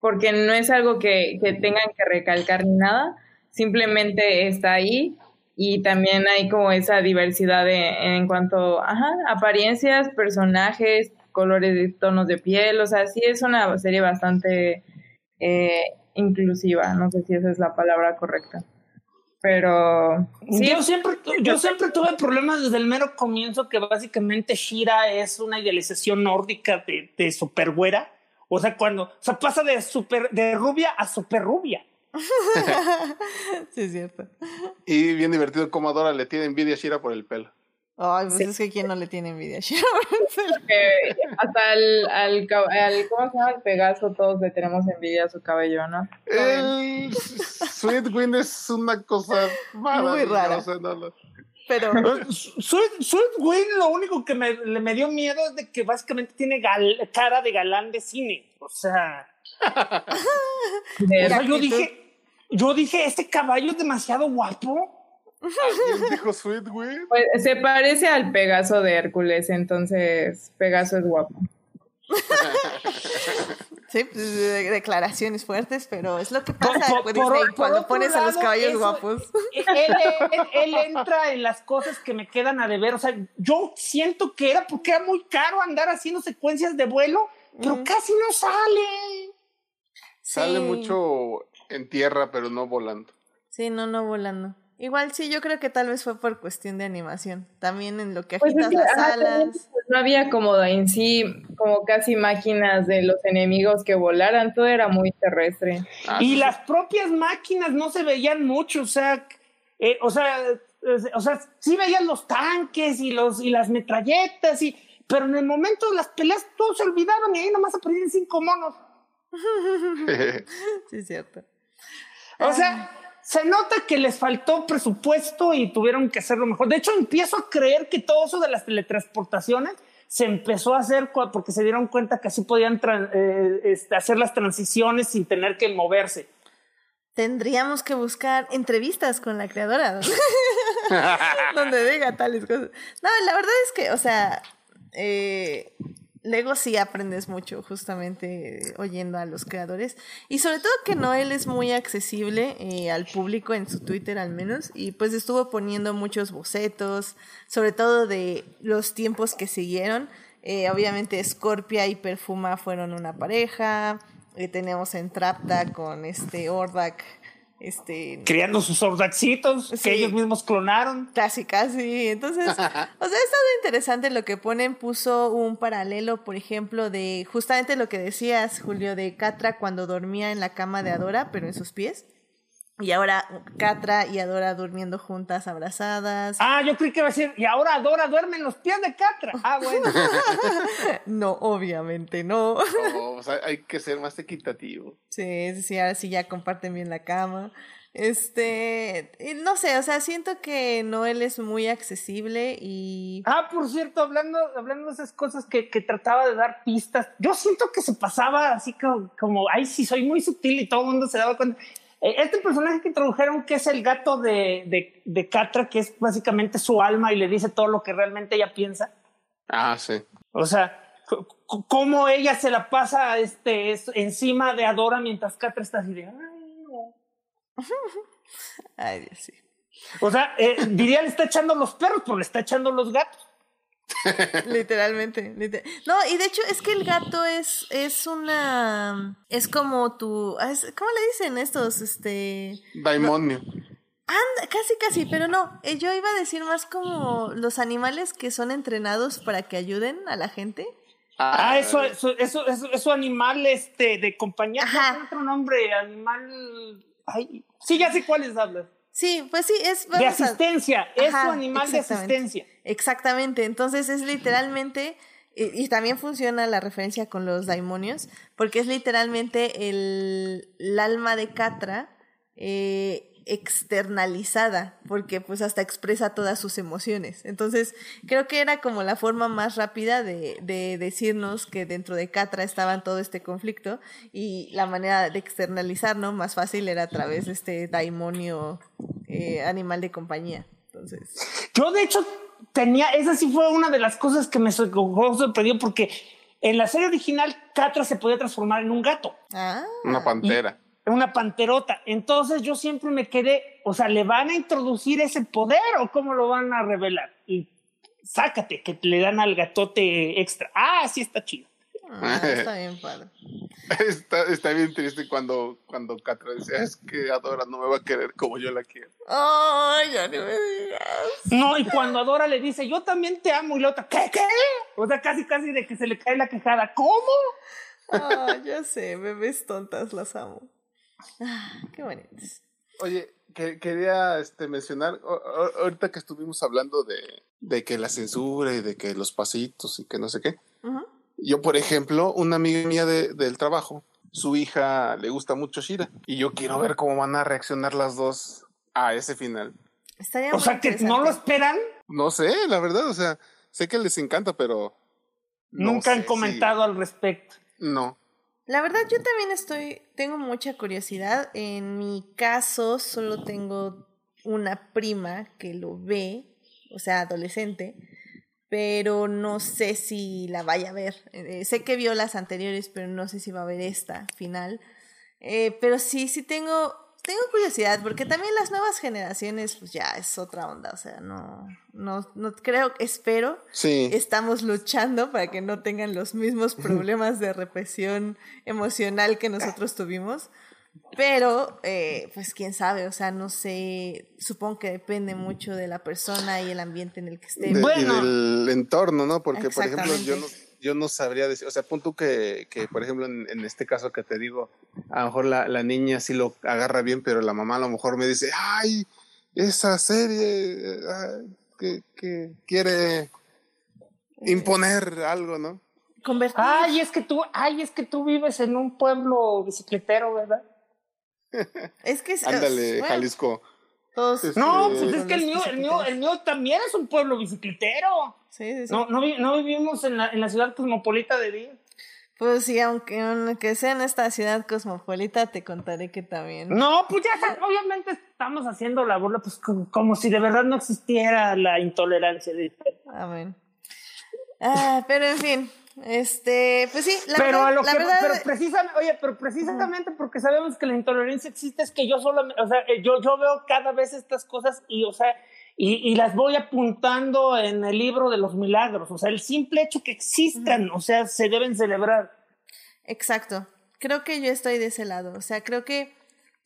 porque no es algo que, que tengan que recalcar ni nada, simplemente está ahí y también hay como esa diversidad de- en cuanto a apariencias, personajes, colores de tonos de piel, o sea, sí es una serie bastante eh, inclusiva, no sé si esa es la palabra correcta, pero sí, Yo, siempre, yo siempre tuve problemas desde el mero comienzo que básicamente Shira es una idealización nórdica de, de supergüera. O sea, cuando o sea, pasa de, super, de rubia a super rubia. sí, es cierto. Y bien divertido como Adora le tiene envidia a Shira por el pelo. Ay, pues Sí. es que quién no le tiene envidia a hasta al, al, al- ¿cómo se llama? El Pegaso, todos le tenemos envidia a su cabello, ¿no? El Sweet Wind es una cosa rara. no, no. Pero Sweet, Sweet Wayne lo único que me, le me dio miedo es de que básicamente tiene gal- cara de galán de cine. O sea, o sea, yo dije, yo dije, este caballo es demasiado guapo. ¿Alguien dijo Sweet Wind? pues, se parece al Pegaso de Hércules, entonces Pegaso es guapo. sí, pues, de- declaraciones fuertes, pero es lo que pasa por- con por- Disney por cuando pones a los caballos eso- guapos. él, él- él entra en las cosas que me quedan a deber. O sea, yo siento que era porque era muy caro andar haciendo secuencias de vuelo, pero Mm. casi no sale. Sale Sí. mucho en tierra, pero no volando. Sí, no, no volando. Igual sí, yo creo que tal vez fue por cuestión de animación. También en lo que Pues es agitas que, las ajá, alas. pues, no había como en sí, como casi máquinas de los enemigos que volaran, todo era muy terrestre. Ah, y sí, las propias máquinas no se veían mucho, o sea, eh, o sea, eh, o sea, sí veían los tanques y los y las metralletas y pero en el momento de las peleas todos se olvidaron y ahí nomás aparecían cinco monos. Sí, es cierto. O sea, se nota que les faltó presupuesto y tuvieron que hacerlo mejor. De hecho, empiezo a creer que todo eso de las teletransportaciones se empezó a hacer porque se dieron cuenta que así podían eh, este, hacer las transiciones sin tener que moverse. Tendríamos que buscar entrevistas con la creadora donde diga tales cosas. No, la verdad es que, o sea, eh, Lego sí aprendes mucho justamente oyendo a los creadores y sobre todo que Noel es muy accesible eh, al público en su Twitter al menos y pues estuvo poniendo muchos bocetos, sobre todo de los tiempos que siguieron. Eh, obviamente Scorpia y Perfuma fueron una pareja. Eh, tenemos en Trapta con este Ordak, este Criando sus ordaxitos Sí. que ellos mismos clonaron. Casi, casi. Entonces, o sea, ha estado interesante lo que ponen. Puso un paralelo, por ejemplo, de justamente lo que decías, Julio, de Catra cuando dormía en la cama de Adora, pero en sus pies. Y ahora Catra y Adora durmiendo juntas, abrazadas. Ah, yo creí que iba a decir, y ahora Dora duerme en los pies de Catra. Ah, bueno. No, obviamente no. No, o sea, hay que ser más equitativo. Sí, sí, sí, ahora sí ya comparten bien la cama. Este, no sé, o sea, siento que Noel es muy accesible y Ah, por cierto, hablando, hablando de esas cosas que, que trataba de dar pistas, yo siento que se pasaba así como, como ay, sí, soy muy sutil y todo el mundo se daba cuenta. Eh, Este personaje que introdujeron, que es el gato de, de, de Catra, que es básicamente su alma y le dice todo lo que realmente ella piensa. Ah, sí. O sea, cómo ella se la pasa este, es- encima de Adora mientras Catra está así de. "Ay, no". ay, Dios, sí. O sea, eh, diría le está echando los perros, pero le está echando los gatos. Literalmente, liter- No, y de hecho es que el gato es, es una, es como tu, ah, es- ¿cómo le dicen estos? Este, Daimonio. anda, casi, casi, pero no, eh, yo iba a decir más como los animales que son entrenados para que ayuden a la gente. Ah, eso, eso, eso, eso, eso animal este, de compañía. Ajá. ¿Tiene otro nombre, animal. Ay, sí, ya sé cuáles hablas. Sí, pues sí, es... De a- asistencia, es Ajá, animal de asistencia. Exactamente, entonces es literalmente, y, y también funciona la referencia con los daimonios, porque es literalmente el, el alma de Catra eh, externalizada, porque pues hasta expresa todas sus emociones. Entonces creo que era como la forma más rápida de, de decirnos que dentro de Catra estaba todo este conflicto y la manera de externalizar, ¿no? Más fácil era a través de este daimonio eh, animal de compañía. Entonces... Yo, de hecho, tenía. Esa sí fue una de las cosas que me sor- sorprendió, porque en la serie original, Catra se podía transformar en un gato. Ah, Una pantera. Una panterota. Entonces yo siempre me quedé, o sea, ¿le van a introducir ese poder o cómo lo van a revelar? Y sácate, que le dan al gatote extra. Ah, sí está chido. ah, está bien padre. Está, está bien triste cuando, cuando Catra dice, es que Adora no me va a querer como yo la quiero. Ay, ya no me digas. No, y cuando Adora le dice, yo también te amo, y la otra, ¿qué, qué? O sea, casi, casi de que se le cae la quejada. ¿Cómo? Ah, ya sé, bebés tontas, las amo. Ah, qué bonitas. Oye, que- quería este, mencionar, o- o- ahorita que estuvimos hablando de, de que la censura y de que los pasitos y que no sé qué. Yo, por ejemplo, una amiga mía de- del trabajo, su hija le gusta mucho Shira y yo quiero ver cómo van a reaccionar las dos a ese final. Estaría O sea, que no lo esperan. No sé, la verdad, o sea, sé que les encanta, pero... no Nunca sé han comentado al respecto. no. La verdad, yo también estoy, tengo mucha curiosidad. En mi caso, solo tengo una prima que lo ve, o sea, adolescente, pero no sé si la vaya a ver. Eh, sé que vio las anteriores, pero no sé si va a ver esta final. Eh, pero sí, sí tengo, tengo curiosidad, porque también las nuevas generaciones, pues ya es otra onda, o sea, no, no, no creo, espero Sí. estamos luchando para que no tengan los mismos problemas de represión emocional que nosotros tuvimos. Pero, eh, pues quién sabe, o sea, no sé, supongo que depende mucho de la persona y el ambiente en el que esté. De- Bueno. y del entorno, ¿no? Porque, por ejemplo, yo no. Yo no sabría decir, o sea, punto que, que por ejemplo, en, en este caso que te digo, a lo mejor la, la niña sí lo agarra bien, pero la mamá a lo mejor me dice, ay, esa serie ay, que, que quiere imponer algo, ¿no? Convertir. Ay, es que tú, ay, es que tú vives en un pueblo bicicletero, ¿verdad? es que es- Ándale, bueno, Jalisco. todos- Este, No, pues es que el mío, el mío, el mío también es un pueblo bicicletero. Sí, sí, sí. No, no, vi- no vivimos en la, en la ciudad cosmopolita de Vir. Pues sí, aunque, aunque sea en esta ciudad cosmopolita, te contaré que también. No, pues ya obviamente estamos haciendo la burla, pues como, como si de verdad no existiera la intolerancia. de- Amén. Ah, pero en fin, este, pues sí, la pero verdad, a lo la que, verdad, pero precisamente, oye, pero precisamente porque sabemos que la intolerancia existe es que yo solamente, o sea, eh, yo, yo veo cada vez estas cosas y, o sea, y, y las voy apuntando en el libro de los milagros, o sea, el simple hecho que existan, o sea, se deben celebrar. Exacto. Creo que yo estoy de ese lado. O sea, creo que,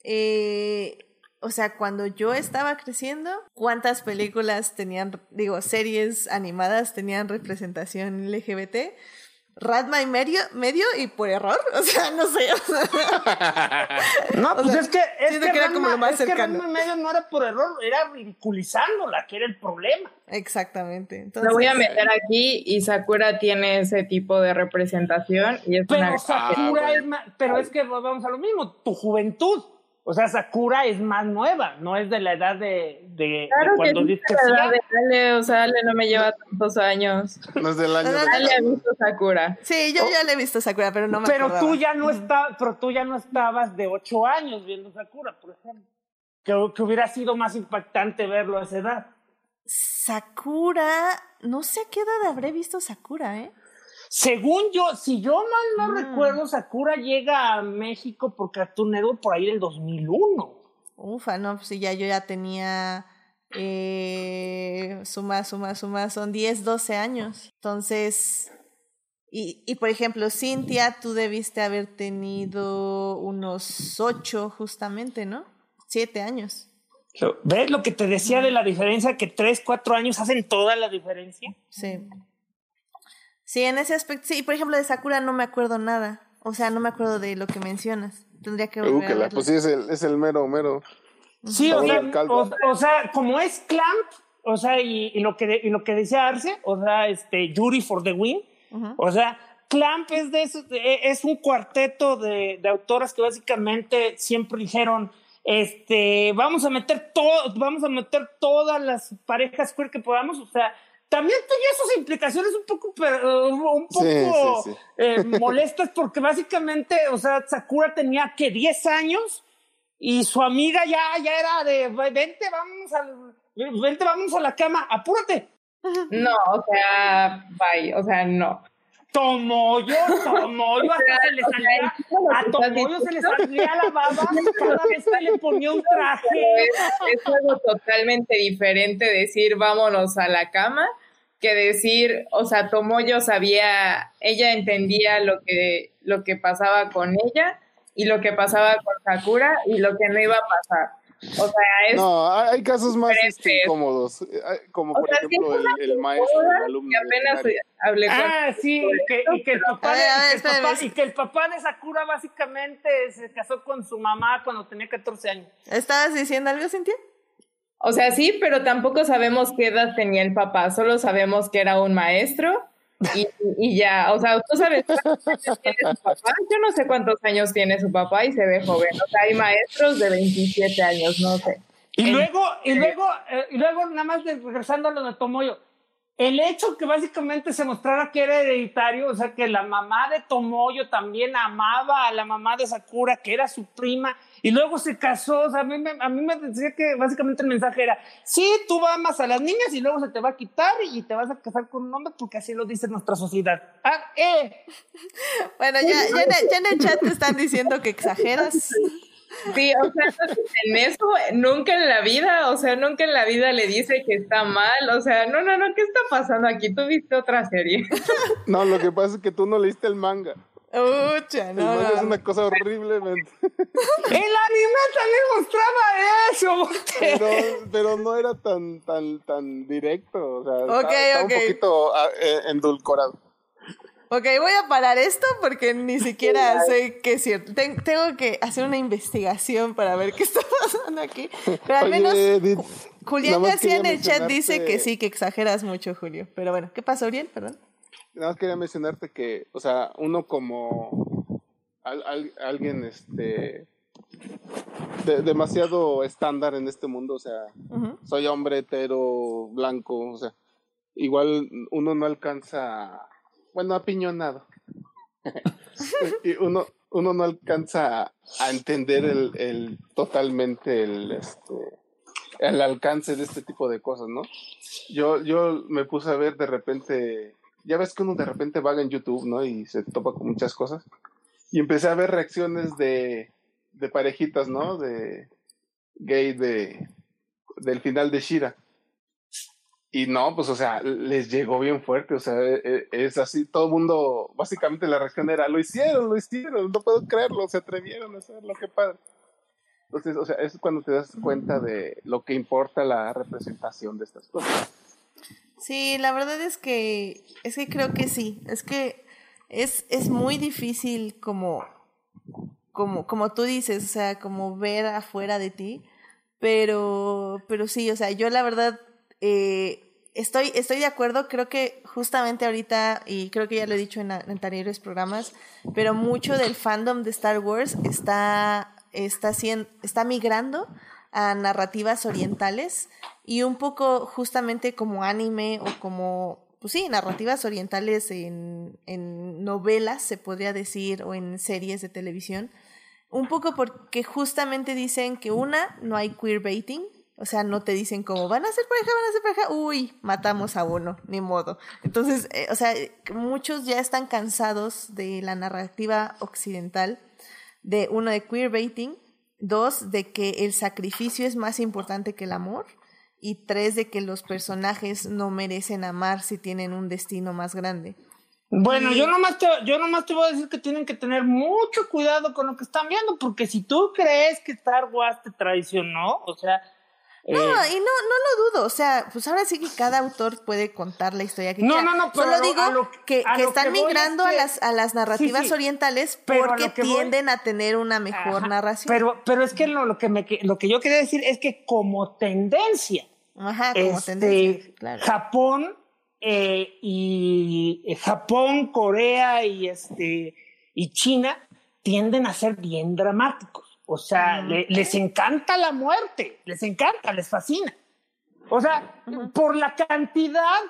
eh, o sea, cuando yo estaba creciendo, ¿cuántas películas tenían, digo, series animadas tenían representación LGBT? Radma y medio, medio y por error, o sea, no sé. o sea, No, O pues sea, es que, es que, que era como Ranma- lo más es que cercano. Ranma y medio no era por error, era ridiculizándola, que era el problema. Exactamente. Entonces, Lo voy a meter aquí y Sakura tiene ese tipo de representación y es una Pero Sakura bueno. es más, pero es que vamos a lo mismo, tu juventud. O sea, Sakura es más nueva, no es de la edad de, de, de Claro que cuando sí, dices la edad de Ale, o sea, Ale no me lleva tantos años. No es del año de- Ale ha visto Sakura. Sí, yo ya le he visto Sakura, pero no me Pero acordaba. tú ya no está, pero tú ya no estabas de ocho años viendo Sakura, por ejemplo. Que, que hubiera sido más impactante verlo a esa edad. Sakura, no sé a qué edad habré visto Sakura, ¿eh? Según yo, si yo mal no Mm. recuerdo, Sakura llega a México por Cartoon Network por ahí del 2001. Ufa, no, pues ya yo ya tenía eh, suma, suma, suma, son 10, 12 años. Entonces, y, y por ejemplo, Cintia, tú debiste haber tenido unos 8 justamente, ¿no? 7 años. ¿Ves lo que te decía de la diferencia? Que tres, cuatro años hacen toda la diferencia. Sí. Sí, en ese aspecto, sí, por ejemplo, de Sakura no me acuerdo nada. O sea, no me acuerdo de lo que mencionas. Tendría que volver a Úcala, verlo. pues sí, es el, es el mero, mero. Sí, o sea, o, o sea, como es Clamp, o sea, y, y lo que y lo que decía Arce, o sea, este Yuri for the Win, o sea, Clamp es de esos- de- es un cuarteto de, de autoras que básicamente siempre dijeron, este, vamos a meter todo, vamos a meter todas las parejas queer que podamos, o sea, también tenía sus implicaciones un poco, un poco Sí, sí, sí. eh, molestas porque básicamente, o sea, Sakura tenía que 10 años y su amiga ya, ya era de, vente, vamos al, vente, vamos a la cama, apúrate. No, o sea, bye, o sea, no. Tomoyo, Tomoyo, hasta se le salía, a Tomoyo se le salía la baba cada vez que le ponía un traje. Es, es algo totalmente diferente decir vámonos a la cama que decir, o sea, Tomoyo sabía, ella entendía lo que, lo que pasaba con ella y lo que pasaba con Sakura y lo que no iba a pasar. O sea, es No, hay casos más este, incómodos, como O por sea, ejemplo el, el maestro y el alumno. que apenas hablé con Ah, sí, y que, y que el papá A de, ver, a ver, y que el espérame, papá- es- y que el papá de Sakura básicamente se casó con su mamá cuando tenía 14 años. ¿Estabas diciendo algo, Cintia? O sea, sí, pero tampoco sabemos qué edad tenía el papá, solo sabemos que era un maestro y, y ya, o sea, tú sabes cuántos años tiene su papá, yo no sé cuántos años tiene su papá y se ve joven, o sea, hay maestros de 27 años, no sé. Y luego, y luego, eh, y luego nada más de- regresando a lo de Tomoyo, el hecho que básicamente se mostrara que era hereditario, o sea, que la mamá de Tomoyo también amaba a la mamá de Sakura, que era su prima, y luego se casó, o sea, a mí, me, a mí me decía que básicamente el mensaje era, sí, tú amas a las niñas y luego se te va a quitar y te vas a casar con un hombre porque así lo dice nuestra sociedad. Ah, eh. Bueno, ya, ya, en el, ya en el chat te están diciendo que exageras. Sí, o sea, en eso nunca en la vida, o sea, nunca en la vida le dice que está mal, o sea, no, no, no, ¿qué está pasando aquí? Tú viste otra serie. No, lo que pasa es que tú no leíste el manga. Ucha, no, no, es una cosa horriblemente. El anime también mostraba eso. Pero, pero no era tan, tan, tan directo. O sea, ok. un poquito ah, eh, endulcorado. Ok, voy a parar esto porque ni siquiera sé qué es cierto. Ten- tengo que hacer una investigación para ver qué está pasando aquí. Pero al Oye, menos Edith, Ju- Julián García en el chat dice que sí, que exageras mucho, Julio. Pero bueno, ¿qué pasó, Uriel? Perdón. Nada más quería mencionarte que, o sea, uno como al- al- alguien este de- demasiado estándar en este mundo, o sea, soy hombre hetero, blanco, o sea, igual uno no alcanza, bueno, apiñonado. y uno, uno no alcanza a, a entender el, el totalmente el este el alcance de este tipo de cosas, ¿no? Yo, yo me puse a ver de repente, ya ves que uno de repente vaga en YouTube, ¿no? Y se topa con muchas cosas. Y empecé a ver reacciones de, de parejitas, ¿no? De gay de del final de Shira. Y no, pues, o sea, les llegó bien fuerte, o sea, e- e- es así, todo el mundo, básicamente la reacción era, lo hicieron, lo hicieron, no puedo creerlo, se atrevieron a hacerlo, qué padre. Entonces, o sea, es cuando te das cuenta de lo que importa la representación de estas cosas. Sí, la verdad es que es que creo que sí. Es que es, es muy difícil como, como, como tú dices, o sea, como ver afuera de ti. Pero, pero sí, o sea, yo la verdad eh, estoy, estoy de acuerdo. Creo que justamente ahorita, y creo que ya lo he dicho en, anteriores programas, pero mucho del fandom de Star Wars está, está, está migrando a narrativas orientales y un poco justamente como anime o como, pues sí, narrativas orientales en, en novelas, se podría decir, o en series de televisión. Un poco porque justamente dicen que una, no hay queerbaiting, o sea, no te dicen como van a ser pareja, van a ser pareja, uy, matamos a uno, ni modo. Entonces, eh, o sea, muchos ya están cansados de la narrativa occidental, de uno de queerbaiting, dos de que el sacrificio es más importante que el amor y tres de que los personajes no merecen amar si tienen un destino más grande. Bueno, yo nomás, te, yo nomás te voy a decir que tienen que tener mucho cuidado con lo que están viendo, porque si tú crees que Star Wars te traicionó, o sea... No, eh, y no, no lo dudo. O sea, pues ahora sí que cada autor puede contar la historia que No, quiera. no, no, pero Solo lo- digo a lo- que, a que lo están que migrando es a las, a las narrativas Sí, sí. orientales a porque voy- tienden a tener una mejor ajá, narración. Pero, pero es que lo, lo que me, lo que yo quería decir es que como tendencia, Ajá, como este, tendencia. Claro. Japón eh, y eh, Japón, Corea y este y China tienden a ser bien dramáticos. O sea, le- les encanta la muerte, les encanta, les fascina. O sea, por la cantidad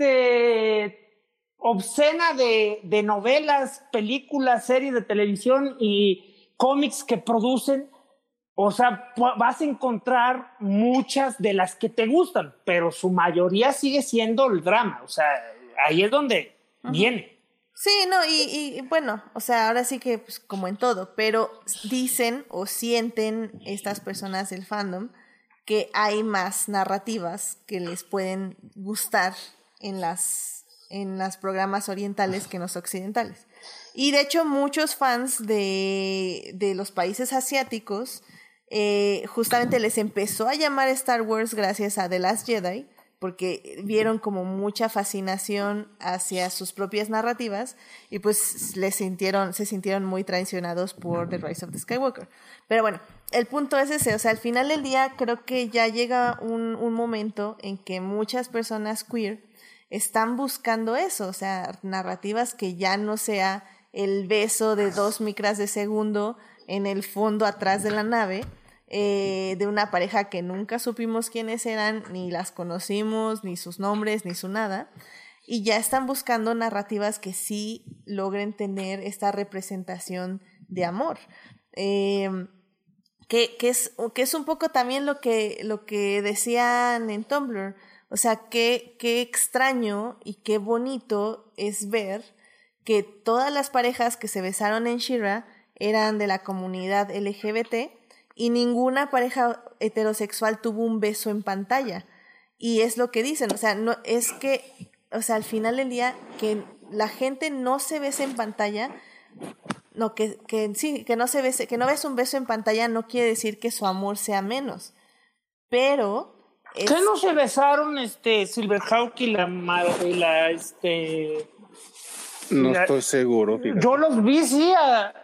este, obscena de, de novelas, películas, series de televisión y cómics que producen, o sea, vas a encontrar muchas de las que te gustan, pero su mayoría sigue siendo el drama. O sea, ahí es donde viene. Sí, no, y, y bueno, o sea, ahora sí que pues como en todo, pero dicen o sienten estas personas del fandom que hay más narrativas que les pueden gustar en las en los programas orientales que en los occidentales. Y de hecho muchos fans de, de los países asiáticos eh, justamente les empezó a llamar Star Wars gracias a The Last Jedi, porque vieron como mucha fascinación hacia sus propias narrativas y pues les sintieron, se sintieron muy traicionados por The Rise of the Skywalker. Pero bueno, el punto es ese, o sea, al final del día creo que ya llega un, un momento en que muchas personas queer están buscando eso, o sea, narrativas que ya no sea el beso de dos micras de segundo en el fondo atrás de la nave, eh, de una pareja que nunca supimos quiénes eran, ni las conocimos, ni sus nombres, ni su nada. Y ya están buscando narrativas que sí logren tener esta representación de amor. Eh, que, que, es, que es un poco también lo que, lo que decían en Tumblr. O sea, qué, qué extraño y qué bonito es ver que todas las parejas que se besaron en Shira eran de la comunidad LGBT y ninguna pareja heterosexual tuvo un beso en pantalla. Y es lo que dicen, o sea, no es que, o sea, al final del día que la gente no se besa en pantalla no, que, que sí, que no se bese, que no ves un beso en pantalla no quiere decir que su amor sea menos. Pero. ¿Qué no se besaron este Silverhawk y la, y la este no estoy seguro. Yo los vi, sí,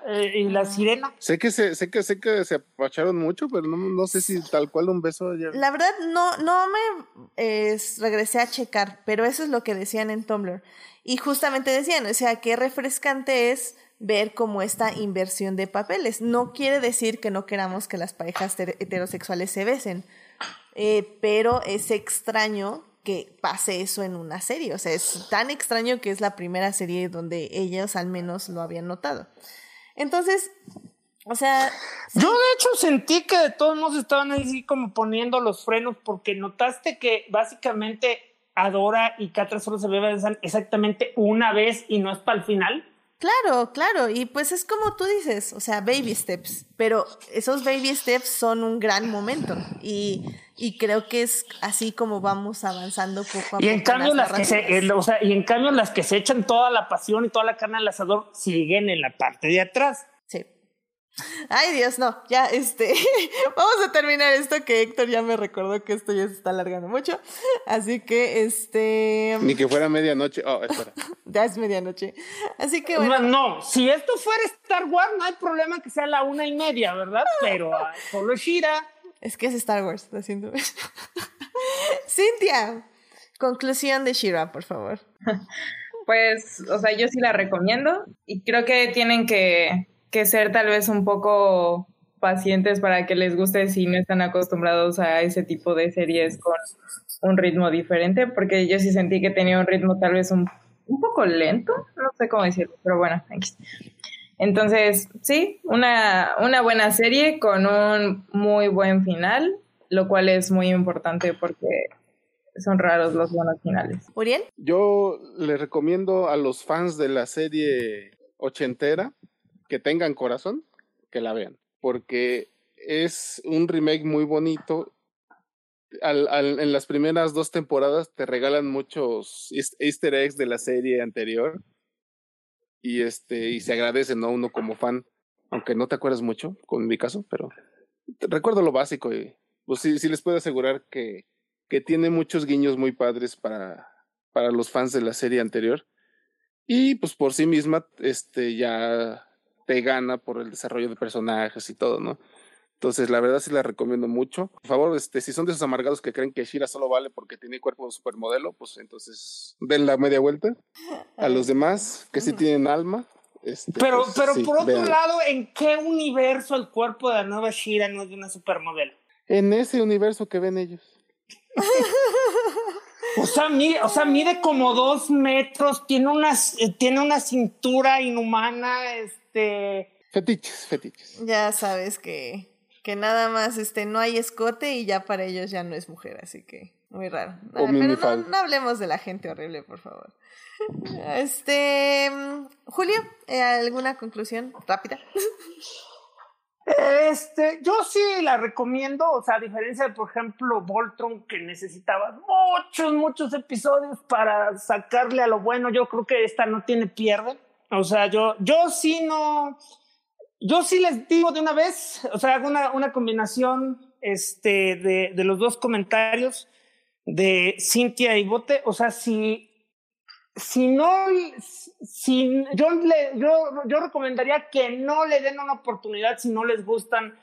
eh, y la sirena. Sé que se, sé que sé que se apacharon mucho, pero no, no sé si tal cual un beso. La verdad, no, no me regresé a checar, pero eso es lo que decían en Tumblr. Y justamente decían, o sea, qué refrescante es ver como esta inversión de papeles. No quiere decir que no queramos que las parejas heterosexuales se besen, eh, pero es extraño que pase eso en una serie. O sea, es tan extraño que es la primera serie donde ellos al menos lo habían notado. Entonces, o sea... Yo de hecho sentí que de todos modos estaban así como poniendo los frenos porque notaste que básicamente Adora y Catra solo se besan exactamente una vez y no es para el final. Claro, claro, y pues es como tú dices, o sea, baby steps, pero esos baby steps son un gran momento y, y creo que es así como vamos avanzando poco a y En cambio, las, que se, o sea, y en cambio las que se echan toda la pasión y toda la carne al asador siguen en la parte de atrás. Ay, Dios, no, ya, este, vamos a terminar esto que Héctor ya me recordó que esto ya se está alargando mucho. Así que, este... Ni que fuera medianoche. Oh, espera. ya es medianoche. Así que, bueno. No, si esto fuera Star Wars, no hay problema que sea la una y media, ¿verdad? Pero ah, solo Shira. Es que es Star Wars, está haciendo... Cintia, conclusión de Shira, por favor. Pues, o sea, yo sí la recomiendo y creo que tienen que que ser tal vez un poco pacientes para que les guste si no están acostumbrados a ese tipo de series con un ritmo diferente, porque yo sí sentí que tenía un ritmo tal vez un, un poco lento, no sé cómo decirlo, pero bueno, entonces sí, una, una buena serie con un muy buen final, lo cual es muy importante porque son raros los buenos finales. ¿Uriel? Yo le recomiendo a los fans de la serie ochentera que tengan corazón, que la vean, porque es un remake muy bonito. Al, al, en las primeras dos temporadas te regalan muchos easter eggs de la serie anterior y este y se agradecen a uno como fan, aunque no te acuerdas mucho, con mi caso, pero recuerdo lo básico y pues sí, sí les puedo asegurar que, que tiene muchos guiños muy padres para, para los fans de la serie anterior. Y pues por sí misma, este ya te gana por el desarrollo de personajes y todo, ¿no? Entonces, la verdad sí la recomiendo mucho. Por favor, este, si son de esos amargados que creen que Shira solo vale porque tiene cuerpo de supermodelo, pues entonces den la media vuelta. A los demás, que sí tienen alma. Este, pero, pues, pero por otro lado, ¿en qué universo el cuerpo de la nueva Shira no es de una supermodelo? En ese universo que ven ellos. O sea, mide, o sea, mide como dos metros, tiene una, tiene una cintura inhumana, este... Fetiches, fetiches. Ya sabes que, que nada más este, no hay escote y ya para ellos ya no es mujer, así que muy raro. pero no, hablemos de la gente horrible, por favor. Este, Julio, eh, ¿alguna conclusión rápida? Este, yo sí la recomiendo, o sea, a diferencia de, por ejemplo, Voltron, que necesitaba muchos, muchos episodios para sacarle a lo bueno, yo creo que esta no tiene pierde. O sea, yo, yo sí no, yo sí les digo de una vez, o sea, hago una, una combinación este, de, de los dos comentarios de Cintia y Bote, o sea, si si no, si, yo, le, yo, yo recomendaría que no le den una oportunidad si no les gustan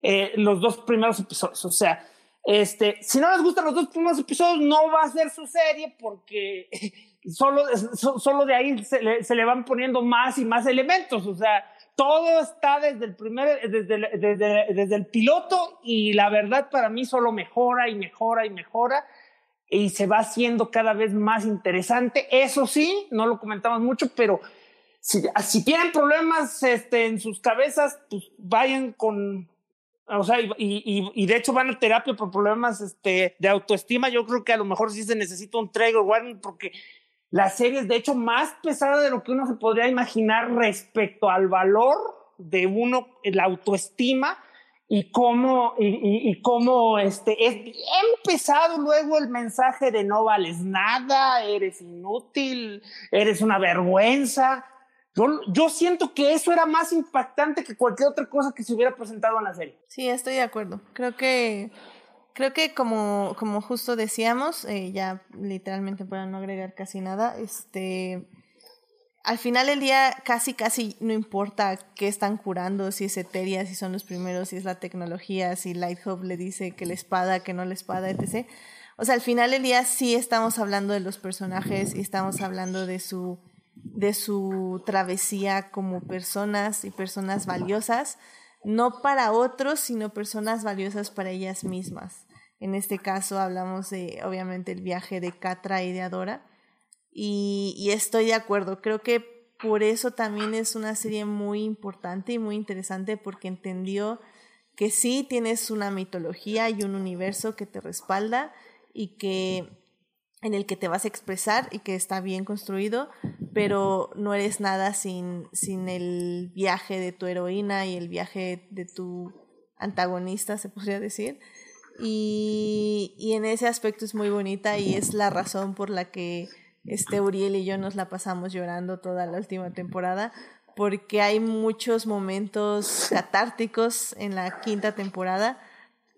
eh, los dos primeros episodios. O sea, este, si no les gustan los dos primeros episodios, no va a ser su serie porque solo, solo de ahí se le, se le van poniendo más y más elementos. O sea, todo está desde el primer, desde, desde, desde el piloto y la verdad para mí solo mejora y mejora y mejora y se va haciendo cada vez más interesante. Eso sí, no lo comentamos mucho, pero si, si tienen problemas este, en sus cabezas, pues vayan con, o sea, y, y, y, de hecho van a terapia por problemas este, de autoestima. Yo creo que a lo mejor sí se necesita un trigger warning porque la serie es de hecho más pesada de lo que uno se podría imaginar respecto al valor de uno, la autoestima y cómo, y, cómo este, es bien pesado luego el mensaje de no vales nada, eres inútil, eres una vergüenza. Yo, yo siento que eso era más impactante que cualquier otra cosa que se hubiera presentado en la serie. Sí, estoy de acuerdo. Creo que creo que como, como justo decíamos, eh, ya literalmente para no agregar casi nada, este al final del día casi casi no importa qué están curando, si es Eteria, si son los primeros, si es la tecnología, si Lighthope le dice que la espada, que no la espada, etc. O sea, al final del día sí estamos hablando de los personajes y estamos hablando de su de su travesía como personas y personas valiosas, no para otros, sino personas valiosas para ellas mismas. En este caso hablamos de, obviamente, el viaje de Catra y de Adora. Y, y estoy de acuerdo, creo que por eso también es una serie muy importante y muy interesante porque entendió que sí tienes una mitología y un universo que te respalda y que en el que te vas a expresar y que está bien construido, pero no eres nada sin, sin el viaje de tu heroína y el viaje de tu antagonista, se podría decir. Y, y en ese aspecto es muy bonita y es la razón por la que este Uriel y yo nos la pasamos llorando toda la última temporada, porque hay muchos momentos catárticos en la quinta temporada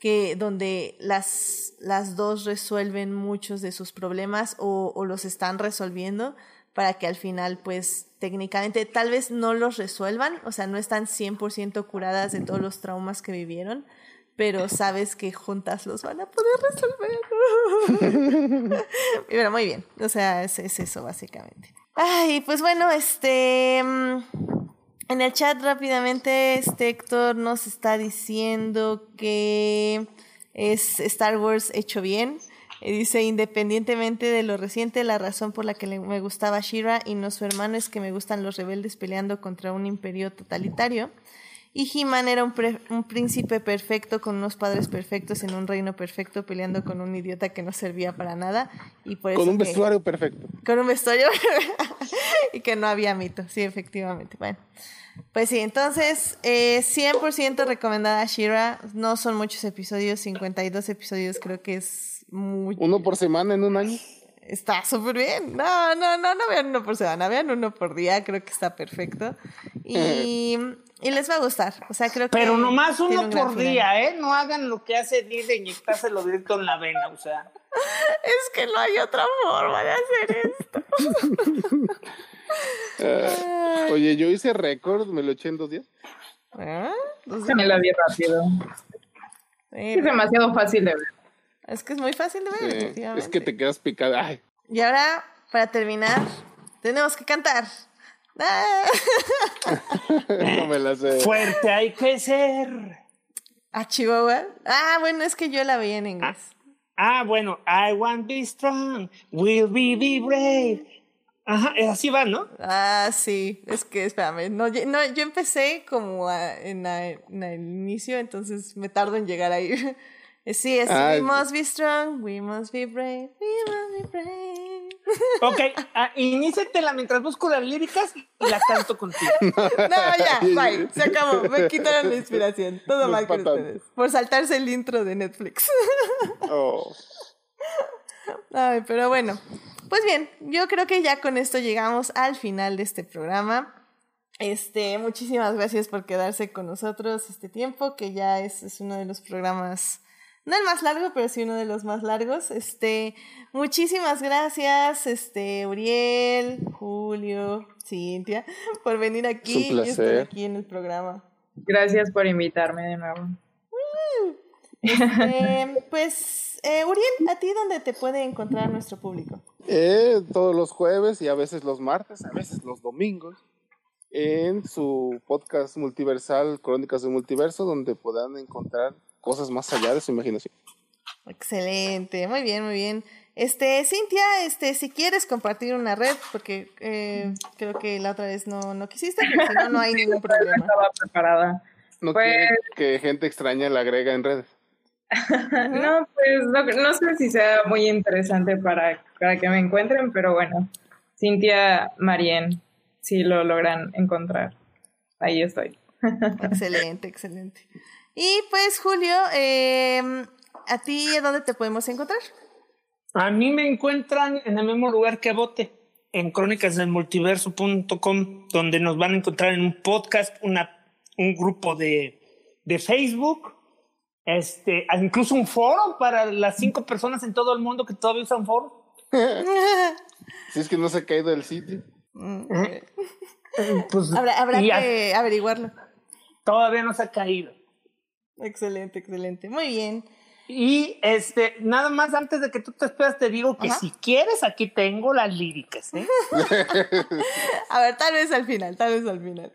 que donde las, las dos resuelven muchos de sus problemas o, o los están resolviendo para que al final pues técnicamente tal vez no los resuelvan, o sea, no están 100% curadas de todos los traumas que vivieron, pero sabes que juntas los van a poder resolver. pero muy bien, o sea, es, es, eso básicamente. Ay, pues bueno, este... En el chat rápidamente, este Héctor nos está diciendo que es Star Wars hecho bien. Dice, independientemente de lo reciente, la razón por la que le, me gustaba Shira y no su hermano es que me gustan los rebeldes peleando contra un imperio totalitario. Y He-Man era un, un, príncipe perfecto con unos padres perfectos en un reino perfecto peleando con un idiota que no servía para nada. Y por con eso un que, vestuario perfecto. Con un vestuario y que no había mito, sí, efectivamente. Bueno, pues sí, entonces eh, 100% recomendada Shira. No son muchos episodios, 52 episodios creo que es muy... ¿Uno por semana en un año? Está súper bien. No, no, no, no vean uno por semana, vean uno por día, creo que está perfecto. Y, y les va a gustar. O sea, creo que. Pero nomás uno un por día, ¿eh? No hagan lo que hace Disney de inyectárselo directo en la vena, o sea. Es que no hay otra forma de hacer esto. uh, oye, yo hice récord, me lo eché en dos días. ¿Eh? Se me la vi rápido. Es demasiado fácil de ver. Es que es muy fácil de ver, sí, Es que te quedas picada. Ay. Y ahora, para terminar, tenemos que cantar. ¡Ah! no me la sé. Fuerte hay que ser. ¿A Chihuahua? Ah, bueno, es que yo la veía en inglés. Ah, ah bueno. I want to be strong. Will be, be brave. Ajá, así va, ¿no? Ah, sí. Es que, espérame. No, no yo empecé como a, en, a, en el inicio, entonces me tardo en llegar ahí. Sí, es ah, We must be strong, we must be brave, we must be brave. Ok, uh, iníciatela mientras busco las líricas y la canto contigo. No, ya, bye, se acabó. Me quitaron la inspiración. Todo mal con ustedes. Por saltarse el intro de Netflix. Oh. Ay, pero bueno. Pues bien, yo creo que ya con esto llegamos al final de este programa. Este, muchísimas gracias por quedarse con nosotros este tiempo, que ya es, es uno de los programas no el más largo, pero sí uno de los más largos. Este, muchísimas gracias, este, Uriel, Julio, Cintia, por venir aquí y estar aquí en el programa. Gracias por invitarme de nuevo. Este, pues, eh, Uriel, ¿a ti dónde te puede encontrar nuestro público? Eh, todos los jueves y a veces los martes, a veces los domingos, en su podcast multiversal Crónicas del Multiverso, donde podrán encontrar cosas más allá de su imaginación. Excelente, muy bien, muy bien. Este, Cintia, este, si quieres compartir una red, porque eh, creo que la otra vez no, no quisiste, pero si no, no hay ningún problema. Estaba preparada. ¿No pues... que gente extraña la agrega en redes? no, pues no, no, sé si sea muy interesante para, para que me encuentren, pero bueno, Cintia Marien, si lo logran encontrar, ahí estoy. excelente, excelente. Y pues, Julio, eh, ¿a ti dónde te podemos encontrar? A mí me encuentran en el mismo lugar que Bote. en crónicasdelmultiverso.com, donde nos van a encontrar en un podcast, una, un grupo de, de Facebook, este, incluso un foro para las cinco personas en todo el mundo que todavía usan foro. Si es que no se ha caído el sitio. Pues, Habrá, habrá que averiguarlo. todavía no se ha caído. Excelente, excelente. Muy bien. Y este, nada más antes de que tú te esperas, te digo que Ajá. si quieres, aquí tengo las líricas. ¿eh? A ver, tal vez al final, tal vez al final.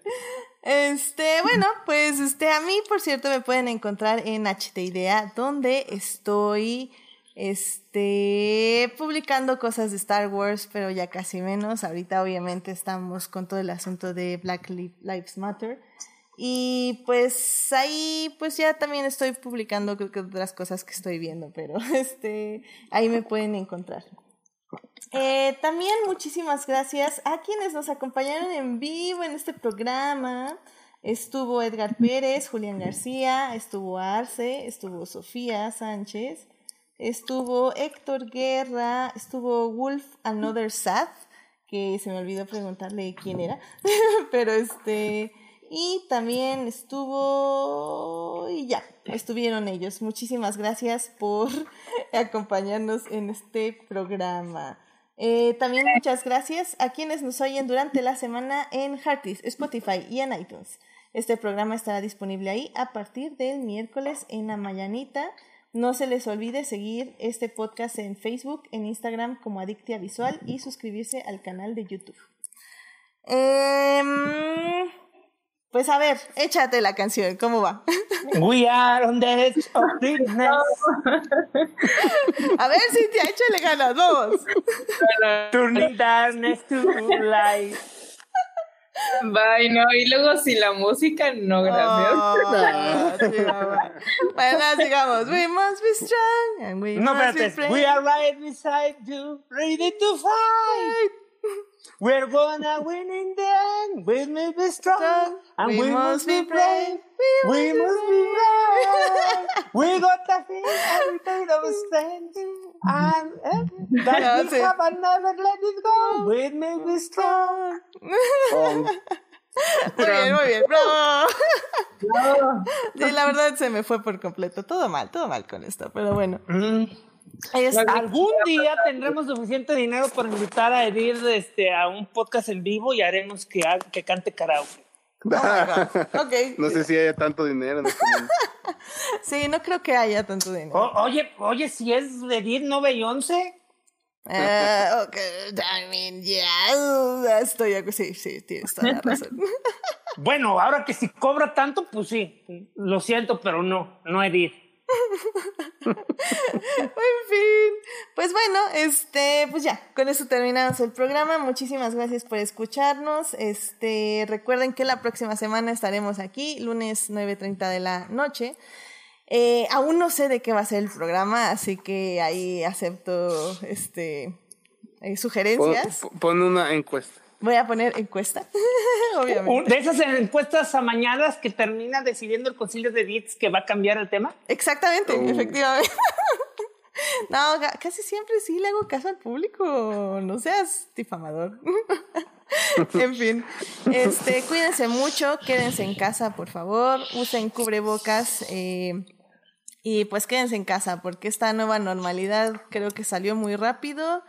Este, bueno, pues este, a mí, por cierto, me pueden encontrar en HT Idea, donde estoy, este, publicando cosas de Star Wars, pero ya casi menos. Ahorita, obviamente, estamos con todo el asunto de Black Li- Lives Matter. Y pues ahí, pues ya también estoy publicando creo que otras cosas que estoy viendo, pero este, ahí me pueden encontrar. Eh, también muchísimas gracias a quienes nos acompañaron en vivo en este programa. Estuvo Edgar Pérez, Julián García, estuvo Arce, estuvo Sofía Sánchez, estuvo Héctor Guerra, estuvo Wolf Another Sad, que se me olvidó preguntarle quién era, pero este, y también estuvo, y ya, estuvieron ellos. Muchísimas gracias por acompañarnos en este programa. Eh, también muchas gracias a quienes nos oyen durante la semana en Heartis, Spotify y en iTunes. Este programa estará disponible ahí a partir del miércoles en la mañanita. No se les olvide seguir este podcast en Facebook, en Instagram como Adictia Visual y suscribirse al canal de YouTube. Em, pues a ver, échate la canción, ¿cómo va? We are on the edge of darkness. A ver, Cintia, échale ganas, vamos. Turning darkness to light. Bye, no. Y luego si la música, no, gracias. Oh, sí, bueno, sigamos. We must be strong and we No, must be espérate. brave. We are right beside you, ready to fight. We're gonna win in the end. We must be strong and we, must be brave. We must be brave. we got the fear every bit of strength. And eh, that No, we have and never let it go. We must be strong. Um, Muy bien, muy bien, bravo. Sí, la verdad se me fue por completo. Todo mal, todo mal con esto, pero bueno. Mm. Es- Algún día tendremos suficiente dinero para invitar a Edith este, a un podcast en vivo y haremos que, que cante karaoke. ok. no sé si haya tanto dinero en este. Sí, no creo que haya tanto dinero. O- oye, oye, si es Edith, ¿no Beyoncé? Eh, ok, I mean, yeah, estoy, sí, sí, tienes toda la razón. Bueno, ahora que si cobra tanto, pues sí. Lo siento, pero no, no Edith. En fin, pues bueno, este, pues ya, con eso terminamos el programa. Muchísimas gracias por escucharnos. Este, recuerden que la próxima semana estaremos aquí, lunes 9.30 de la noche. Eh, aún no sé de qué va a ser el programa, así que ahí acepto este eh, Pon, sugerencias. pon una encuesta. Voy a poner encuesta, obviamente. De esas encuestas amañadas que termina decidiendo el concilio de Edith que va a cambiar el tema. Exactamente, efectivamente. No, casi siempre sí le hago caso al público. No seas difamador. en fin, este, cuídense mucho, quédense en casa, por favor, usen cubrebocas eh, y pues quédense en casa porque esta nueva normalidad creo que salió muy rápido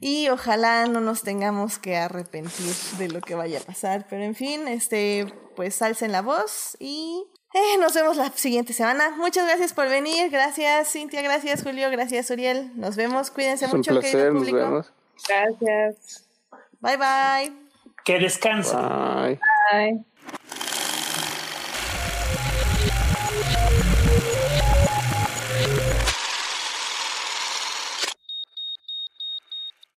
y ojalá no nos tengamos que arrepentir de lo que vaya a pasar. Pero en fin, este, pues alcen la voz y eh, nos vemos la siguiente semana. Muchas gracias por venir. Gracias, Cintia. Gracias, Julio. Gracias, Uriel. Nos vemos. Cuídense Es un mucho, placer, querido nos público. vemos. Gracias. Bye, bye. Que descanse. Bye. Bye.